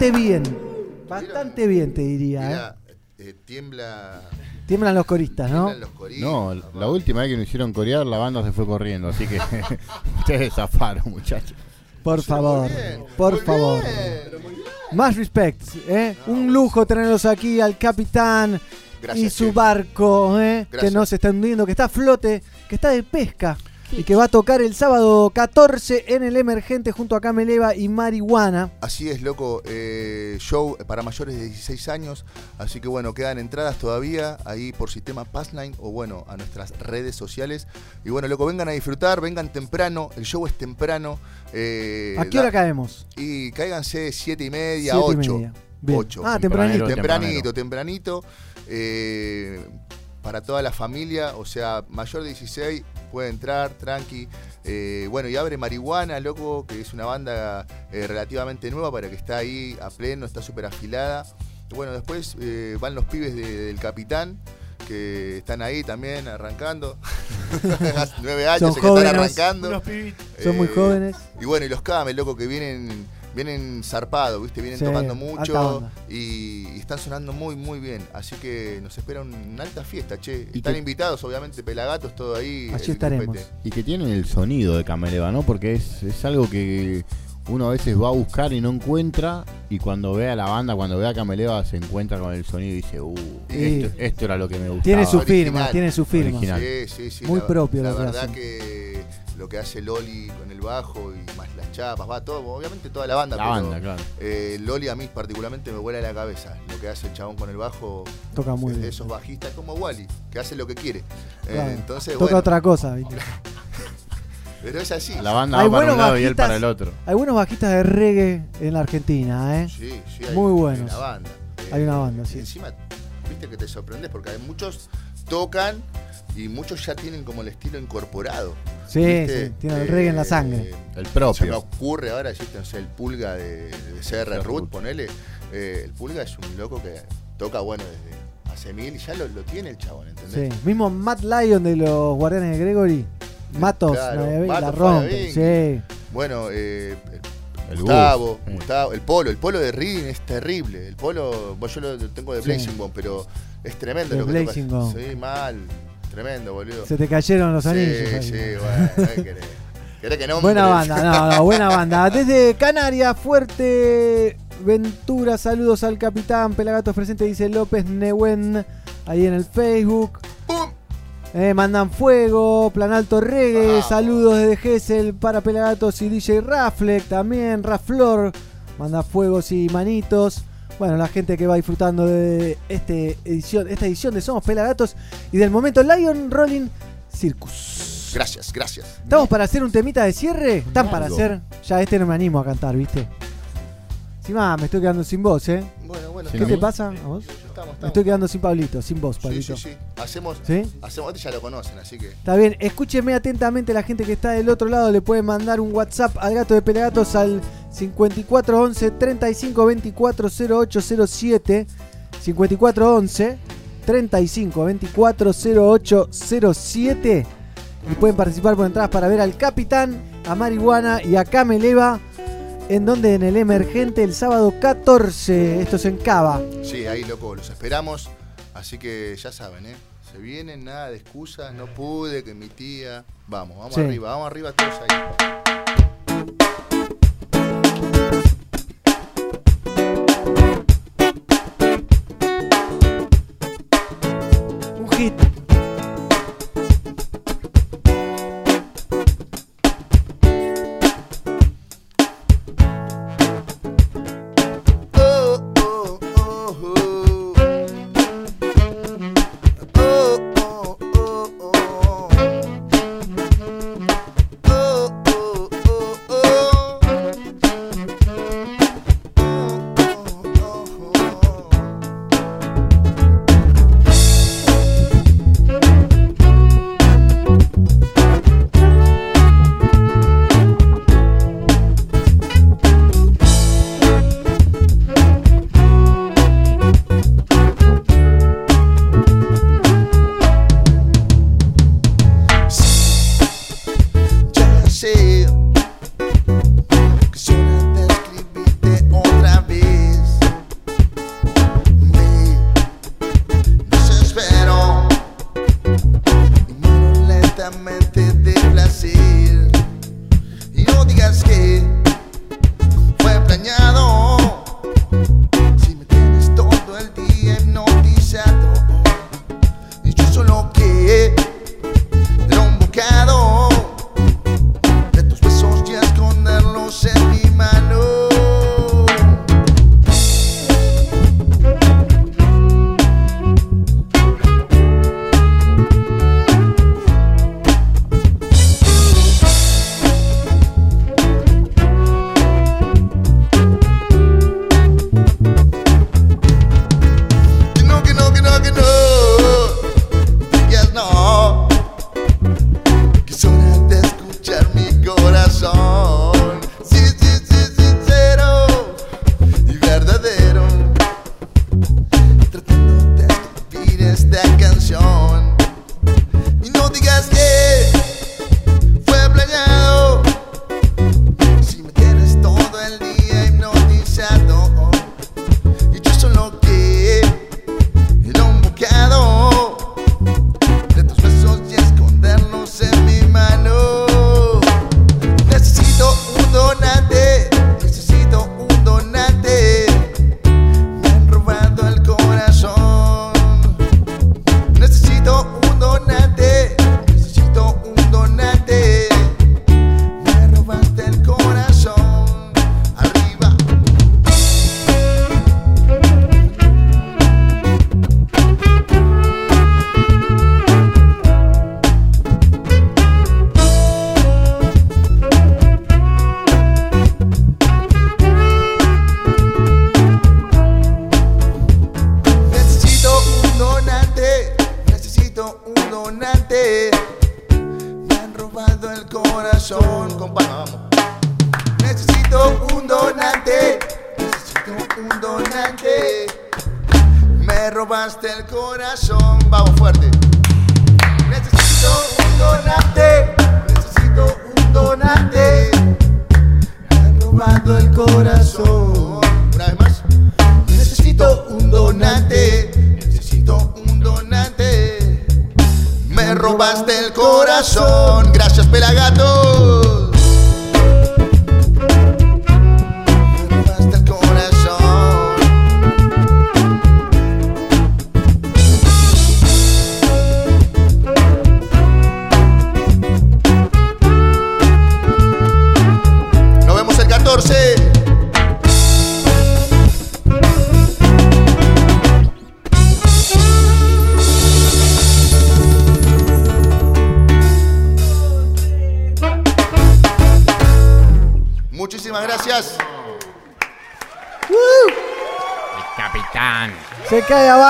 bastante bien. Bastante bien, te diría. ¿eh? Mira, eh, tiembla. Tiemblan los coristas, ¿no? No, la última vez que nos hicieron corear, la banda se fue corriendo, así que ustedes zafaron, muchachos. Por favor, por favor. Más respect, ¿eh? Un lujo tenerlos aquí al capitán Gracias, y su barco, ¿eh? Que no se está hundiendo, que está a flote, que está de pesca y que va a tocar el sábado 14 en el Emergente junto a Cameleva y Marihuana. Así es, loco. eh, show para mayores de 16 años. Así que bueno, quedan entradas todavía ahí por sistema Passline o bueno, a nuestras redes sociales. Y bueno, loco, vengan a disfrutar, vengan temprano. El show es temprano. eh, ¿A qué hora caemos? Y cáiganse 7 y media, Siete y 8. media. Bien. 8. Ah, tempranito. Tempranito, tempranito. eh, para toda la familia, o sea, mayor de 16 puede entrar, tranqui. Eh, bueno, y abre Marihuana, loco, que es una banda eh, relativamente nueva para que está ahí a pleno, está súper afilada. Bueno, después eh, van los pibes de- del Capitán, que están ahí también arrancando. Hace nueve años Son que están jóvenes, arrancando. Son muy jóvenes. Y bueno, y los Camel, loco, que vienen vienen zarpados, ¿viste? Vienen Sí, tocando mucho y, y están sonando muy, muy bien. Así que nos espera un- una alta fiesta, che. Y Están que- invitados, obviamente, pelagatos, todo ahí. Allí estaremos. grupete. Y que tienen el sonido de Cameleva, ¿no? Porque es, es algo que uno a veces va a buscar y no encuentra. Y cuando ve a la banda, cuando ve a Cameleva, se encuentra con el sonido y dice, uh, esto, esto era lo que me gustaba. Tiene su firma, Original. tiene su firma. Original. Sí, sí, sí. Muy la, propio La que verdad que lo que hace Loli con el bajo y más las chapas, va todo, obviamente toda la banda. La pero, banda, claro. eh, Loli a mí particularmente me vuela la cabeza. Lo que hace el chabón con el bajo. Toca muy es- bien. Esos bajistas como Wally, que hace lo que quiere. Eh, Claro. entonces, Toca bueno, otra cosa, ¿viste? pero es así. La banda va para un lado y él para el otro. Hay buenos bajistas de reggae en la Argentina, ¿eh? Sí, sí, hay, Muy hay buenos. una banda. Eh, Hay una banda, y sí. encima, viste que te sorprendes porque hay muchos tocan y muchos ya tienen como el estilo incorporado. Sí, sí, tienen el reggae en la sangre. El Se me propio. ocurre ahora, decirte, no sé, el Pulga de, de CR Root, ponele. eh, el Pulga es un loco que toca, bueno, desde hace mil y ya lo, lo tiene el chabón, ¿entendés? Sí. Mismo Matt Lyon de los Guardianes de Gregory. Matos, Claro, la, rompe. Sí. Bueno, eh, el El Gustavo, Gus. Gustavo, el Polo, el Polo de Reading es terrible. El Polo, bueno, yo lo tengo de Sí. Blazing Bomb, pero es tremendo De lo que Blazing toca. Bomb. Sí, mal, tremendo, boludo. Se te cayeron los Sí, anillos. ahí. Sí, bueno, ¿qué querés? ¿Querés que nombre? Buena banda, no, no, buena banda. Desde Canarias, fuerte Ventura, saludos al capitán Pelagatos presente, dice López Neuen, ahí en el Facebook. Eh, mandan fuego, Plan Alto Reggae, saludos desde Gessel para Pelagatos y DJ Raflek también, Raflor, manda fuegos y manitos. Bueno, la gente que va disfrutando de este edición, esta edición de Somos Pelagatos y del momento Lion Rolling Circus. Gracias, gracias. ¿Estamos para hacer un temita de cierre? ¿Están para hacer? Ya este no me animo a cantar, ¿viste? Encima me estoy quedando sin voz, ¿eh? Bueno, ¿Qué te pasa a vos? Estamos, Me estamos. estoy quedando sin Pablito, sin voz, Sí, Pablito. sí, sí. Hacemos, ¿Sí? hacemos, ya lo conocen, así que. Está bien, escúcheme atentamente la gente que está del otro lado, le puede mandar un WhatsApp al gato de Pelagatos al 5411 35 24 0807 5411 35 24 0807 y pueden participar por entradas para ver al Capitán, a Marihuana y a Cameleva en donde en el emergente el sábado 14, esto es en Cava. Sí, ahí loco, los esperamos. Así que ya saben, ¿eh? Se vienen, nada de excusas, no pude, que mi tía. Vamos, vamos Sí. arriba, vamos arriba todos ahí.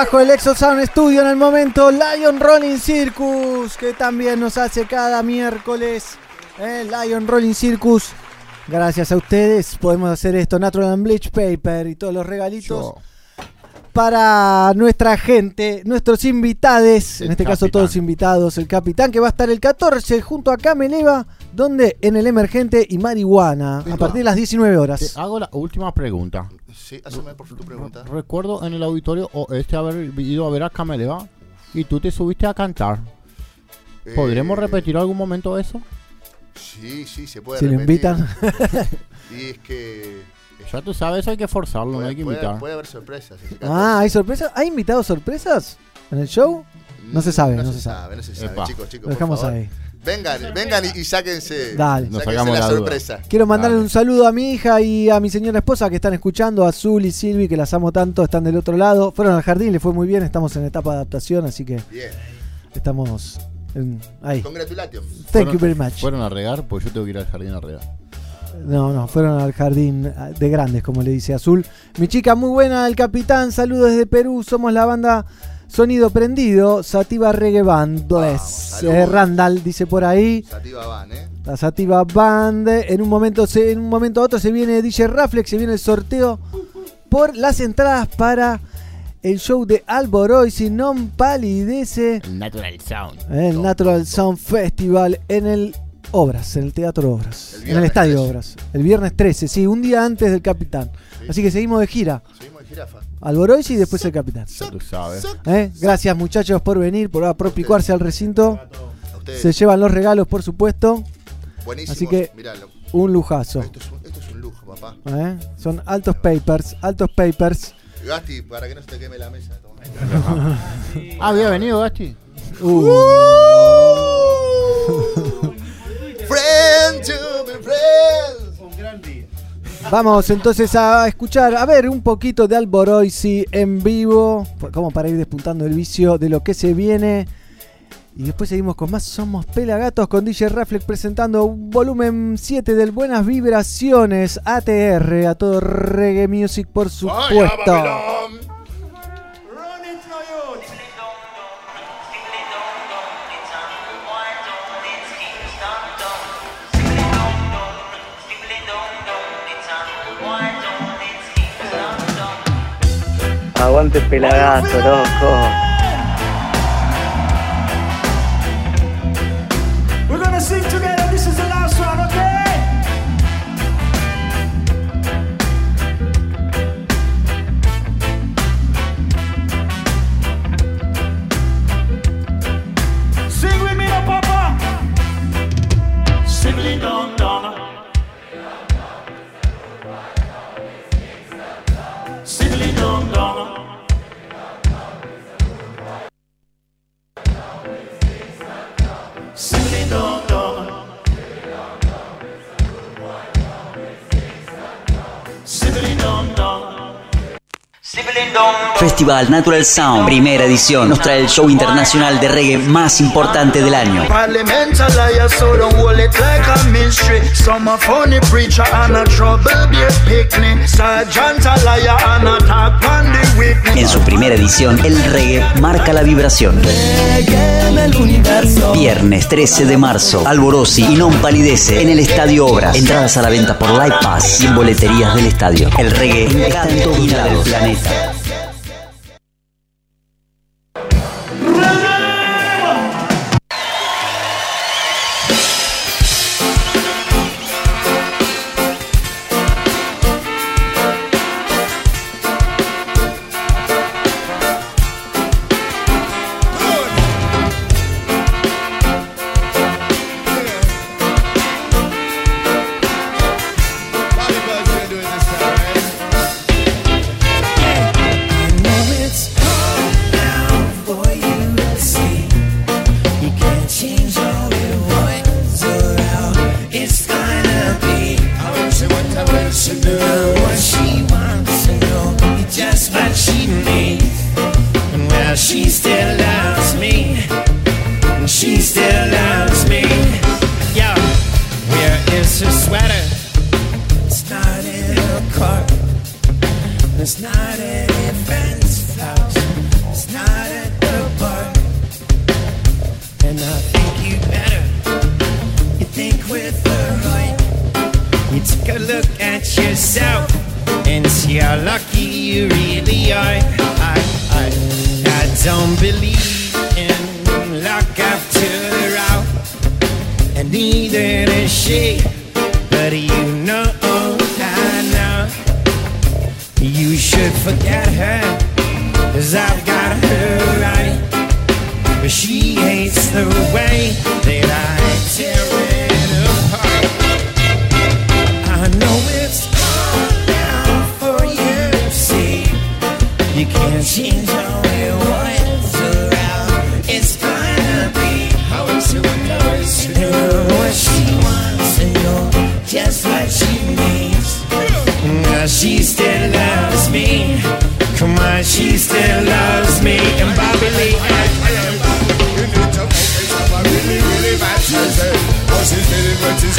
Abajo el Exo Sound Studio en el momento. Lion Rolling Circus, que también nos hace cada miércoles. eh, Lion Rolling Circus. Gracias a ustedes podemos hacer esto. Natural and Bleach Paper y todos los regalitos. Para nuestra gente, nuestros invitados, en este caso todos invitados, el capitán que va a estar el 14 junto a Cameleva, donde en el emergente y marihuana, a partir de las 19 horas. Te hago la última pregunta. Sí, asume por tu pregunta. Recuerdo en el auditorio o este haber ido a ver a Cameleva y tú te subiste a cantar. ¿Podremos Eh, repetir algún momento eso? Sí, sí, se puede Si lo repetir. invitan. y es que. Ya tú sabes, hay que forzarlo, no hay que invitar. puede haber sorpresas. Ah, ¿hay sorpresas? ¿Hay invitados sorpresas en el show? No se sabe, no, no se se sabe. sabe, no se sabe, Epa. chicos, chicos. Lo por dejamos favor. ahí. Vengan, vengan y, y sáquense, Dale. Nos sáquense sacamos la, la duda. sorpresa. Quiero mandarle un saludo a mi hija y a mi señora esposa que están escuchando, a Zul y Silvi, que las amo tanto, están del otro lado. Fueron al jardín, le fue muy bien, estamos en etapa de adaptación, así que Bien. estamos en- ahí. Congratulations. Thank you very much. Fueron a regar, pues yo tengo que ir al jardín a regar. No, no, fueron al jardín ah, de grandes, como le dice Azul. Mi chica muy buena, el capitán, saludos desde Perú, somos la banda Sonido Prendido, Sativa Reggae Band, es saludos. eh, Randall, dice por ahí. Sativa Van, ¿eh? La Sativa Band. En un momento, se- en un momento a otro se viene DJ Raflex, se viene el sorteo por las entradas para el show de Alboroy, y non palidece. El Natural Sound. El Natural Sound Festival en el Obras, en el Teatro Obras, en el Estadio 13. Obras. El viernes 13, sí, un día antes del Capitán. Así que seguimos de gira. Seguimos de jirafa. Alboroy y después el Capitán. Ya tú sabes. ¿Eh? Gracias muchachos por venir, por apropicuarse al recinto. Se llevan los regalos, por supuesto. Buenísimos. Así que Miralo. un lujazo. Esto es un, esto es un lujo, papá. ¿Eh? Son altos papers, altos papers. Gasti, para que no se te queme la mesa. toma. Ah, había venido Gasti. Uh. Friends. Un gran día. Vamos entonces a escuchar, a ver un poquito de Alboroisi en vivo, como para ir despuntando el vicio de lo que se viene. Y después seguimos con más Somos Pelagatos con DJ Raflex presentando un volumen 7 del Buenas Vibraciones ATR a todo reggae music por supuesto. Aguante pelagato, loco. Festival Natural Sound, primera edición, nos trae el show internacional de reggae más importante del año. En su primera edición, el reggae marca la vibración. Viernes 13 de marzo, Alborosi y Non Palidece en el Estadio Obras. Entradas a la venta por Live Pass y en boleterías del estadio. El reggae está en lados del planeta.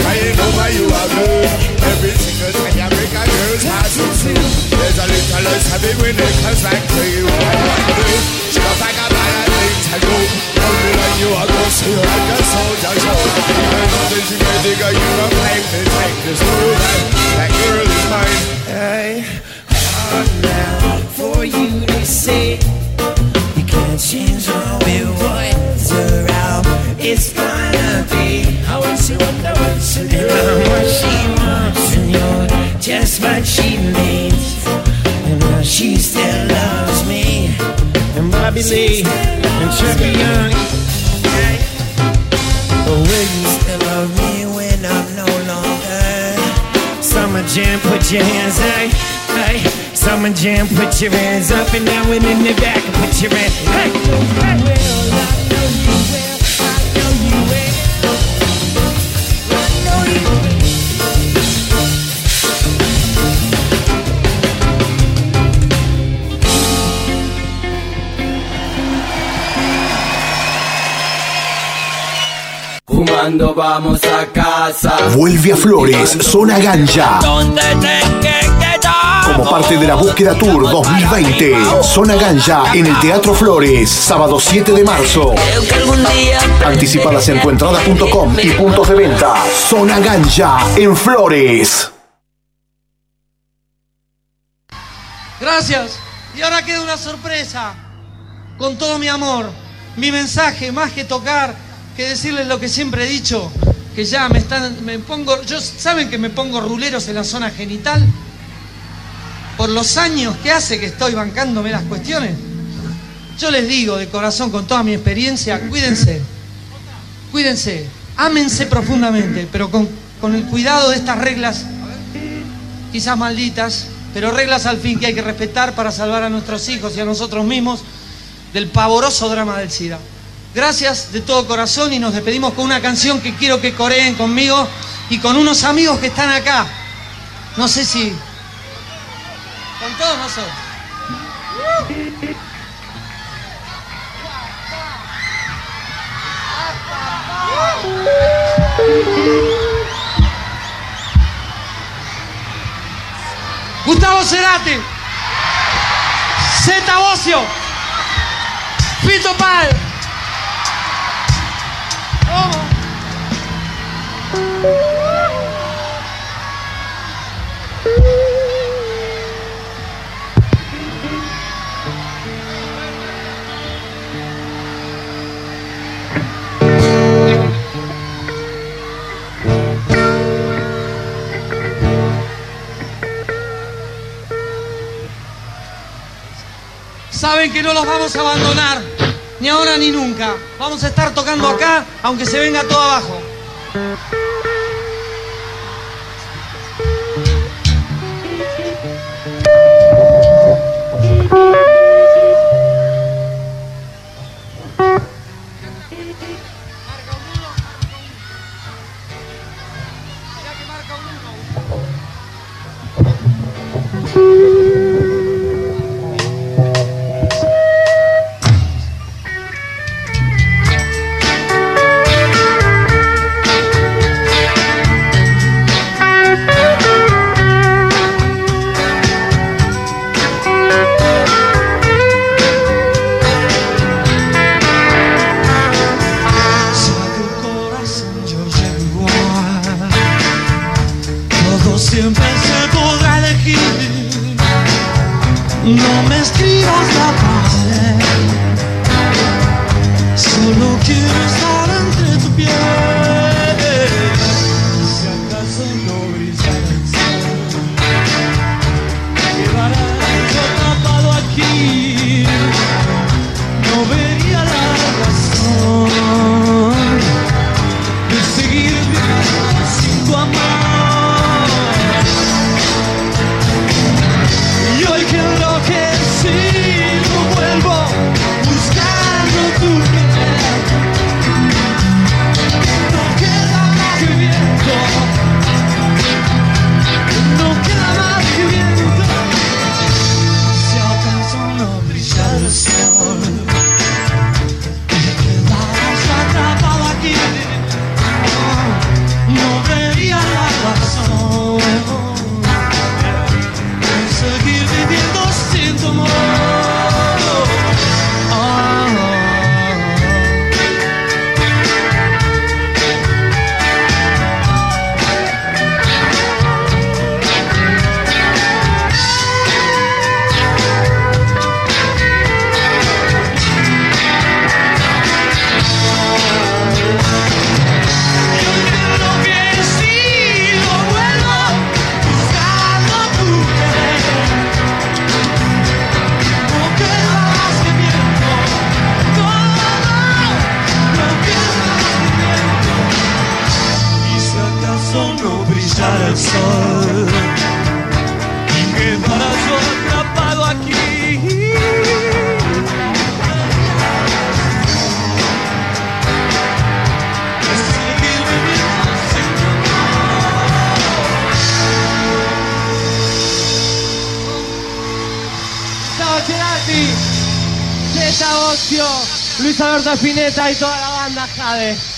Crying over you again. Every single time you break a girl's heart to see. There's a little less happy when it comes back to you. She got back a things to do. Only when you are to see like a soldier show. Even nothing she may dig you a pipe to take this through and she wants and you're just what she needs. And now she still loves me. And Bobby Lee and Young. But will you still love me when I'm no longer? Summer Jam, put your hands. Hey, Summer Jam, put your hands up and down and in the back. Put your hands. Hey, Hey, Vamos a casa. Vuelve a Flores, Zona Ganja. Donde Como parte de la Búsqueda Tour 2020, Zona Ganja en el Teatro Flores, sábado 7 de marzo. Anticipadas en tuentrada.com y puntos de venta. Zona Ganja en Flores. Gracias. Y ahora queda una sorpresa. Con todo mi amor. Mi mensaje, más que tocar, que decirles lo que siempre he dicho, que ya me están, me pongo, yo saben que me pongo ruleros en la zona genital por los años que hace que estoy bancándome las cuestiones. Yo les digo de corazón, con toda mi experiencia, cuídense, cuídense, ámense profundamente, pero con, con el cuidado de estas reglas, quizás malditas, pero reglas al fin que hay que respetar para salvar a nuestros hijos y a nosotros mismos del pavoroso drama del SIDA. Gracias de todo corazón y nos despedimos con una canción que quiero que coreen conmigo y con unos amigos que están acá. No sé si... Con todos nosotros. Gustavo Cerati, Zeta Bocio, Fito Páez. saben que no los vamos a abandonar, ni ahora ni nunca. Vamos a estar tocando acá, aunque se venga todo abajo. no brillara el sol. Quedara yo atrapado aquí. Gerati, Zeta Ocio, Luis Alberto Espineta y toda la banda Jade.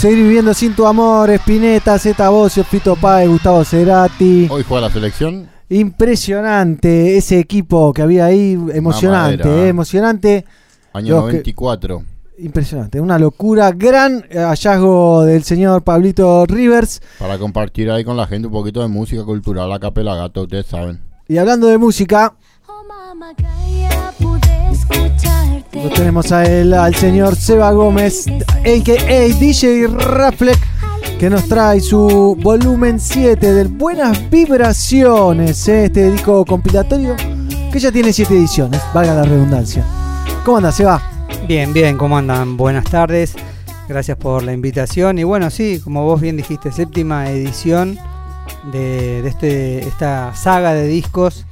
Seguir viviendo sin tu amor, Espineta, Zeta Bocio, Pito Páez, Gustavo Cerati. Hoy juega la selección. Impresionante ese equipo que había ahí, emocionante, eh, emocionante. Año Los que- 94. Impresionante, una locura, gran eh, hallazgo del señor Pablito Rivers. Para compartir ahí con la gente un poquito de música cultural, a capela gato, ustedes saben. Y hablando de música, lo tenemos a él, al señor Seba Gómez, a.k.a. DJ Rafleck, que nos trae su volumen 7 del Buenas Vibraciones, eh, este disco compilatorio que ya tiene 7 ediciones, valga la redundancia. ¿Cómo anda, Seba? Bien, bien, ¿cómo andan? Buenas tardes. Gracias por la invitación. Y bueno, sí, como vos bien dijiste, séptima edición de, de este, esta saga de discos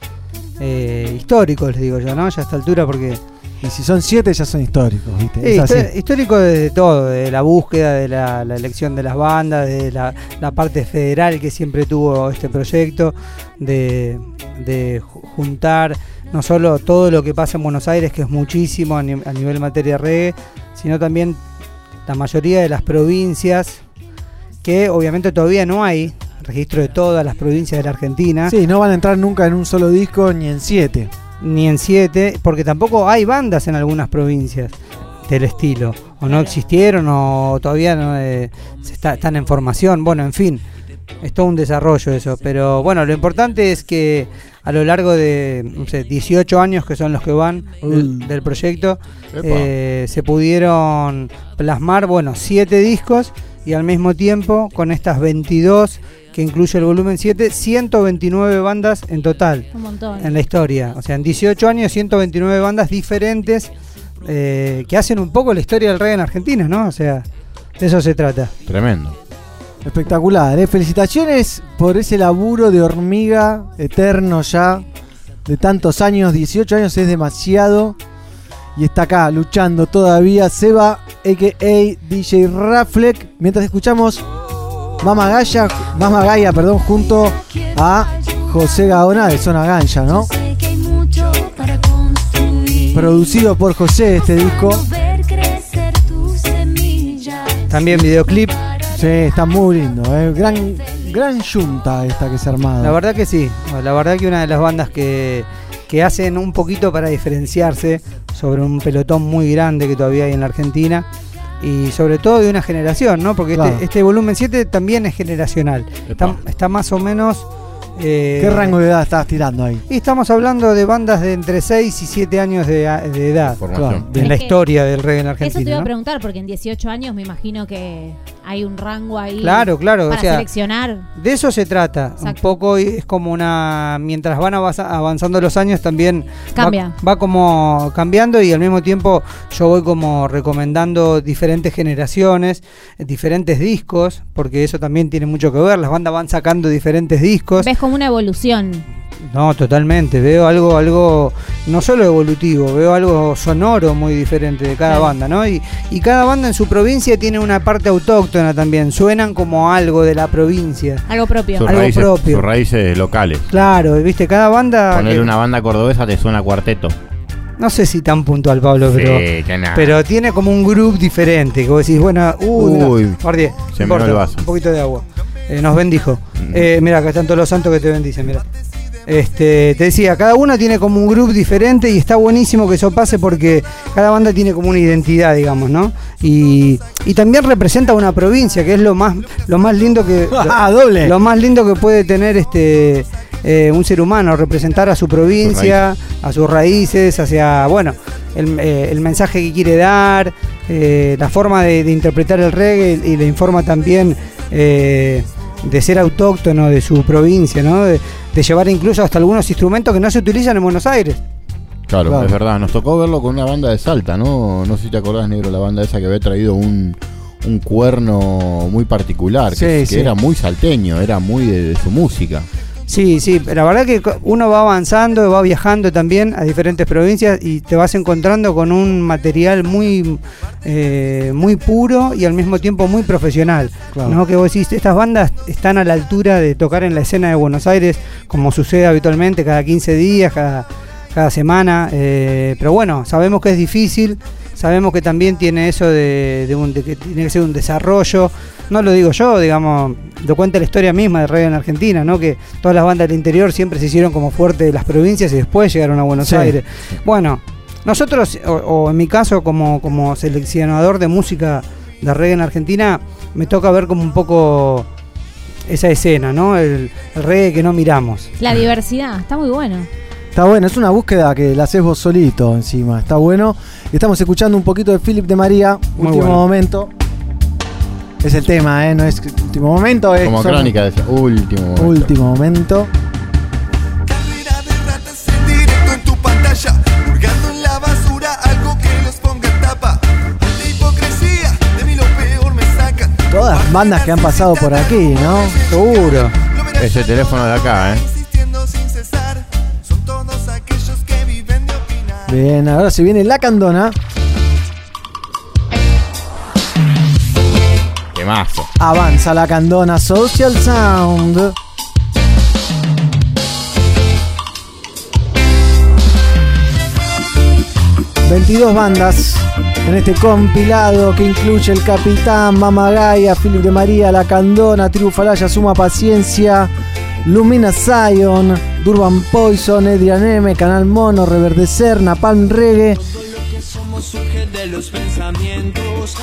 eh, históricos, les digo yo, ¿no? Ya a esta altura porque... Y si son siete ya son históricos, ¿viste? Sí, Es así. histórico de todo, de la búsqueda, de la, la elección de las bandas, de la, la parte federal que siempre tuvo este proyecto, de, de ju- juntar no solo todo lo que pasa en Buenos Aires, que es muchísimo a, ni- a nivel materia reggae, sino también la mayoría de las provincias, que obviamente todavía no hay registro de todas las provincias de la Argentina. Sí, no van a entrar nunca en un solo disco ni en siete. Ni en siete, porque tampoco hay bandas en algunas provincias del estilo. O no existieron o todavía no eh, se está- están en formación. Bueno, en fin, es todo un desarrollo eso. Pero bueno, lo importante es que a lo largo de no sé, 18 años que son los que van del, del proyecto, eh, se pudieron plasmar, bueno, siete discos y al mismo tiempo con estas 22 que incluye el volumen 7, 129 bandas en total Un montón. en la historia. O sea, en 18 años, 129 bandas diferentes eh, que hacen un poco la historia del reggae en Argentina, ¿no? O sea, de eso se trata. Tremendo. Espectacular, ¿eh? felicitaciones por ese laburo de hormiga eterno ya, de tantos años, 18 años es demasiado. Y está acá luchando todavía Seba, a.k.a. DJ Rafleck, mientras escuchamos Mama Gaya, Mama Gaia, perdón, junto a José Gaona de Zona Ganja, ¿no? Producido por José este disco. También videoclip. Sí, está muy lindo, ¿eh? gran, gran yunta esta que se ha armado. La verdad que sí. La verdad que una de las bandas que, que hacen un poquito para diferenciarse sobre un pelotón muy grande que todavía hay en la Argentina. Y sobre todo de una generación, ¿no? Porque Claro. este, este volumen 7 también es generacional. Está, está más o menos... eh, ¿Qué rango de edad estás tirando ahí? Y estamos hablando de bandas de entre 6 y 7 años de, de edad. Claro, en la Es historia del reggae en Eso te Argentina. iba a preguntar, porque en 18 años me imagino que hay un rango ahí. Claro, claro, o Para sea, seleccionar. De eso se trata. Un poco es como una. Mientras van avanza- avanzando los años, también. va- Cambia. Va, como cambiando y al mismo tiempo yo voy como recomendando diferentes generaciones, diferentes discos, porque eso también tiene mucho que ver. Las bandas van sacando diferentes discos. Ves como una evolución. No, totalmente. Veo algo, algo no solo evolutivo, veo algo sonoro muy diferente de cada Sí. banda, ¿no? Y, y cada banda en su provincia tiene una parte autóctona también. Suenan como algo de la provincia. Algo propio. Sus Algo raíces, propio. sus raíces locales. Claro, viste, cada banda. Poner que- una banda cordobesa te suena cuarteto. No sé si tan puntual, Pablo, Sí, pero. que nada. Pero tiene como un groove diferente. Que vos decís, bueno, uy, se no me importa, el vaso. Un poquito de agua. Eh, nos bendijo. Eh, mira, acá están todos los santos que te bendicen, mira. Este, te decía, cada una tiene como un groove diferente y está buenísimo que eso pase porque cada banda tiene como una identidad, digamos, ¿no? Y, y también representa una provincia, que es lo más, lo más lindo que. Ah, doble. Lo más lindo que puede tener este eh, un ser humano, representar a su provincia, a sus raíces, hacia, bueno, el, eh, el mensaje que quiere dar, eh, la forma de, de interpretar el reggae y le informa también de ser autóctono de su provincia, ¿no? De, de llevar incluso hasta algunos instrumentos que no se utilizan en Buenos Aires. Claro, Claro. es verdad. Nos tocó verlo con una banda de Salta, ¿no? No sé si te acordás, negro, la banda esa que había traído un, un cuerno muy particular, que, Sí, que sí. era muy salteño, era muy de, de su música. Sí, sí, la verdad que uno va avanzando, va viajando también a diferentes provincias y te vas encontrando con un material muy, eh, muy puro y al mismo tiempo muy profesional. Claro. ¿no? Que vos decís, estas bandas están a la altura de tocar en la escena de Buenos Aires, como sucede habitualmente, cada 15 días, cada, cada semana. eh, pero bueno, sabemos que es difícil, sabemos que también tiene eso de, de un- de que tiene que ser un desarrollo. No lo digo yo, digamos, lo cuenta la historia misma de reggae en Argentina, ¿no? Que todas las bandas del interior siempre se hicieron como fuertes de las provincias y después llegaron a Buenos Sí. Aires. Bueno, nosotros, o, o en mi caso, como, como seleccionador de música de reggae en Argentina, me toca ver como un poco esa escena, ¿no? El, el reggae que no miramos. La diversidad, está muy bueno. Está bueno, es una búsqueda que la haces vos solito encima. Está bueno. Estamos escuchando un poquito de Philip de María, Muy último bueno. momento. Es el tema, ¿eh? No es último momento, es Como son- crónica de último momento. Último momento. Todas bandas que han pasado por aquí, ¿no? Seguro. Ese teléfono de acá, ¿eh? Bien, ahora se viene la candona. Temazo. Avanza la candona Social Sound. ...22 bandas en este compilado que incluye el Capitán, Mamagaya, Philip de María, La Candona, Tribu Falaya, Suma Paciencia, Lumina Zion, Durban Poison, Edrian M, Canal Mono, Reverdecer, Napalm Reggae,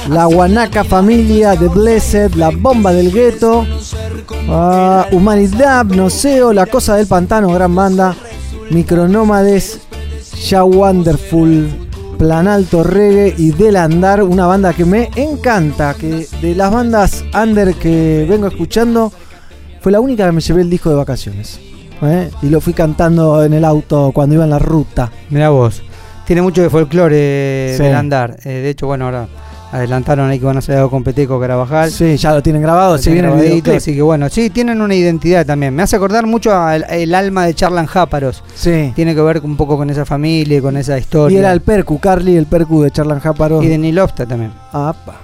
La Guanaca Familia, The Blessed, La Bomba del Gueto, ah, Humanidad, Noseo, La Cosa del Pantano, gran banda, Micronómades, Ya Wonderful, Plan Alto Reggae y Del Andar, una banda que me encanta, que de las bandas under que vengo escuchando, fue la única que me llevé el disco de vacaciones. ¿Eh? Y lo fui cantando en el auto cuando iba en la ruta. Mira vos. Tiene mucho de folclore Sí. del andar. Eh, de hecho, bueno, ahora adelantaron ahí que van a hacer algo con Peteco Carabajal. Sí, ya lo tienen grabado, tienen viene el. Así que bueno, sí, tienen una identidad también. Me hace acordar mucho al el alma de Charlan Jáparos. Sí. Tiene que ver un poco con esa familia con esa historia. Y era el Percu, Carly, el Percu de Charlan Jáparo. Y de Nilofta también. Apa.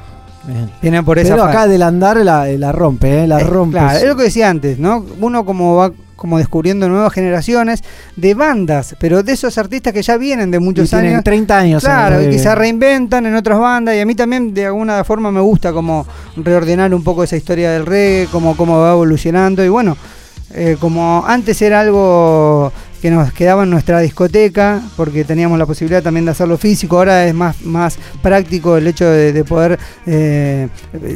Bien. Vienen por esa Pero acá del andar la, la rompe, ¿eh? la Eh, rompe. Claro, es lo que decía antes, ¿no? Uno como va como descubriendo nuevas generaciones de bandas, pero de esos artistas que ya vienen de muchos Y tienen años. 30 años Claro, y que se reinventan en otras bandas. Y a mí también de alguna forma me gusta como reordenar un poco esa historia del reggae, como cómo va evolucionando. Y bueno, eh, como antes era algo que nos quedaba en nuestra discoteca, porque teníamos la posibilidad también de hacerlo físico, ahora es más, más práctico el hecho de, de poder eh,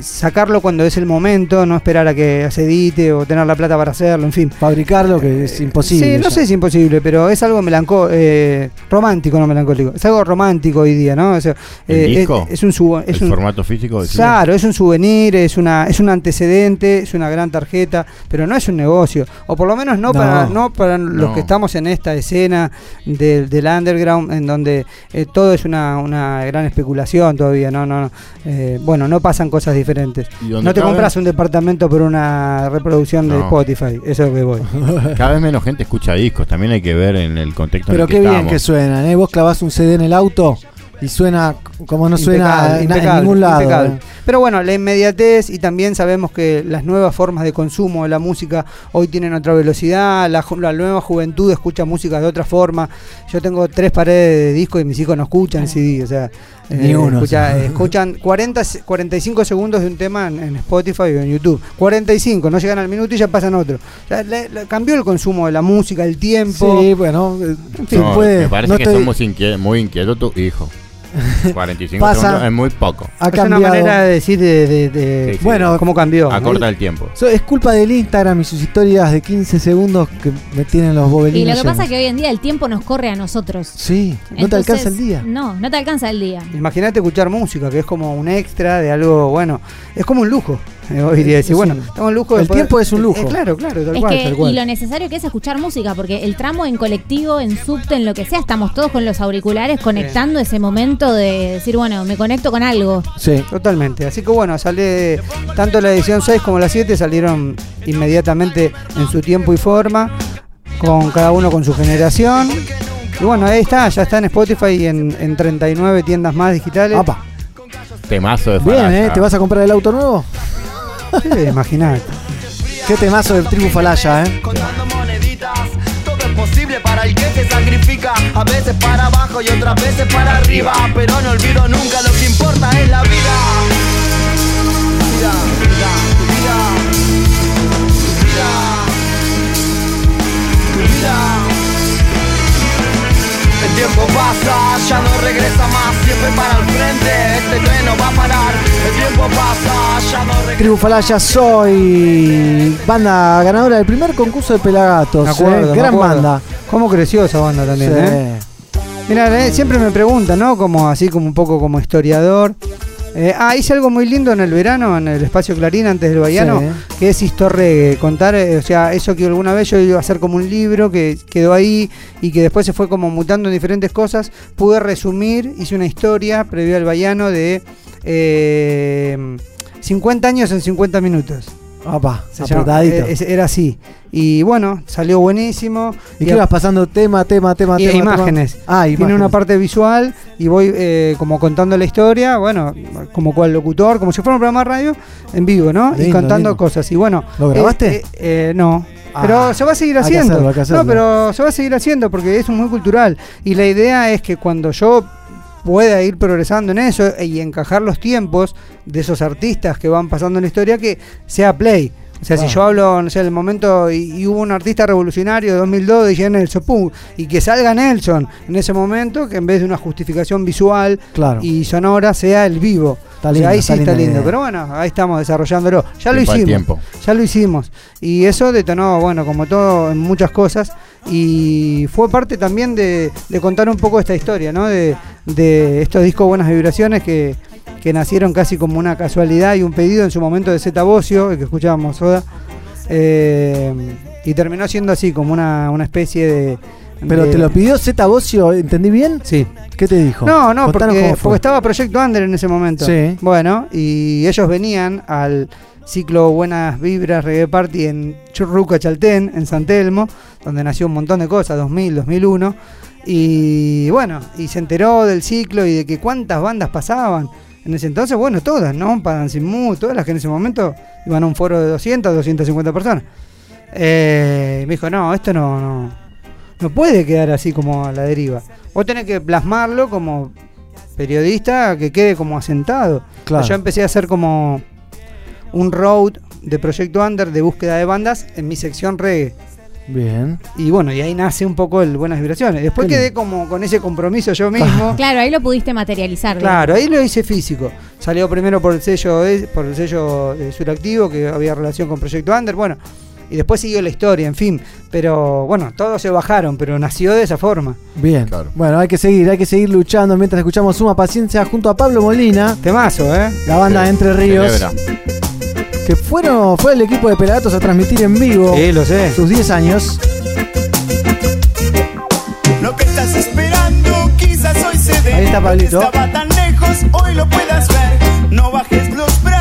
sacarlo cuando es el momento, no esperar a que se edite o tener la plata para hacerlo, en fin. Fabricarlo que es imposible. Sí, no ya. sé si es imposible, pero es algo melancólico, romántico, no melancólico. Es algo romántico hoy día, ¿no? O sea, ¿El eh, disco? Es, es un subo- es ¿El un- formato físico? Claro, es un souvenir, es una es un antecedente, es una gran tarjeta, pero no es un negocio, o por lo menos no, No. para no para los No. que estamos conocen esta escena del, del underground en donde eh, todo es una, una gran especulación todavía, no, no, no. Eh, bueno, no pasan cosas diferentes. No te compras un departamento por una reproducción de No. Spotify, eso es lo que voy. Cada vez menos gente escucha discos, también hay que ver en el contexto Pero en el qué que bien estamos. que suenan, ¿eh? Vos clavás un CD en el auto y suena como no suena Impecable, en, en impecable, ningún lado. impecable. ¿Eh? Pero bueno, la inmediatez y también sabemos que las nuevas formas de consumo de la música hoy tienen otra velocidad, la, nueva juventud escucha música de otra forma. Yo tengo tres paredes de disco y mis hijos no escuchan CD, o sea, Ni uno, escucha- sí. eh, escuchan 40, se- 45 segundos de un tema en, en Spotify o en YouTube. 45, no llegan al minuto y ya pasan otro. O sea, le- le- cambió el consumo de la música, el tiempo. Sí, bueno, eh, En fin, No, puede- me parece no que estoy- somos muy inquietos tu hijo. 45 Pasa- segundos es muy poco. ha es una manera de decir de, de- de- Sí, sí. Bueno, cómo cambió. Acorta el tiempo. So- es culpa del Instagram y sus historias de 15 segundos que me tienen los bobelinos. Y lo que pasa es que hoy en día el tiempo nos corre a nosotros. Sí, no te alcanza el día. No, no te alcanza el día. Imagínate escuchar música, que es como un extra de algo, bueno, es como un lujo. Hoy día decir, bueno, tengo un lujo el tiempo es un lujo. Eh, claro, claro, tal Es cual, que, tal y lo necesario que es escuchar música, porque el tramo en colectivo, en subte, en lo que sea, estamos todos con los auriculares conectando ese momento de decir, bueno, me conecto con algo. Sí. Totalmente. Así que bueno, sale tanto la edición 6 como la 7 salieron inmediatamente en su tiempo y forma, con cada uno con su generación. Y bueno, ahí está, ya está en Spotify y en, en 39 tiendas más digitales. Apa. Temazo de Bien. ¿eh? ¿Te vas a comprar el auto nuevo? Sí, imaginate. Qué temazo de Tribu Falaya, ¿eh? Posible para el que se sacrifica, a veces para abajo y otras veces para arriba, pero no olvido nunca lo que importa es la vida. Vida, vida, vida, vida, vida. El tiempo pasa, ya no regresa más, siempre para el frente, este tren no va a parar. El tiempo pasa, ya no regresa Tribu Falaya, soy banda ganadora del primer concurso de Pelagatos. Me acuerdo, ¿eh? Gran banda. ¿Cómo creció esa banda también? Sí. eh? Mira, eh, siempre me preguntan, ¿no? Como así como un poco como historiador. Eh, ah, hice algo muy lindo en el verano, en el espacio Clarín, antes del Bahiano, Sí. que es Historregue. Contar, eh, o sea, eso que alguna vez yo iba a hacer como un libro que quedó ahí y que después se fue como mutando en diferentes cosas. Pude resumir, hice una historia previo al Bahiano de eh, 50 años en 50 minutos. Apa, Se llama- apretadito. eh, es- era así. Y bueno, salió buenísimo. ¿Y qué ibas pasando tema, tema, tema, y tema? imágenes. tema? Ah, Tiene imágenes. una parte visual y voy eh, como contando la historia, bueno, como cual locutor, como si fuera un programa de radio en vivo, ¿no? y contando lindo. cosas. Y bueno. ¿Lo eh, grabaste? eh, eh, no. Ah, pero se va a seguir haciendo. hacerlo. No, pero se va a seguir haciendo porque es muy cultural. Y la idea es que cuando yo pueda ir progresando en eso y encajar los tiempos de esos artistas que van pasando en la historia, que sea play. O sea, si yo hablo, no sé, del momento y, y hubo un artista revolucionario de 2002 de Nelson, pum, y que salga Nelson en ese momento, que en vez de una justificación visual Claro. y sonora sea el vivo. Está O sea, lindo, ahí está sí está lindo. idea. Pero bueno, ahí estamos desarrollándolo. Ya lo Tiempo hicimos. tiempo. Ya lo hicimos. Y eso detonó, bueno, como todo, en muchas cosas. Y fue parte también de, de contar un poco esta historia, ¿no? De, de estos discos Buenas Vibraciones que, que nacieron casi como una casualidad y un pedido en su momento de Zeta Bocio, el que escuchábamos Soda. Eh, y terminó siendo así, como una, una especie de. Pero de- te lo pidió Zeta Bocio, ¿entendí bien? Sí. ¿Qué te dijo? No, no, porque, porque estaba Proyecto Under en ese momento. Sí. Bueno, y ellos venían al ciclo Buenas Vibras Reggae Party en Churruca, Chaltén, en San Telmo, donde nació un montón de cosas, 2000, 2001. Y bueno, y se enteró del ciclo y de que cuántas bandas pasaban. En ese entonces, bueno, todas, ¿no? Para Mood, todas las que en ese momento iban a un foro de 200, 250 personas. Eh, y me dijo, no, esto no, no, no puede quedar así como a la deriva. Vos tenés que plasmarlo como periodista que quede como asentado. Claro. Yo empecé a hacer como un road de Proyecto Under de búsqueda de bandas en mi sección reggae. Bien. Y bueno, y ahí nace un poco el Buenas Vibraciones. Después quedé como con ese compromiso yo mismo. Claro, ahí lo pudiste materializar. Claro, ahí lo hice físico. Salió primero por el sello de- por el sello de Suractivo, que había relación con Proyecto Under, bueno, y después siguió la historia, en fin. Pero bueno, todos se bajaron, pero nació de esa forma. Bien. Bueno, hay que seguir, hay que seguir luchando mientras escuchamos Suma Paciencia junto a Pablo Molina. Temazo, ¿eh? La banda de Entre Ríos. Celebra que fueron, fue el equipo de Pelagatos a transmitir en vivo sí, lo sé. sus 10 años. Lo que estás esperando quizás hoy se. Ahí está Pablito.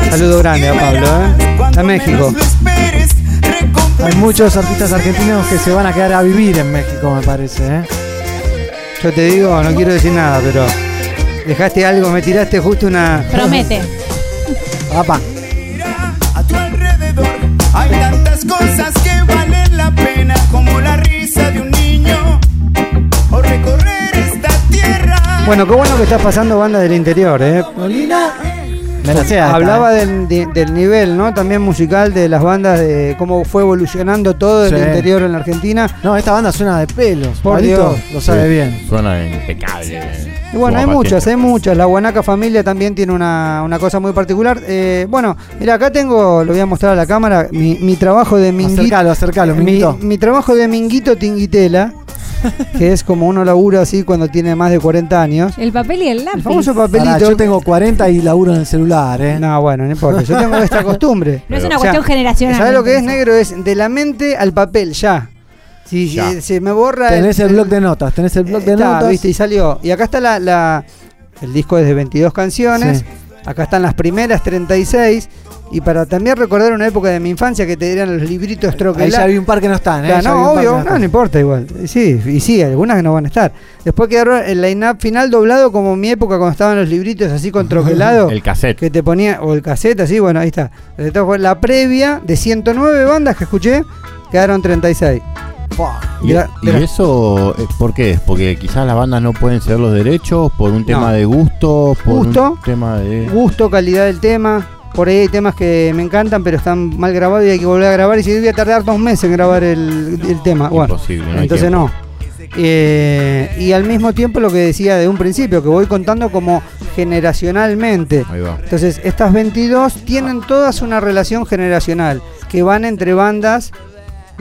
Saludo grande a Pablo, ¿eh? A México. Hay muchos artistas argentinos que se van a quedar a vivir en México, me parece, ¿eh? Yo te digo, no quiero decir nada, pero dejaste algo, me tiraste justo una. Promete. Papá. Hay tantas cosas que valen la pena, como la risa de un niño o recorrer esta tierra. Bueno, qué bueno que estás pasando banda del interior, ¿eh? Me la sé esta, Hablaba ¿eh? del, de- del nivel, ¿no? También musical de las bandas, de cómo fue evolucionando todo el Sí. interior en la Argentina. No, esta banda suena de pelos. Por Pablito Dios. lo sabe Sí, bien. Suena impecable. Y bueno, hay muchas, hay muchas. La Guanaca Familia también tiene una, una cosa muy particular. Eh, bueno, mira, acá tengo, lo voy a mostrar a la cámara, mi, mi trabajo de minguito. Acercalo, acercalo, mi trabajo de minguito tinguitela, que es como uno labura así cuando tiene más de 40 años. El papel y el lápiz. El famoso papelito. Pará, yo tengo 40 y laburo en el celular, ¿eh? No, bueno, no importa. Yo tengo esta costumbre. No es una cuestión generacional, ¿Sabes lo que es negro? Es de la mente al papel, ya. Si se, se me borra. Tenés el blog de notas, tenés el blog de Está, notas. viste, y salió. Y acá está la, la- el disco es de 22 canciones. Sí. Acá están las primeras 36. Y para también recordar una época de mi infancia que te dieran los libritos Ahí troquelados. ya vi un par que no están, ¿eh? Ya no, obvio, no no, están. no importa igual. Sí, y sí, algunas que no van a estar. Después quedaron el line-up final doblado como mi época cuando estaban los libritos así con troquelado. El cassette. Que te ponía, o el cassette, así, bueno, ahí está. La previa de 109 bandas que escuché, quedaron 36. ¿Y, De la- y de la- eso eh, por qué es? Porque quizás las bandas no pueden ceder los derechos por un tema No. de gusto, por Gusto. un tema de... Gusto, calidad del tema. Por ahí hay temas que me encantan, pero están mal grabados y hay que volver a grabar. Y si voy a tardar dos meses en grabar el, el tema. Bueno, no entonces tiempo. no. Eh, y al mismo tiempo lo que decía de un principio, que voy contando como generacionalmente. Ahí va. Entonces, estas 22 tienen todas una relación generacional, que van entre bandas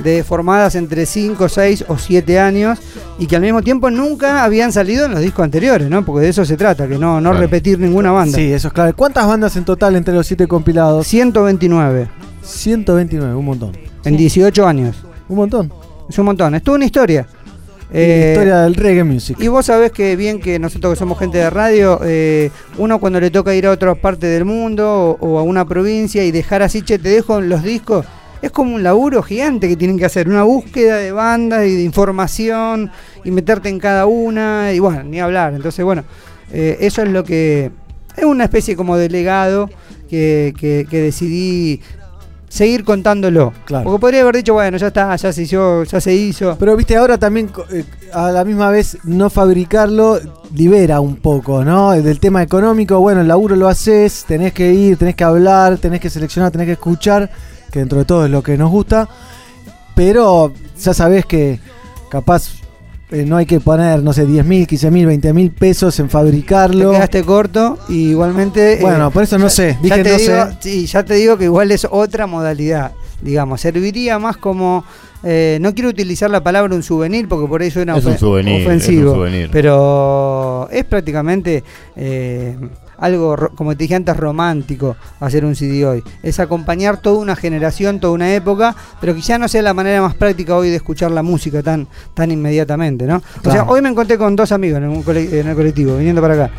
de formadas entre 5, 6 o 7 años y que al mismo tiempo nunca habían salido en los discos anteriores, ¿no? Porque de eso se trata, que no, no Claro. repetir ninguna banda. Sí, eso es clave. ¿Cuántas bandas en total entre los 7 compilados? 129 129, un montón. en 18 años. Un montón. Es un montón. Es toda una historia. Eh, historia del reggae music. Y vos sabés que bien que nosotros que somos gente de radio, eh, uno cuando le toca ir a otra parte del mundo o, o a una provincia y dejar así, che, te dejo los discos, es como un laburo gigante que tienen que hacer, una búsqueda de bandas y de información y meterte en cada una y bueno, ni hablar. Entonces, bueno, eh, eso es lo que... Es una especie como de legado que, que- que decidí seguir contándolo. Claro. Porque podría haber dicho, bueno, ya está, ya se hizo, ya se hizo. Pero viste, ahora también eh, a la misma vez no fabricarlo libera un poco, ¿no? Del tema económico, bueno, el laburo lo haces, tenés que ir, tenés que hablar, tenés que seleccionar, tenés que escuchar, que dentro de todo es lo que nos gusta. Pero ya sabés que capaz eh, no hay que poner, no sé, 10 mil, 15 mil, 20 mil pesos en Te fabricarlo. quedaste corto y igualmente. Bueno, por eso no ya- sé, ya dije te no digo, sé. Sí, ya te digo que igual es otra modalidad. Digamos, serviría más como. eh, no quiero utilizar la palabra un souvenir porque por ahí suena Es un souvenir, es un ofensivo. souvenir. Pero es prácticamente eh, algo, como te dije antes, romántico hacer un CD hoy. Es acompañar toda una generación, toda una época, pero quizá no sea la manera más práctica hoy de escuchar la música tan, tan inmediatamente, ¿no? O sea, hoy me encontré con dos amigos en, un cole- en el colectivo, viniendo para acá.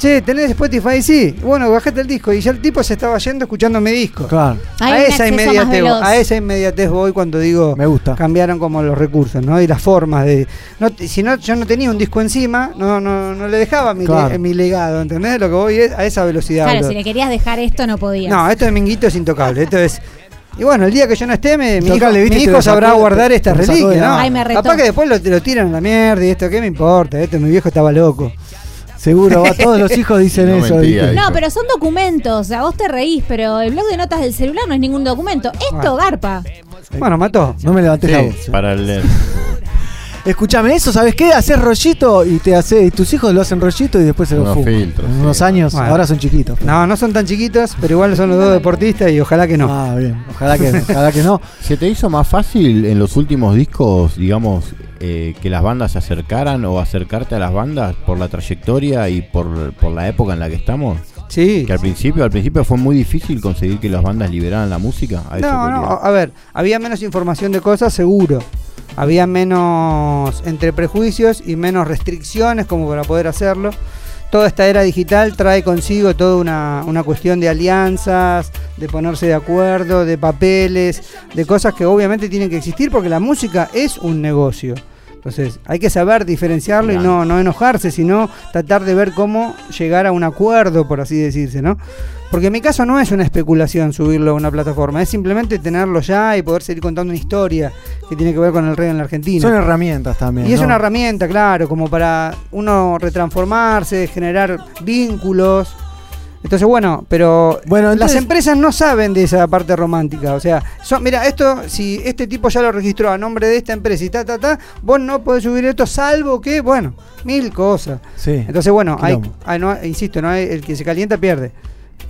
Che, ¿tenés Spotify? Sí. Bueno, bajate el disco. Y ya el tipo se estaba yendo escuchando mi disco. Claro. Hay A esa, inmediatez, a esa inmediatez voy cuando digo Me gusta. cambiaron como los recursos, ¿no? Y las formas de. No, si no, yo no tenía un disco encima, no, no, no le dejaba mi, le- Claro. mi legado, ¿entendés? Lo que voy es a esa velocidad. Claro, bro. si le querías dejar esto no podías. No, esto de Minguito es intocable. Esto es. Y bueno, el día que yo no esté, me- mi hijo, mi hijo sabrá sacó- guardar esta reliquia, ¿no? Ay, me retó. Capaz que después lo, lo tiran a la mierda y esto, ¿qué me importa? Esto, mi viejo estaba loco. Seguro, va, todos los hijos dicen No eso. No, pero son documentos. A vos te reís, pero el blog de notas del celular no es ningún documento. Esto, garpa. Bueno, mató. No me levantes la Sí, voz. para el... Escúchame, eso, ¿sabes qué? Haces rollito y te hace, y tus hijos lo hacen rollito y después se lo Unos fuman. filtros, En sí. unos años, Bueno. ahora son chiquitos. No, no son tan chiquitos, pero igual son los dos deportistas y ojalá que no. Ah, bien. Ojalá que, ojalá que no. ¿Se te hizo más fácil en los últimos discos, digamos, eh, que las bandas se acercaran o acercarte a las bandas por la trayectoria y por, por la época en la que estamos? Sí. Que al principio, al principio fue muy difícil conseguir que las bandas liberaran la música. A eso No, quería. no, a ver, había menos información de cosas, seguro. Había menos entre prejuicios y menos restricciones como para poder hacerlo. toda esta era digital trae consigo toda una, una cuestión de alianzas, de ponerse de acuerdo, de papeles, de cosas que obviamente tienen que existir porque la música es un negocio. Entonces hay que saber diferenciarlo y no, no enojarse, sino tratar de ver cómo llegar a un acuerdo, por así decirse, ¿no? Porque en mi caso no es una especulación subirlo a una plataforma, es simplemente tenerlo ya y poder seguir contando una historia que tiene que ver con el rey en la Argentina. Son herramientas también. Y es una herramienta, claro, como para uno retransformarse, generar vínculos. Entonces, bueno, pero Bueno, entonces- las empresas no saben de esa parte romántica. O sea, son- mira, esto, si este tipo ya lo registró a nombre de esta empresa y ta, ta, ta, vos no podés subir esto salvo que, bueno, mil cosas. Sí. Entonces, bueno, hay, hay- no- insisto, no hay, el que se calienta pierde.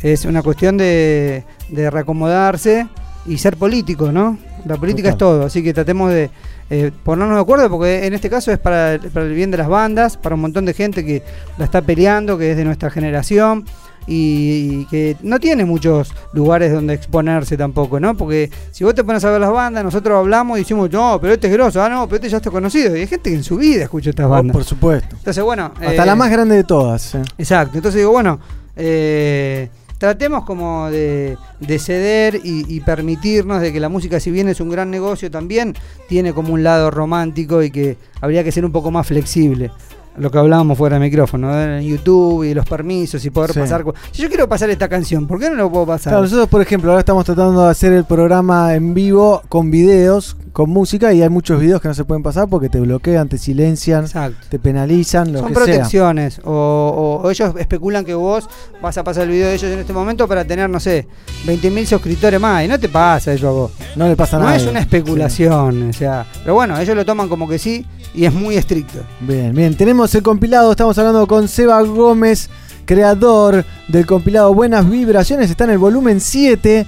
Es una cuestión de, de reacomodarse y ser político, ¿no? La política es todo, así que tratemos de eh, ponernos de acuerdo porque en este caso es para, el- para el bien de las bandas, para un montón de gente que la está peleando, que es de nuestra generación y, y que no tiene muchos lugares donde exponerse tampoco, ¿no? Porque si vos te pones a ver las bandas, nosotros hablamos y decimos, no, pero este es grosso, ah, no, pero este ya está conocido. Y hay gente que en su vida escucha estas Oh, bandas. por supuesto. Entonces, bueno. Hasta eh, la más grande de todas. eh. Exacto, entonces digo, bueno, eh, tratemos como de, de ceder y, y permitirnos de que la música, si bien es un gran negocio, también tiene como un lado romántico y que habría que ser un poco más flexible. Lo que hablábamos fuera de micrófono, ¿no? en YouTube y los permisos y poder Sí. pasar. Si yo quiero pasar esta canción, ¿por qué no lo puedo pasar? Claro, nosotros, por ejemplo, ahora estamos tratando de hacer el programa en vivo con videos, con música, y hay muchos videos que no se pueden pasar porque te bloquean, te silencian, te penalizan, lo Son que protecciones. O, o- o ellos especulan que vos vas a pasar el video de ellos en este momento para tener, no sé, 20.000 suscriptores más. Y no te pasa eso a vos. No le pasa No nada. es una especulación. O sea, pero bueno, ellos lo toman como que sí y es muy estricto. Bien, bien. Tenemos el compilado, estamos hablando con Seba Gómez, creador del compilado Buenas Vibraciones, está en el volumen 7.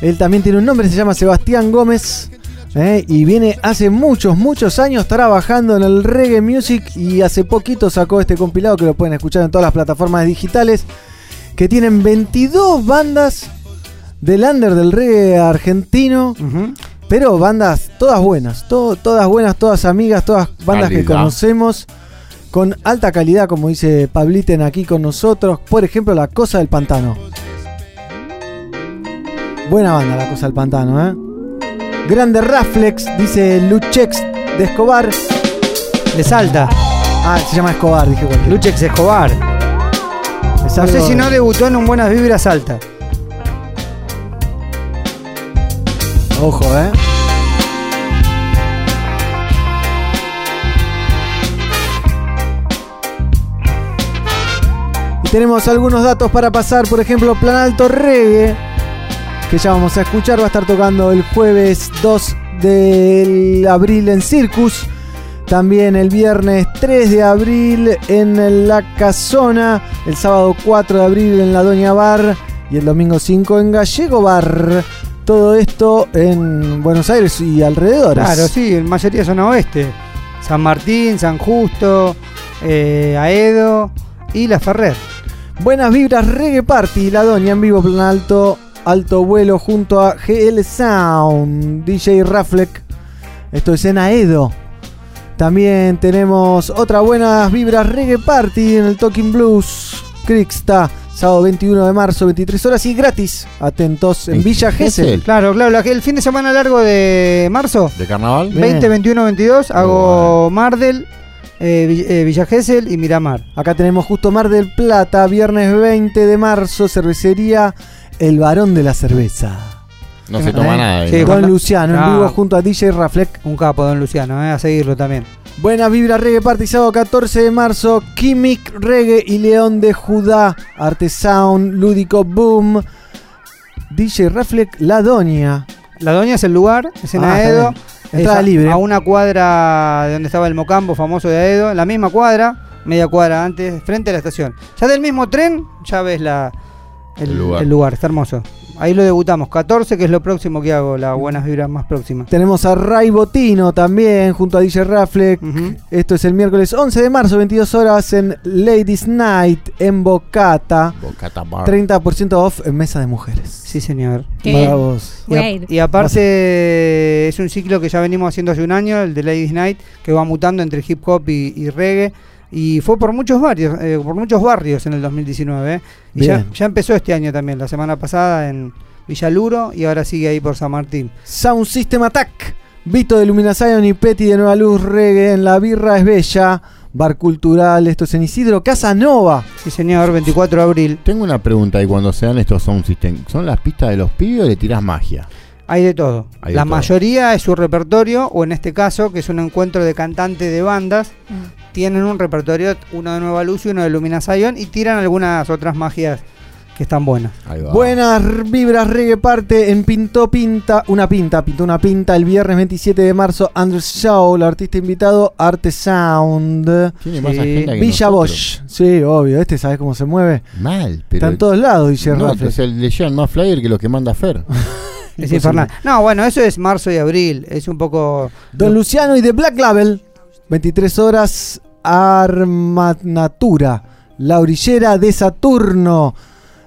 Él también tiene un nombre, se llama Sebastián Gómez. ¿eh? Y viene hace muchos, muchos años trabajando en el reggae music y hace poquito sacó este compilado que lo pueden escuchar en todas las plataformas digitales, que tienen 22 bandas del under del reggae argentino. Pero bandas todas buenas, to- todas buenas, todas amigas, todas bandas que conocemos con alta calidad, como dice Pabliten aquí con nosotros. Por ejemplo, La Cosa del Pantano. Buena banda, La Cosa del Pantano, ¿eh? Grande Raflex, dice Luchex de Escobar. De Salta. Ah, se llama Escobar, dije cualquiera. Luchex Escobar. Es No sé si no debutó en un Buenas Vibras Salta. Ojo, ¿eh? Y tenemos algunos datos para pasar, por ejemplo, Plan Alto Reggae, que ya vamos a escuchar, va a estar tocando el jueves 2 de abril en Circus. También el viernes 3 de abril en La Casona, el sábado 4 de abril en La Doña Bar y el domingo 5 en Gallego Bar. Todo esto en Buenos Aires y alrededores. Claro, sí, en mayoría zona oeste. San Martín, San Justo, eh, Aedo y La Ferrer. Buenas vibras Reggae Party, La Doña en vivo, plan alto, alto vuelo junto a GL Sound, DJ Raflek. Esto es en Aedo. También tenemos otra buenas vibras Reggae Party en el Talking Blues. Crixta, sábado 21 de marzo, 23 horas y gratis. Atentos en Villa Gesell. Claro, claro, la- el fin de semana largo de marzo. ¿De carnaval? 20, 21, 22, hago Mardel, eh, eh, Villa Gesell y Miramar. Acá tenemos justo Mar del Plata, viernes 20 de marzo, cervecería El Varón de la Cerveza. No se toma nada ahí, Sí, ¿no? Don No. Luciano, en vivo junto a DJ Raflek. Un capo, don Luciano, eh, a seguirlo también. Buena vibra reggae party sábado 14 de marzo. Kimik Reggae y León de Judá. Artesound, Lúdico Boom. DJ Raflek La Doña. La Doña es el lugar, es en Ah, está Aedo. Entrada libre. A una cuadra de donde estaba el Mocambo famoso de Aedo, en la misma cuadra, media cuadra antes, frente a la estación. Ya del mismo tren, ya ves la, el, El lugar. el lugar, está hermoso. Ahí lo debutamos, 14, que es lo próximo que hago, la Buenas Vibras más próxima. Tenemos a Ray Botino también junto a DJ Raflek. Esto es el miércoles 11 de marzo, 22 horas en Ladies Night en Bocata. Bocata Bar. 30% off en mesa de mujeres. Sí, señor. Qué Para bien. vos. Y, a- aparte es un ciclo que ya venimos haciendo hace un año, el de Ladies Night, que va mutando entre hip hop y, y reggae. Y fue por muchos barrios, eh, por muchos barrios en el 2019. ¿eh? Y ya, ya empezó este año también, la semana pasada en Villaluro y ahora sigue ahí por San Martín. Sound System Attack. Vito de Lumina Zion y Petty de Nueva Luz Reggae en La Birra es Bella. Bar Cultural, esto es en Isidro. Casa Nova. Sí, señor, 24 de abril. Tengo una pregunta y cuando se dan estos sound system, ¿son las pistas de los pibes o le tirás magia? Hay de todo. Hay de la todo. mayoría es su repertorio, o en este caso, que es un encuentro de cantantes de bandas, tienen un repertorio, uno de Nueva Luz y uno de Lumina Zion, y tiran algunas otras magias que están buenas. Buenas vibras reggae parte en Pintó Pinta, una pinta, pintó una pinta el viernes 27 de marzo. Andrew Shaw, el artista invitado, Arte Sound. Tiene más agenda que Villa. Bosch. Sí, obvio, este sabes cómo se mueve. Mal, pero. Está en todos lados, dice no, Rafa. entonces le llegan más flyer que los que manda Fer. Es infernal. No, bueno, eso es marzo y abril, es un poco... Don Luciano y The Black Label, 23 horas, Armanatura, la orillera de Saturno,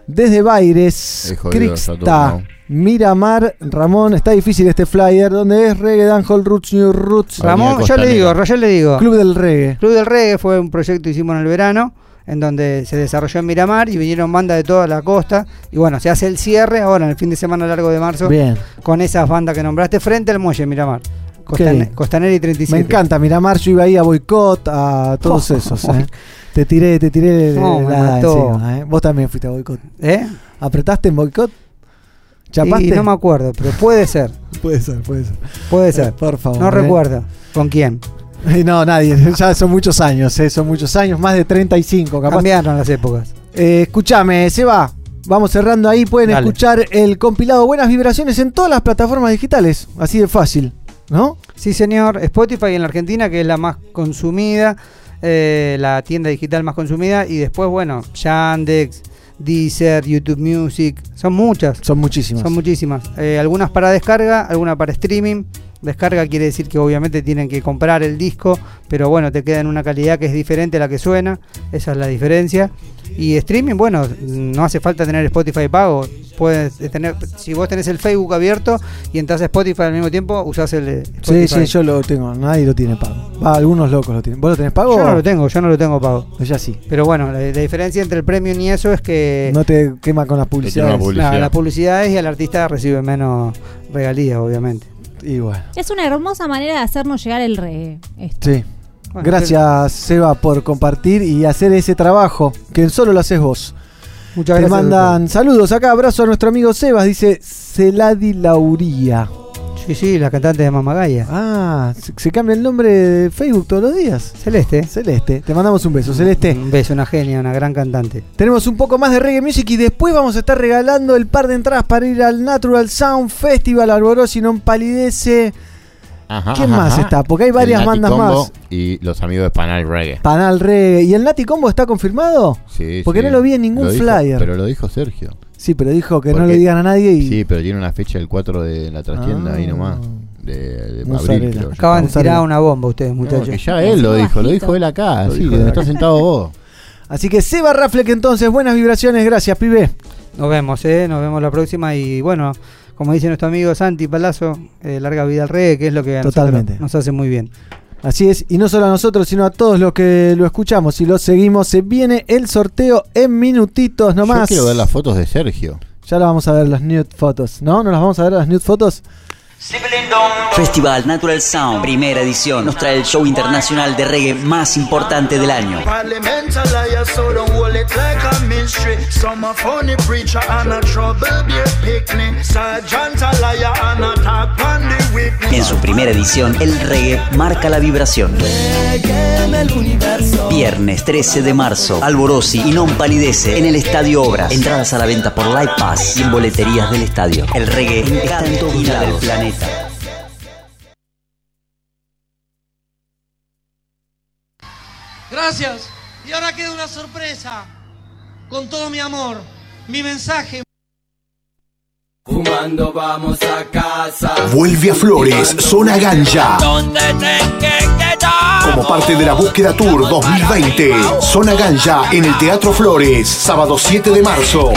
desde Baires, Crixta. Miramar, Ramón, está difícil este flyer, donde es Reggae, Dancehall, Roots, New Roots. Ramón, yo le digo, yo le digo. Club del Reggae. Club del Reggae fue un proyecto que hicimos en el verano, en donde se desarrolló en Miramar y vinieron bandas de toda la costa. Y bueno, se hace el cierre ahora en el fin de semana largo de marzo Bien. con esas bandas que nombraste frente al muelle Miramar. Costan-. Costanera y 37. Me encanta, Miramar, yo iba ahí a Boicot, a todos Oh, esos. eh. Te tiré, te tiré me la encima, eh. Vos también fuiste a Boicot. ¿Eh? ¿Apretaste en Boicot? ¿Chapaste? Y no me acuerdo, pero puede ser. Puede ser, puede ser. Puede ser. Por favor. No eh. recuerdo. ¿Con quién? No, nadie. Ya son muchos años, eh, son muchos años, más de 35, capaz. Cambiaron las épocas. Eh, escúchame, Seba. Vamos cerrando ahí. Pueden Dale. escuchar el compilado Buenas Vibraciones en todas las plataformas digitales. Así de fácil, ¿no? Sí, señor. Spotify en la Argentina, que es la más consumida, eh, la tienda digital más consumida. Y después, bueno, Yandex, Deezer, YouTube Music. Son muchas. Son muchísimas. Son muchísimas. Eh, algunas para descarga, algunas para streaming. Descarga quiere decir que obviamente tienen que comprar el disco, pero bueno, te queda en una calidad que es diferente a la que suena. Esa es la diferencia. Y streaming, bueno, no hace falta tener Spotify pago. Puedes tener, si vos tenés el Facebook abierto y entras a Spotify al mismo tiempo, usás el eh, Sí, Spotify. sí, yo lo tengo. Nadie lo tiene pago. Va, algunos locos lo tienen. ¿Vos lo tenés pago? Yo no lo tengo, yo no lo tengo pago. Ya sí. Pero bueno, la, la diferencia entre el premium y eso es que No te quema con las publicidades. Claro, las publicidades y el artista recibe menos regalías, obviamente. Y bueno. Es una hermosa manera de hacernos llegar el reggae. esto. Sí. Bueno, Gracias, Seba, por compartir y hacer ese trabajo que solo lo haces vos. Muchas Te gracias, mandan saludos acá, abrazo a nuestro amigo Sebas, dice Celadi Lauría. Sí, sí, la cantante de Mamagaya. Ah, se, se cambia el nombre de Facebook todos los días. Celeste. Celeste, te mandamos un beso, Celeste. Un beso, una genia, una gran cantante. Tenemos un poco más de reggae music y después vamos a estar regalando el par de entradas para ir al Natural Sound Festival Arborosi non palidece. Ajá, ¿Quién ajá, más ajá. está? Porque hay El varias Nati bandas Combo más. Y los amigos de Panal Reggae. Panal Reggae. ¿Y el Nati Combo está confirmado? Sí, Porque sí. no lo vi en ningún Lo dijo- flyer. pero lo dijo Sergio. Sí, pero dijo que no le digan a nadie y. Sí, pero tiene una fecha el 4 de la trastienda Ah. ahí nomás. De, de abril, creo. Acaban de tirar una bomba ustedes, muchachos. ya él lo dijo, lo dijo él acá, Lo sí, dijo donde está sentado vos. Así que Seba Rafleck entonces, buenas vibraciones, gracias, pibe. Nos vemos, ¿eh? Nos vemos la próxima y bueno, como dice nuestro amigo Santi Palazzo, eh, larga vida al reggae, que es lo que nosotros nos hace muy bien. Así es, y no solo a nosotros, sino a todos los que lo escuchamos y lo seguimos. Se viene el sorteo en minutitos Yo nomás. quiero ver las fotos de Sergio. Ya las vamos a ver las nude fotos, ¿no? ¿No las vamos a ver las nude fotos? Festival Natural Sound, primera edición, nos trae el show internacional de reggae más importante del año. En su primera edición, el reggae marca la vibración. Viernes 13 de marzo, Alborosi y Non Palidece en el Estadio Obras. Entradas a la venta por Live Pass y en boleterías del estadio. El reggae está en todos lados del planeta. Gracias. Y ahora queda una sorpresa. Con todo mi amor. Mi mensaje. Fumando vamos a casa. Vuelve a Flores, Zona Ganja. Como parte de la búsqueda Tour 2020, Zona Ganja en el Teatro Flores, sábado 7 de marzo.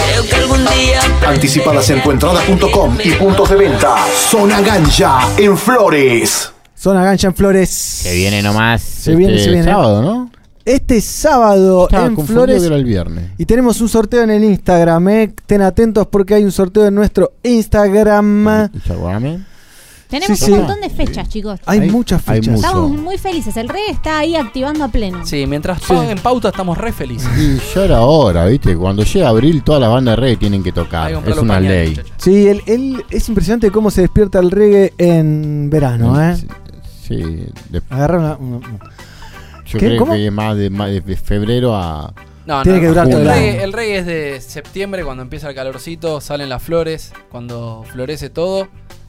Anticipadas en tuentrada.com y puntos de venta. Zona Ganja en Flores. Zona Gancha en Flores. Que viene nomás. Se viene, este se viene. sábado, ¿no? Este sábado Estaba en Flores. que era el viernes. Y tenemos un sorteo en el Instagram, ¿eh? Estén atentos porque hay un sorteo en nuestro Instagram. Tenemos Sí, un sí. montón de fechas, chicos. Hay, muchas fechas. Estamos muy felices. El rey está ahí activando a pleno. Sí, mientras paguen pauta estamos re felices. Y ya era hora, ¿viste? Cuando llega abril, todas las bandas de reggae tienen que tocar. Es una ley. Sí, él, él- es impresionante cómo se despierta el reggae en verano, ¿eh? Sí, Agarra una. una- yo ¿Qué? creo ¿Cómo? que más de, más de febrero a. No, Tiene no, que durar todo el, reggae, año. el reggae es de septiembre, cuando empieza el calorcito, salen las flores, cuando florece todo.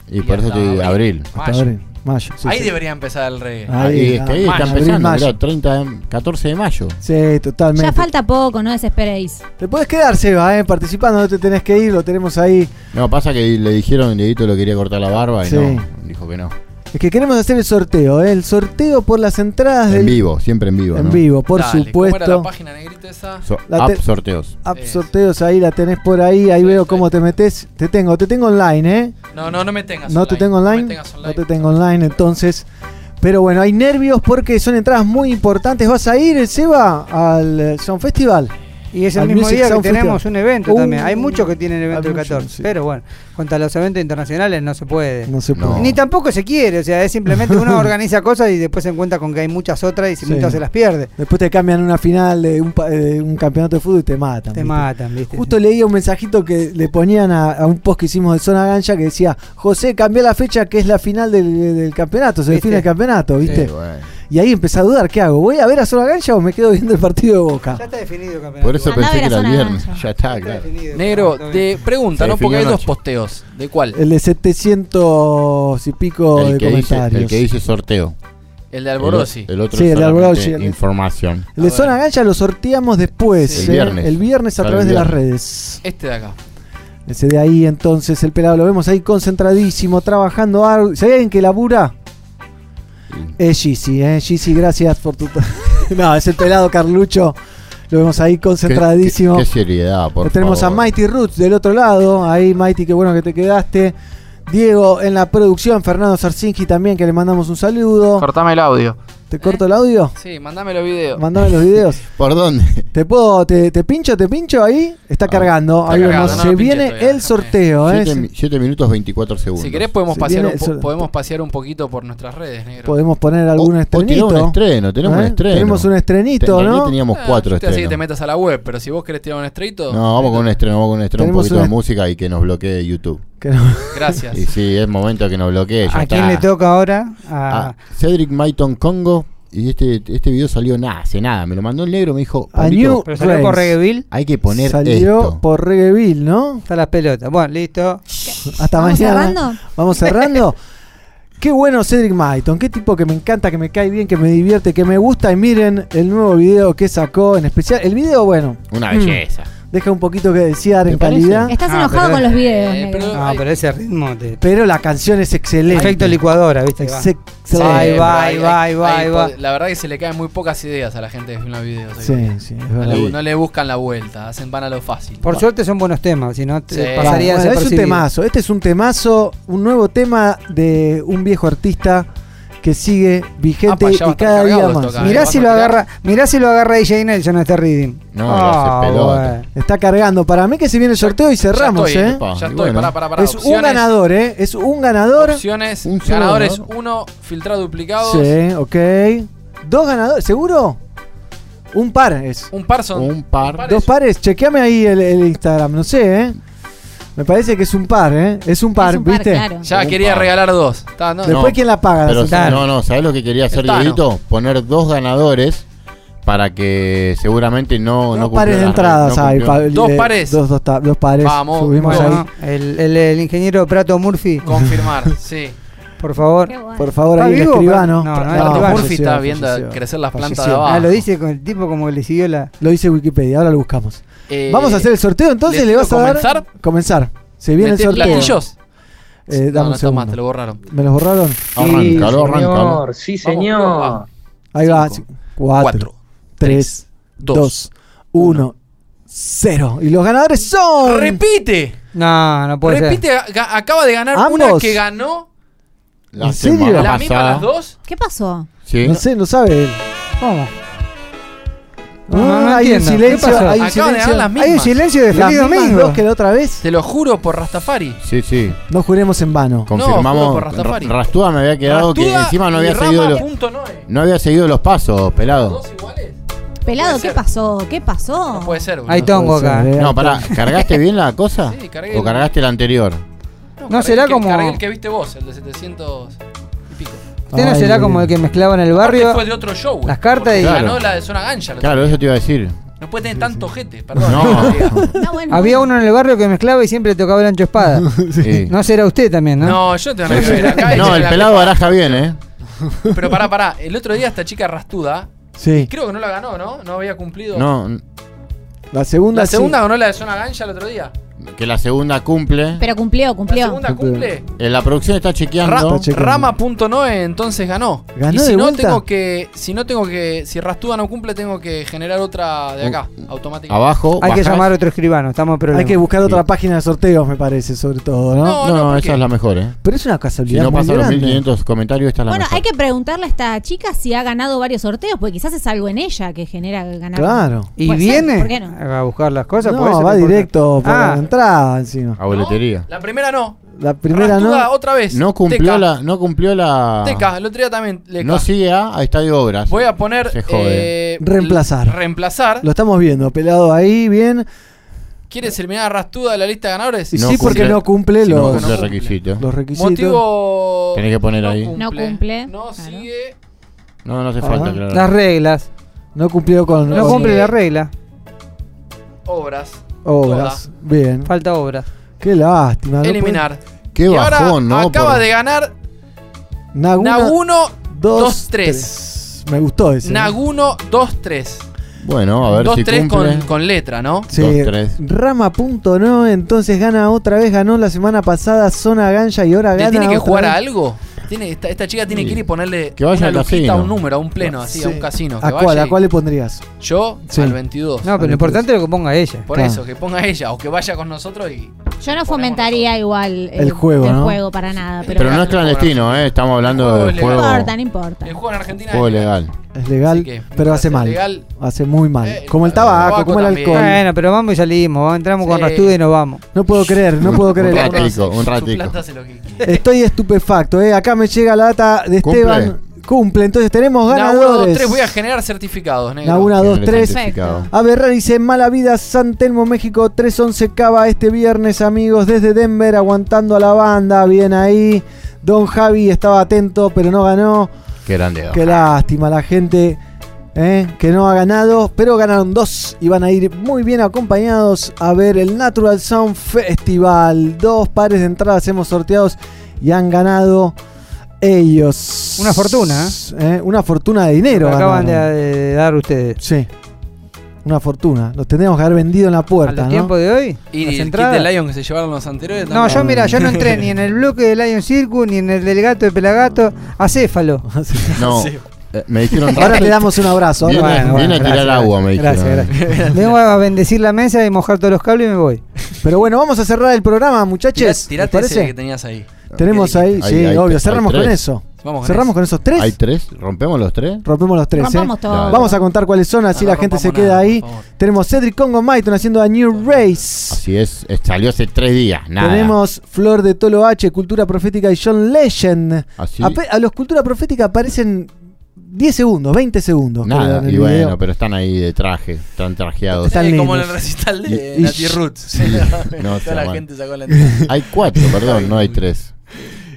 Y por eso te digo, abril. Hasta Mayo. abril, mayo. sí, Ahí sí. debería empezar el reggae. Ahí, es que ahí está empezando, abril, creo, 30, de- 14 de mayo. Sí, totalmente. Ya falta poco, no desesperéis. Te puedes quedar, Seba, ¿eh? participando, no te tenés que ir, lo tenemos ahí. No, pasa que le dijeron, Dieguito lo quería cortar la barba y Sí. no, dijo que no. Es que queremos hacer el sorteo, ¿eh? el sorteo por las entradas En del vivo, siempre en vivo. En ¿no? vivo, por Dale, ¿cómo supuesto. era la página negrita esa? So- La app te- sorteos. App sorteos ahí la tenés por ahí, ahí veo cómo te metes. Te tengo, te tengo online, ¿eh? No, no, no me tengas No te tengo online, No me tengas online. no te tengo online, entonces. Pero bueno, hay nervios porque son entradas muy importantes. ¿Vas a ir, Seba, al eh, Sound Festival? Y es el mismo Music día que tenemos un evento Uh, también. Hay muchos que tienen evento el muchos, 14. sí. Pero bueno, contra los eventos internacionales no se puede. No se puede. Ni tampoco se quiere. O sea, es simplemente uno organiza cosas y después se encuentra con que hay muchas otras y si Sí. muchas se las pierde. Después te cambian una final de un, pa- de un campeonato de fútbol y te matan. Te ¿viste? matan, ¿viste? Justo leía un mensajito que le ponían a, a un post que hicimos de Zona Gancha que decía, José, cambió la fecha que es la final del, del campeonato, se define el campeonato, ¿viste? Sí, bueno. Y ahí empecé a dudar, ¿qué hago? ¿Voy a ver a Zona Gancha o me quedo viendo el partido de Boca? Ya está definido campeonato. Por eso Andá pensé que era el viernes. Gancha. Ya está, claro. Negro, de pregunta, Se ¿no? Porque hay dos posteos. ¿De cuál? El de 700 y pico El de que, dice, comentarios. el que dice sorteo. El de Alborozzi. El, el otro Sí, el de el- Información. El de Zona Gancha lo sorteamos después, Sí. El ¿eh? viernes. El viernes a través de las redes. Este de acá. Ese de ahí, entonces, el pelado lo vemos ahí concentradísimo, trabajando. ar- Si hay alguien que labura, es Gizzy, ¿eh? Gizzy, gracias por tu. no, es el pelado Carlucho. Lo vemos ahí concentradísimo. Qué, qué seriedad, por tenemos favor. a Mighty Roots del otro lado. Ahí, Mighty, qué bueno que te quedaste. Diego en la producción, Fernando Sarcingi también, que le mandamos un saludo. Cortame el audio. ¿Te corto el audio? Sí, mandame los videos. Mandame los videos. ¿Por dónde? ¿Te puedo, te, te pincho, te pincho ahí? Está cargando. está ahí cargando, vemos. no Se viene todavía, el sorteo, ¿eh? 7, minutos 24 segundos. Si querés podemos Se pasear, un podemos pasear un poquito por nuestras redes, negro. Podemos poner algún O- estrenito. un estreno, tenemos un estreno. Tenemos un estrenito, Ten- ¿no? aquí teníamos Ah, cuatro te hacía que estrenos. te metas a la web, pero si vos querés tirar un estrellito. No, vamos con un estreno, vamos con un estreno, un poquito un de música y que nos bloquee YouTube. Que no- Gracias. Y sí, es momento que nos bloquee. ¿A quién está. le toca ahora? A- A Cedric Maiton Congo. Y este, este video salió nada, hace nada. Me lo mandó el negro, me dijo. A "Pablito, New ¿Pero salió por. Reggaeville? Hay que poner Salió esto. por Reggaeville, ¿no? Está las pelotas. Bueno, listo. Hasta ¿Vamos mañana. cerrando? Vamos cerrando. Qué bueno Cedric Maiton, qué tipo que me encanta, que me cae bien, que me divierte, que me gusta. Y miren el nuevo video que sacó en especial. El video, bueno, Una Mm. Deja un poquito que desear en parece? calidad. Estás Ah, enojado pero- con los videos, Eh, pero- No, pero ese ritmo te... Pero la canción es excelente. Efecto licuadora, ¿viste? Ahí va, ahí va, ahí va, hay ahí va. po- La verdad que se le caen muy pocas ideas a la gente que filma videos. Sí, sí, es No verdad. le, no le buscan la vuelta, hacen van a lo fácil. Por suerte son buenos temas, si no te Sí. pasaría Bueno, es un temazo. Este es un temazo, un nuevo tema de un viejo artista que sigue vigente Ah, a y cada día más. acá. Mirá ¿Vas si lo agarra, mirá si lo agarra DJ Nelson a este reading. No, lo hace pelota. Está cargando. Para mí que se viene el sorteo y cerramos, ya estoy, ¿eh? Ya estoy, bueno. pará, pará, pará. Es un ganador, ¿eh? Es un ganador. Opciones, Un ganador. 1, filtrado duplicados. Sí, ok. Dos ganadores, ¿seguro? Un par es. Un par son. Un par. pares. Dos pares. Chequeame ahí el, el Instagram, no sé, ¿eh? Me parece que es un par, ¿eh? Es un par, Es un par, ¿viste? claro. Ya Un quería par. regalar dos. Está, no, Después, No, ¿quién la paga? Pero la no, no, ¿sabes lo que quería hacer. Dieguito? Poner dos ganadores para que seguramente no, Dos no pares de cumplió entradas hay. pa-. Dos eh, pares. Dos, dos, ta- dos pares. Vamos, Subimos vamos. ahí. El, el- el ingeniero Prato Murphy, Confirmar, sí. por favor. Qué bueno. Por favor, ¿Está ahí el vivo? escribano. No, no, No, no, Murphy falleció, está viendo falleció. crecer las plantas de Falleció. abajo. Ah, lo dice con el tipo como que le siguió la. Lo dice Wikipedia, ahora lo buscamos. Eh, Vamos a hacer el sorteo, entonces ¿le vas a tiro dar. comenzar? Comenzar. Se viene el ¿Metés sorteo. platillos? Eh, no, dame no más, te lo borraron. ¿Me los borraron? Arráncalo, arráncalo. sí, Vamos, señor. Ahí va. Cinco, 4, Cuatro, 3, dos, 2, 1, 0. Y los ganadores son. ¡Repite! No, no puede Repite, ga- acaba de ganar una Ambos. que ganó La ¿En serio? la misma las dos. ¿Qué pasó? Sí. No sé, no sabe él. ser. No, no Ah, hay un. ¿Qué silencio, pasó? hay un Acaban de. Hay un silencio de Las feliz mismas domingo. dos que la otra vez. Te lo juro por Rastafari. Sí, sí. No juremos en vano. Confirmamos. por Rastafari. Ra- Rastúa me había quedado que encima no había seguido los, no había seguido los pasos, pelado. Pelado, Puede ¿qué ser. pasó? ¿Qué pasó? No puede ser. boludo. Hay tongo acá. ser, eh. No, pará, ¿cargaste bien la cosa? Sí, cargué ¿O cargaste la anterior? No cargué será el que- como- Cargué el que viste vos, el de 700 y pico. ¿Usted no Ay, será como el que mezclaba en el barrio fue de otro show. las cartas y- Claro. Ganó la de Zona Gancha. Claro, eso te iba a decir. No puede tener tanto jete, perdón. No. No, bueno, había uno en el barrio que mezclaba y siempre le tocaba el ancho espada? Sí. No será usted también, ¿no? No, yo tengo que ver. Acá No, el la- pelado baraja bien, ¿eh? Pero pará, pará. El otro día esta chica rastuda, Sí. creo que no la ganó, ¿no? No había cumplido. No, La segunda La sí. segunda ganó la de Zona Gancha el otro día. Que la segunda cumple. Pero cumplió, La cumplió. segunda cumple. Eh, la producción está chequeando. Rama.noe entonces ganó. ¿Ganó y si de no vuelta? tengo que si no tengo que si Rastuda no cumple tengo que generar otra de acá automáticamente. Abajo. Hay que llamar a otro escribano, estamos problema. Hay que buscar otra página de sorteos, me parece, sobre todo, ¿no? No, No, no, ¿por esa es la mejor, ¿eh? Pero es una Si casualidad no muy pasa los grande. 1500 comentarios, esta es la Bueno, mejor. hay que preguntarle a esta chica si ha ganado varios sorteos, porque quizás es algo en ella que genera ganar. Claro. ¿Y Puede ser, viene ¿por qué no? a buscar las cosas? No, va No directo Ah. La entrada encima. A boletería. La primera no. La primera Rastuda no. otra vez. No cumplió Teca. la. No cumplió la. Teca, el otro día también. Leca. No sigue a, a Estadio Obras. Voy a poner Se jode. eh, Reemplazar. Reemplazar. Lo estamos viendo, pelado ahí, bien. ¿Quieres eliminar a Rastuda de la lista de ganadores? No sí, porque cumple- no cumple Si no los, cumple no cumple. requisitos. los requisitos. Motivo. Tenés que poner ahí. No cumple, No sigue. No, no hace Ajá. falta, claro. Las reglas. No cumplió con, No cumple la regla. Obras. Obras. Bien. Falta obra. Qué lástima. no Eliminar. Qué y ahora bajón, ¿no? acaba Por- de ganar puede- Naguna, Naguno dos, 2-3. Me gustó ese. ¿eh? Naguno 2-3. Bueno, a ver si 2-3 cumple. con, con letra, ¿no? Sí, Dos, tres. Rama.no, entonces gana otra vez, ganó la semana pasada Zona Gancha y ahora ¿Le gana. tiene que otra jugar vez. a algo? Tiene, esta, esta chica tiene Sí. que ir y ponerle Que vaya una al lujita, casino. a un número, a un pleno, así, a un Sí. casino. que ¿A cuál? vaya ¿A y- cuál le pondrías? Yo Sí. al 22. No, pero lo importante es lo que ponga ella. Por Claro. eso, que ponga ella o que vaya con nosotros y. Yo no fomentaría igual El juego, el ¿no? juego para nada. Pero, Pero no es clandestino, ¿eh? Estamos hablando de no juego, importa, no importa. El juego en Argentina juego es legal. Es legal, que, pero hace mal. legal, Hace muy mal. Eh, Como el tabaco, tabaco como el también. alcohol. Bueno, pero vamos y salimos. Entramos con Sí. Rastuda y nos vamos. No puedo creer, no puedo Un creer. ratico, un ratico. que quiere. Estoy estupefacto, ¿eh? Acá me llega la data de ¿Cumple? Esteban. Cumple, entonces tenemos ganadores. 2-3, voy a generar certificados, negro. Naguna Tiene 2, el 3. certificado. Perfecto. A ver, dice Mala Vida, San Telmo, México, 311 Cava este viernes, amigos, desde Denver, aguantando a la banda. Bien ahí. Don Javi estaba atento, pero no ganó. Qué grande. Qué lástima la gente eh, que no ha ganado, pero ganaron dos y van a ir muy bien acompañados a ver el Natural Sound Festival. Dos pares de entradas hemos sorteados y han ganado ellos. Una fortuna, ¿eh? Una fortuna de dinero. Acaban de, de dar ustedes. Sí. Una fortuna. Los tendríamos que haber vendido en la ¿A puerta, los ¿no? tiempos de hoy? Y ¿Las el kit entradas? de Lion que se llevaron los anteriores. No, también. yo mira, yo no entré ni en el bloque de Lion Circus, ni en el del gato de Pelagato, acéfalo. No, Sí. eh, me dijeron Ahora le damos un abrazo. Viene, ahora- Bueno, viene bueno, a tirar gracias, agua, me dijeron. gracias, gracias. Vengo a bendecir la mesa y mojar todos los cables y me voy. Pero bueno, vamos a cerrar el programa, muchachos. ¿Les Tirate ese que tenías ahí. Tenemos ¿Qué ahí, sí, obvio. hay Cerramos con eso. Vamos Cerramos con esos tres. ¿Hay tres? ¿Rompemos los tres? Rompemos los tres. Rompamos ¿eh? todo. Vamos a contar cuáles son, así No, la no gente se queda nada, ahí. Tenemos Cedric Congo Maiton haciendo a New Race. Así es, salió hace tres días. Nada. Tenemos Flor de Tolo H, Cultura Profética y John Legend. Así. Ape- A, los Cultura Profética aparecen 10 segundos, 20 segundos. Nada, y bueno, video. pero están ahí de traje, están trajeados. Están Sí, como en el recital de Nati Roots. No, Toda la mal. gente sacó la entrada. Hay cuatro, perdón, no hay tres.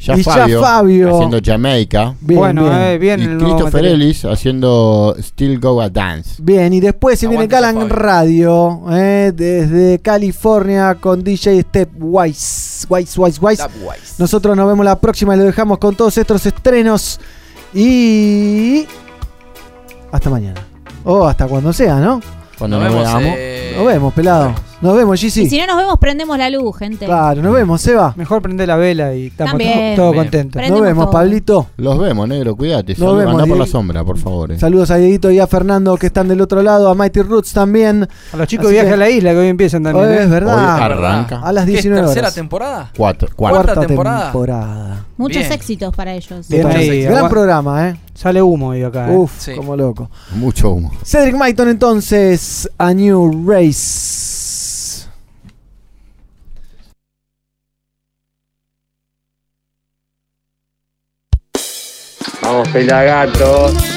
Ya Y ya Fabio, haciendo Jamaica. Bien, bueno, bien. eh, bien. y Christopher. Ellis haciendo Still Go a Dance. Bien, y después se viene Aguante Calan. Radio, eh, desde California con DJ Stepwise. Wise, wise, wise. Tapwise. Nosotros nos vemos la próxima y lo dejamos con todos estos estrenos. Y. Hasta mañana. O hasta cuando sea, ¿no? Cuando Nos nos, vemos. veamos. eh, Nos vemos, pelado. Nos vemos. Vemos, Y Gigi. si no nos vemos, prendemos la luz, gente. Claro, nos vemos, Seba. Mejor prende la vela y estamos También. todos Bien. contentos. Nos vemos, todo. Pablito. Los vemos, negro, cuídate. Nos Salud, vemos, Andá por la Diego. sombra, por favor. eh. Saludos a Dieguito y a Fernando que están del otro lado, a Mighty Roots también. A los chicos Así que- a la isla que hoy empiezan también. Hoy ¿eh? es verdad. Hoy arranca. A las ¿Qué es 19 tercera horas. temporada? Cuatro, Cuarta temporada. temporada. Muchos Bien. éxitos para ellos. Bien Total. ahí, Gran agua- programa, ¿eh? Sale humo hoy acá. ¿eh? Uf, Sí. como loco. Mucho humo. Cedric Myton entonces, a New Race. Pelagatos.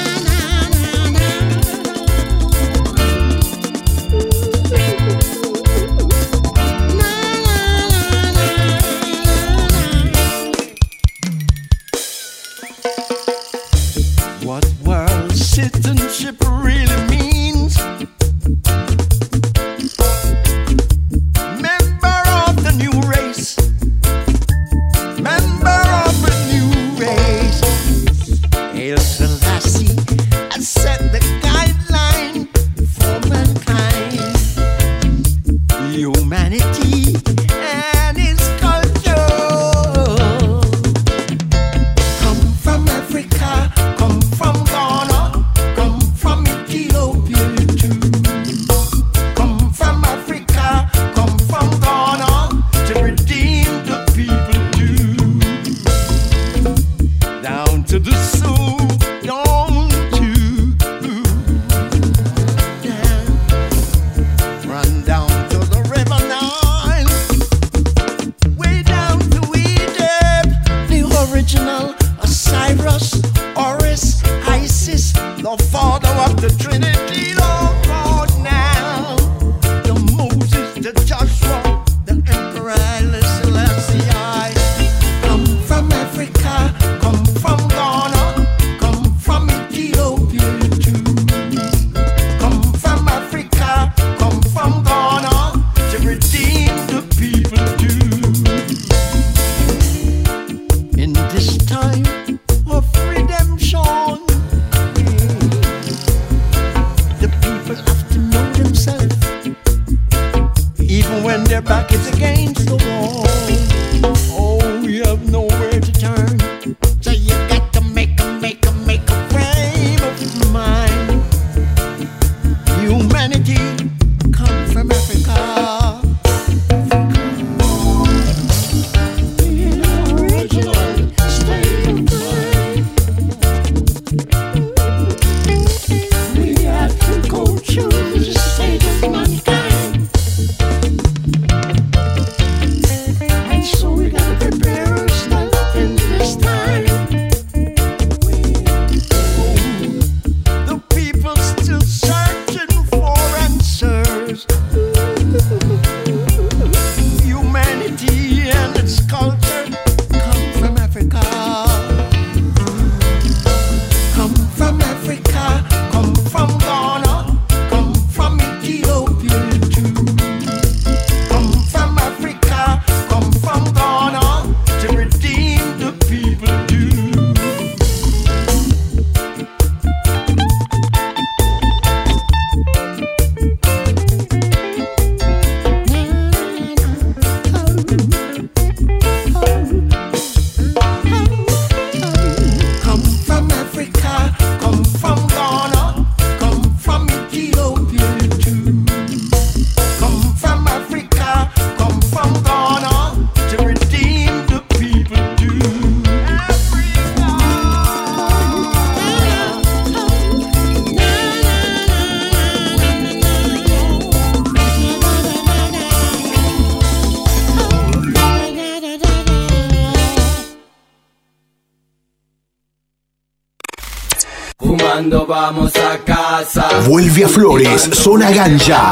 Vuelve a Flores, Zona Ganja.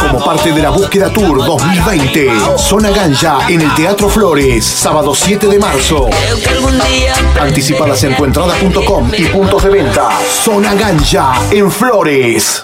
Como parte de la búsqueda Tour 2020. Zona Ganja en el Teatro Flores, sábado 7 de marzo. Anticipadas en tuentrada.com y puntos de venta. Zona Ganja en Flores.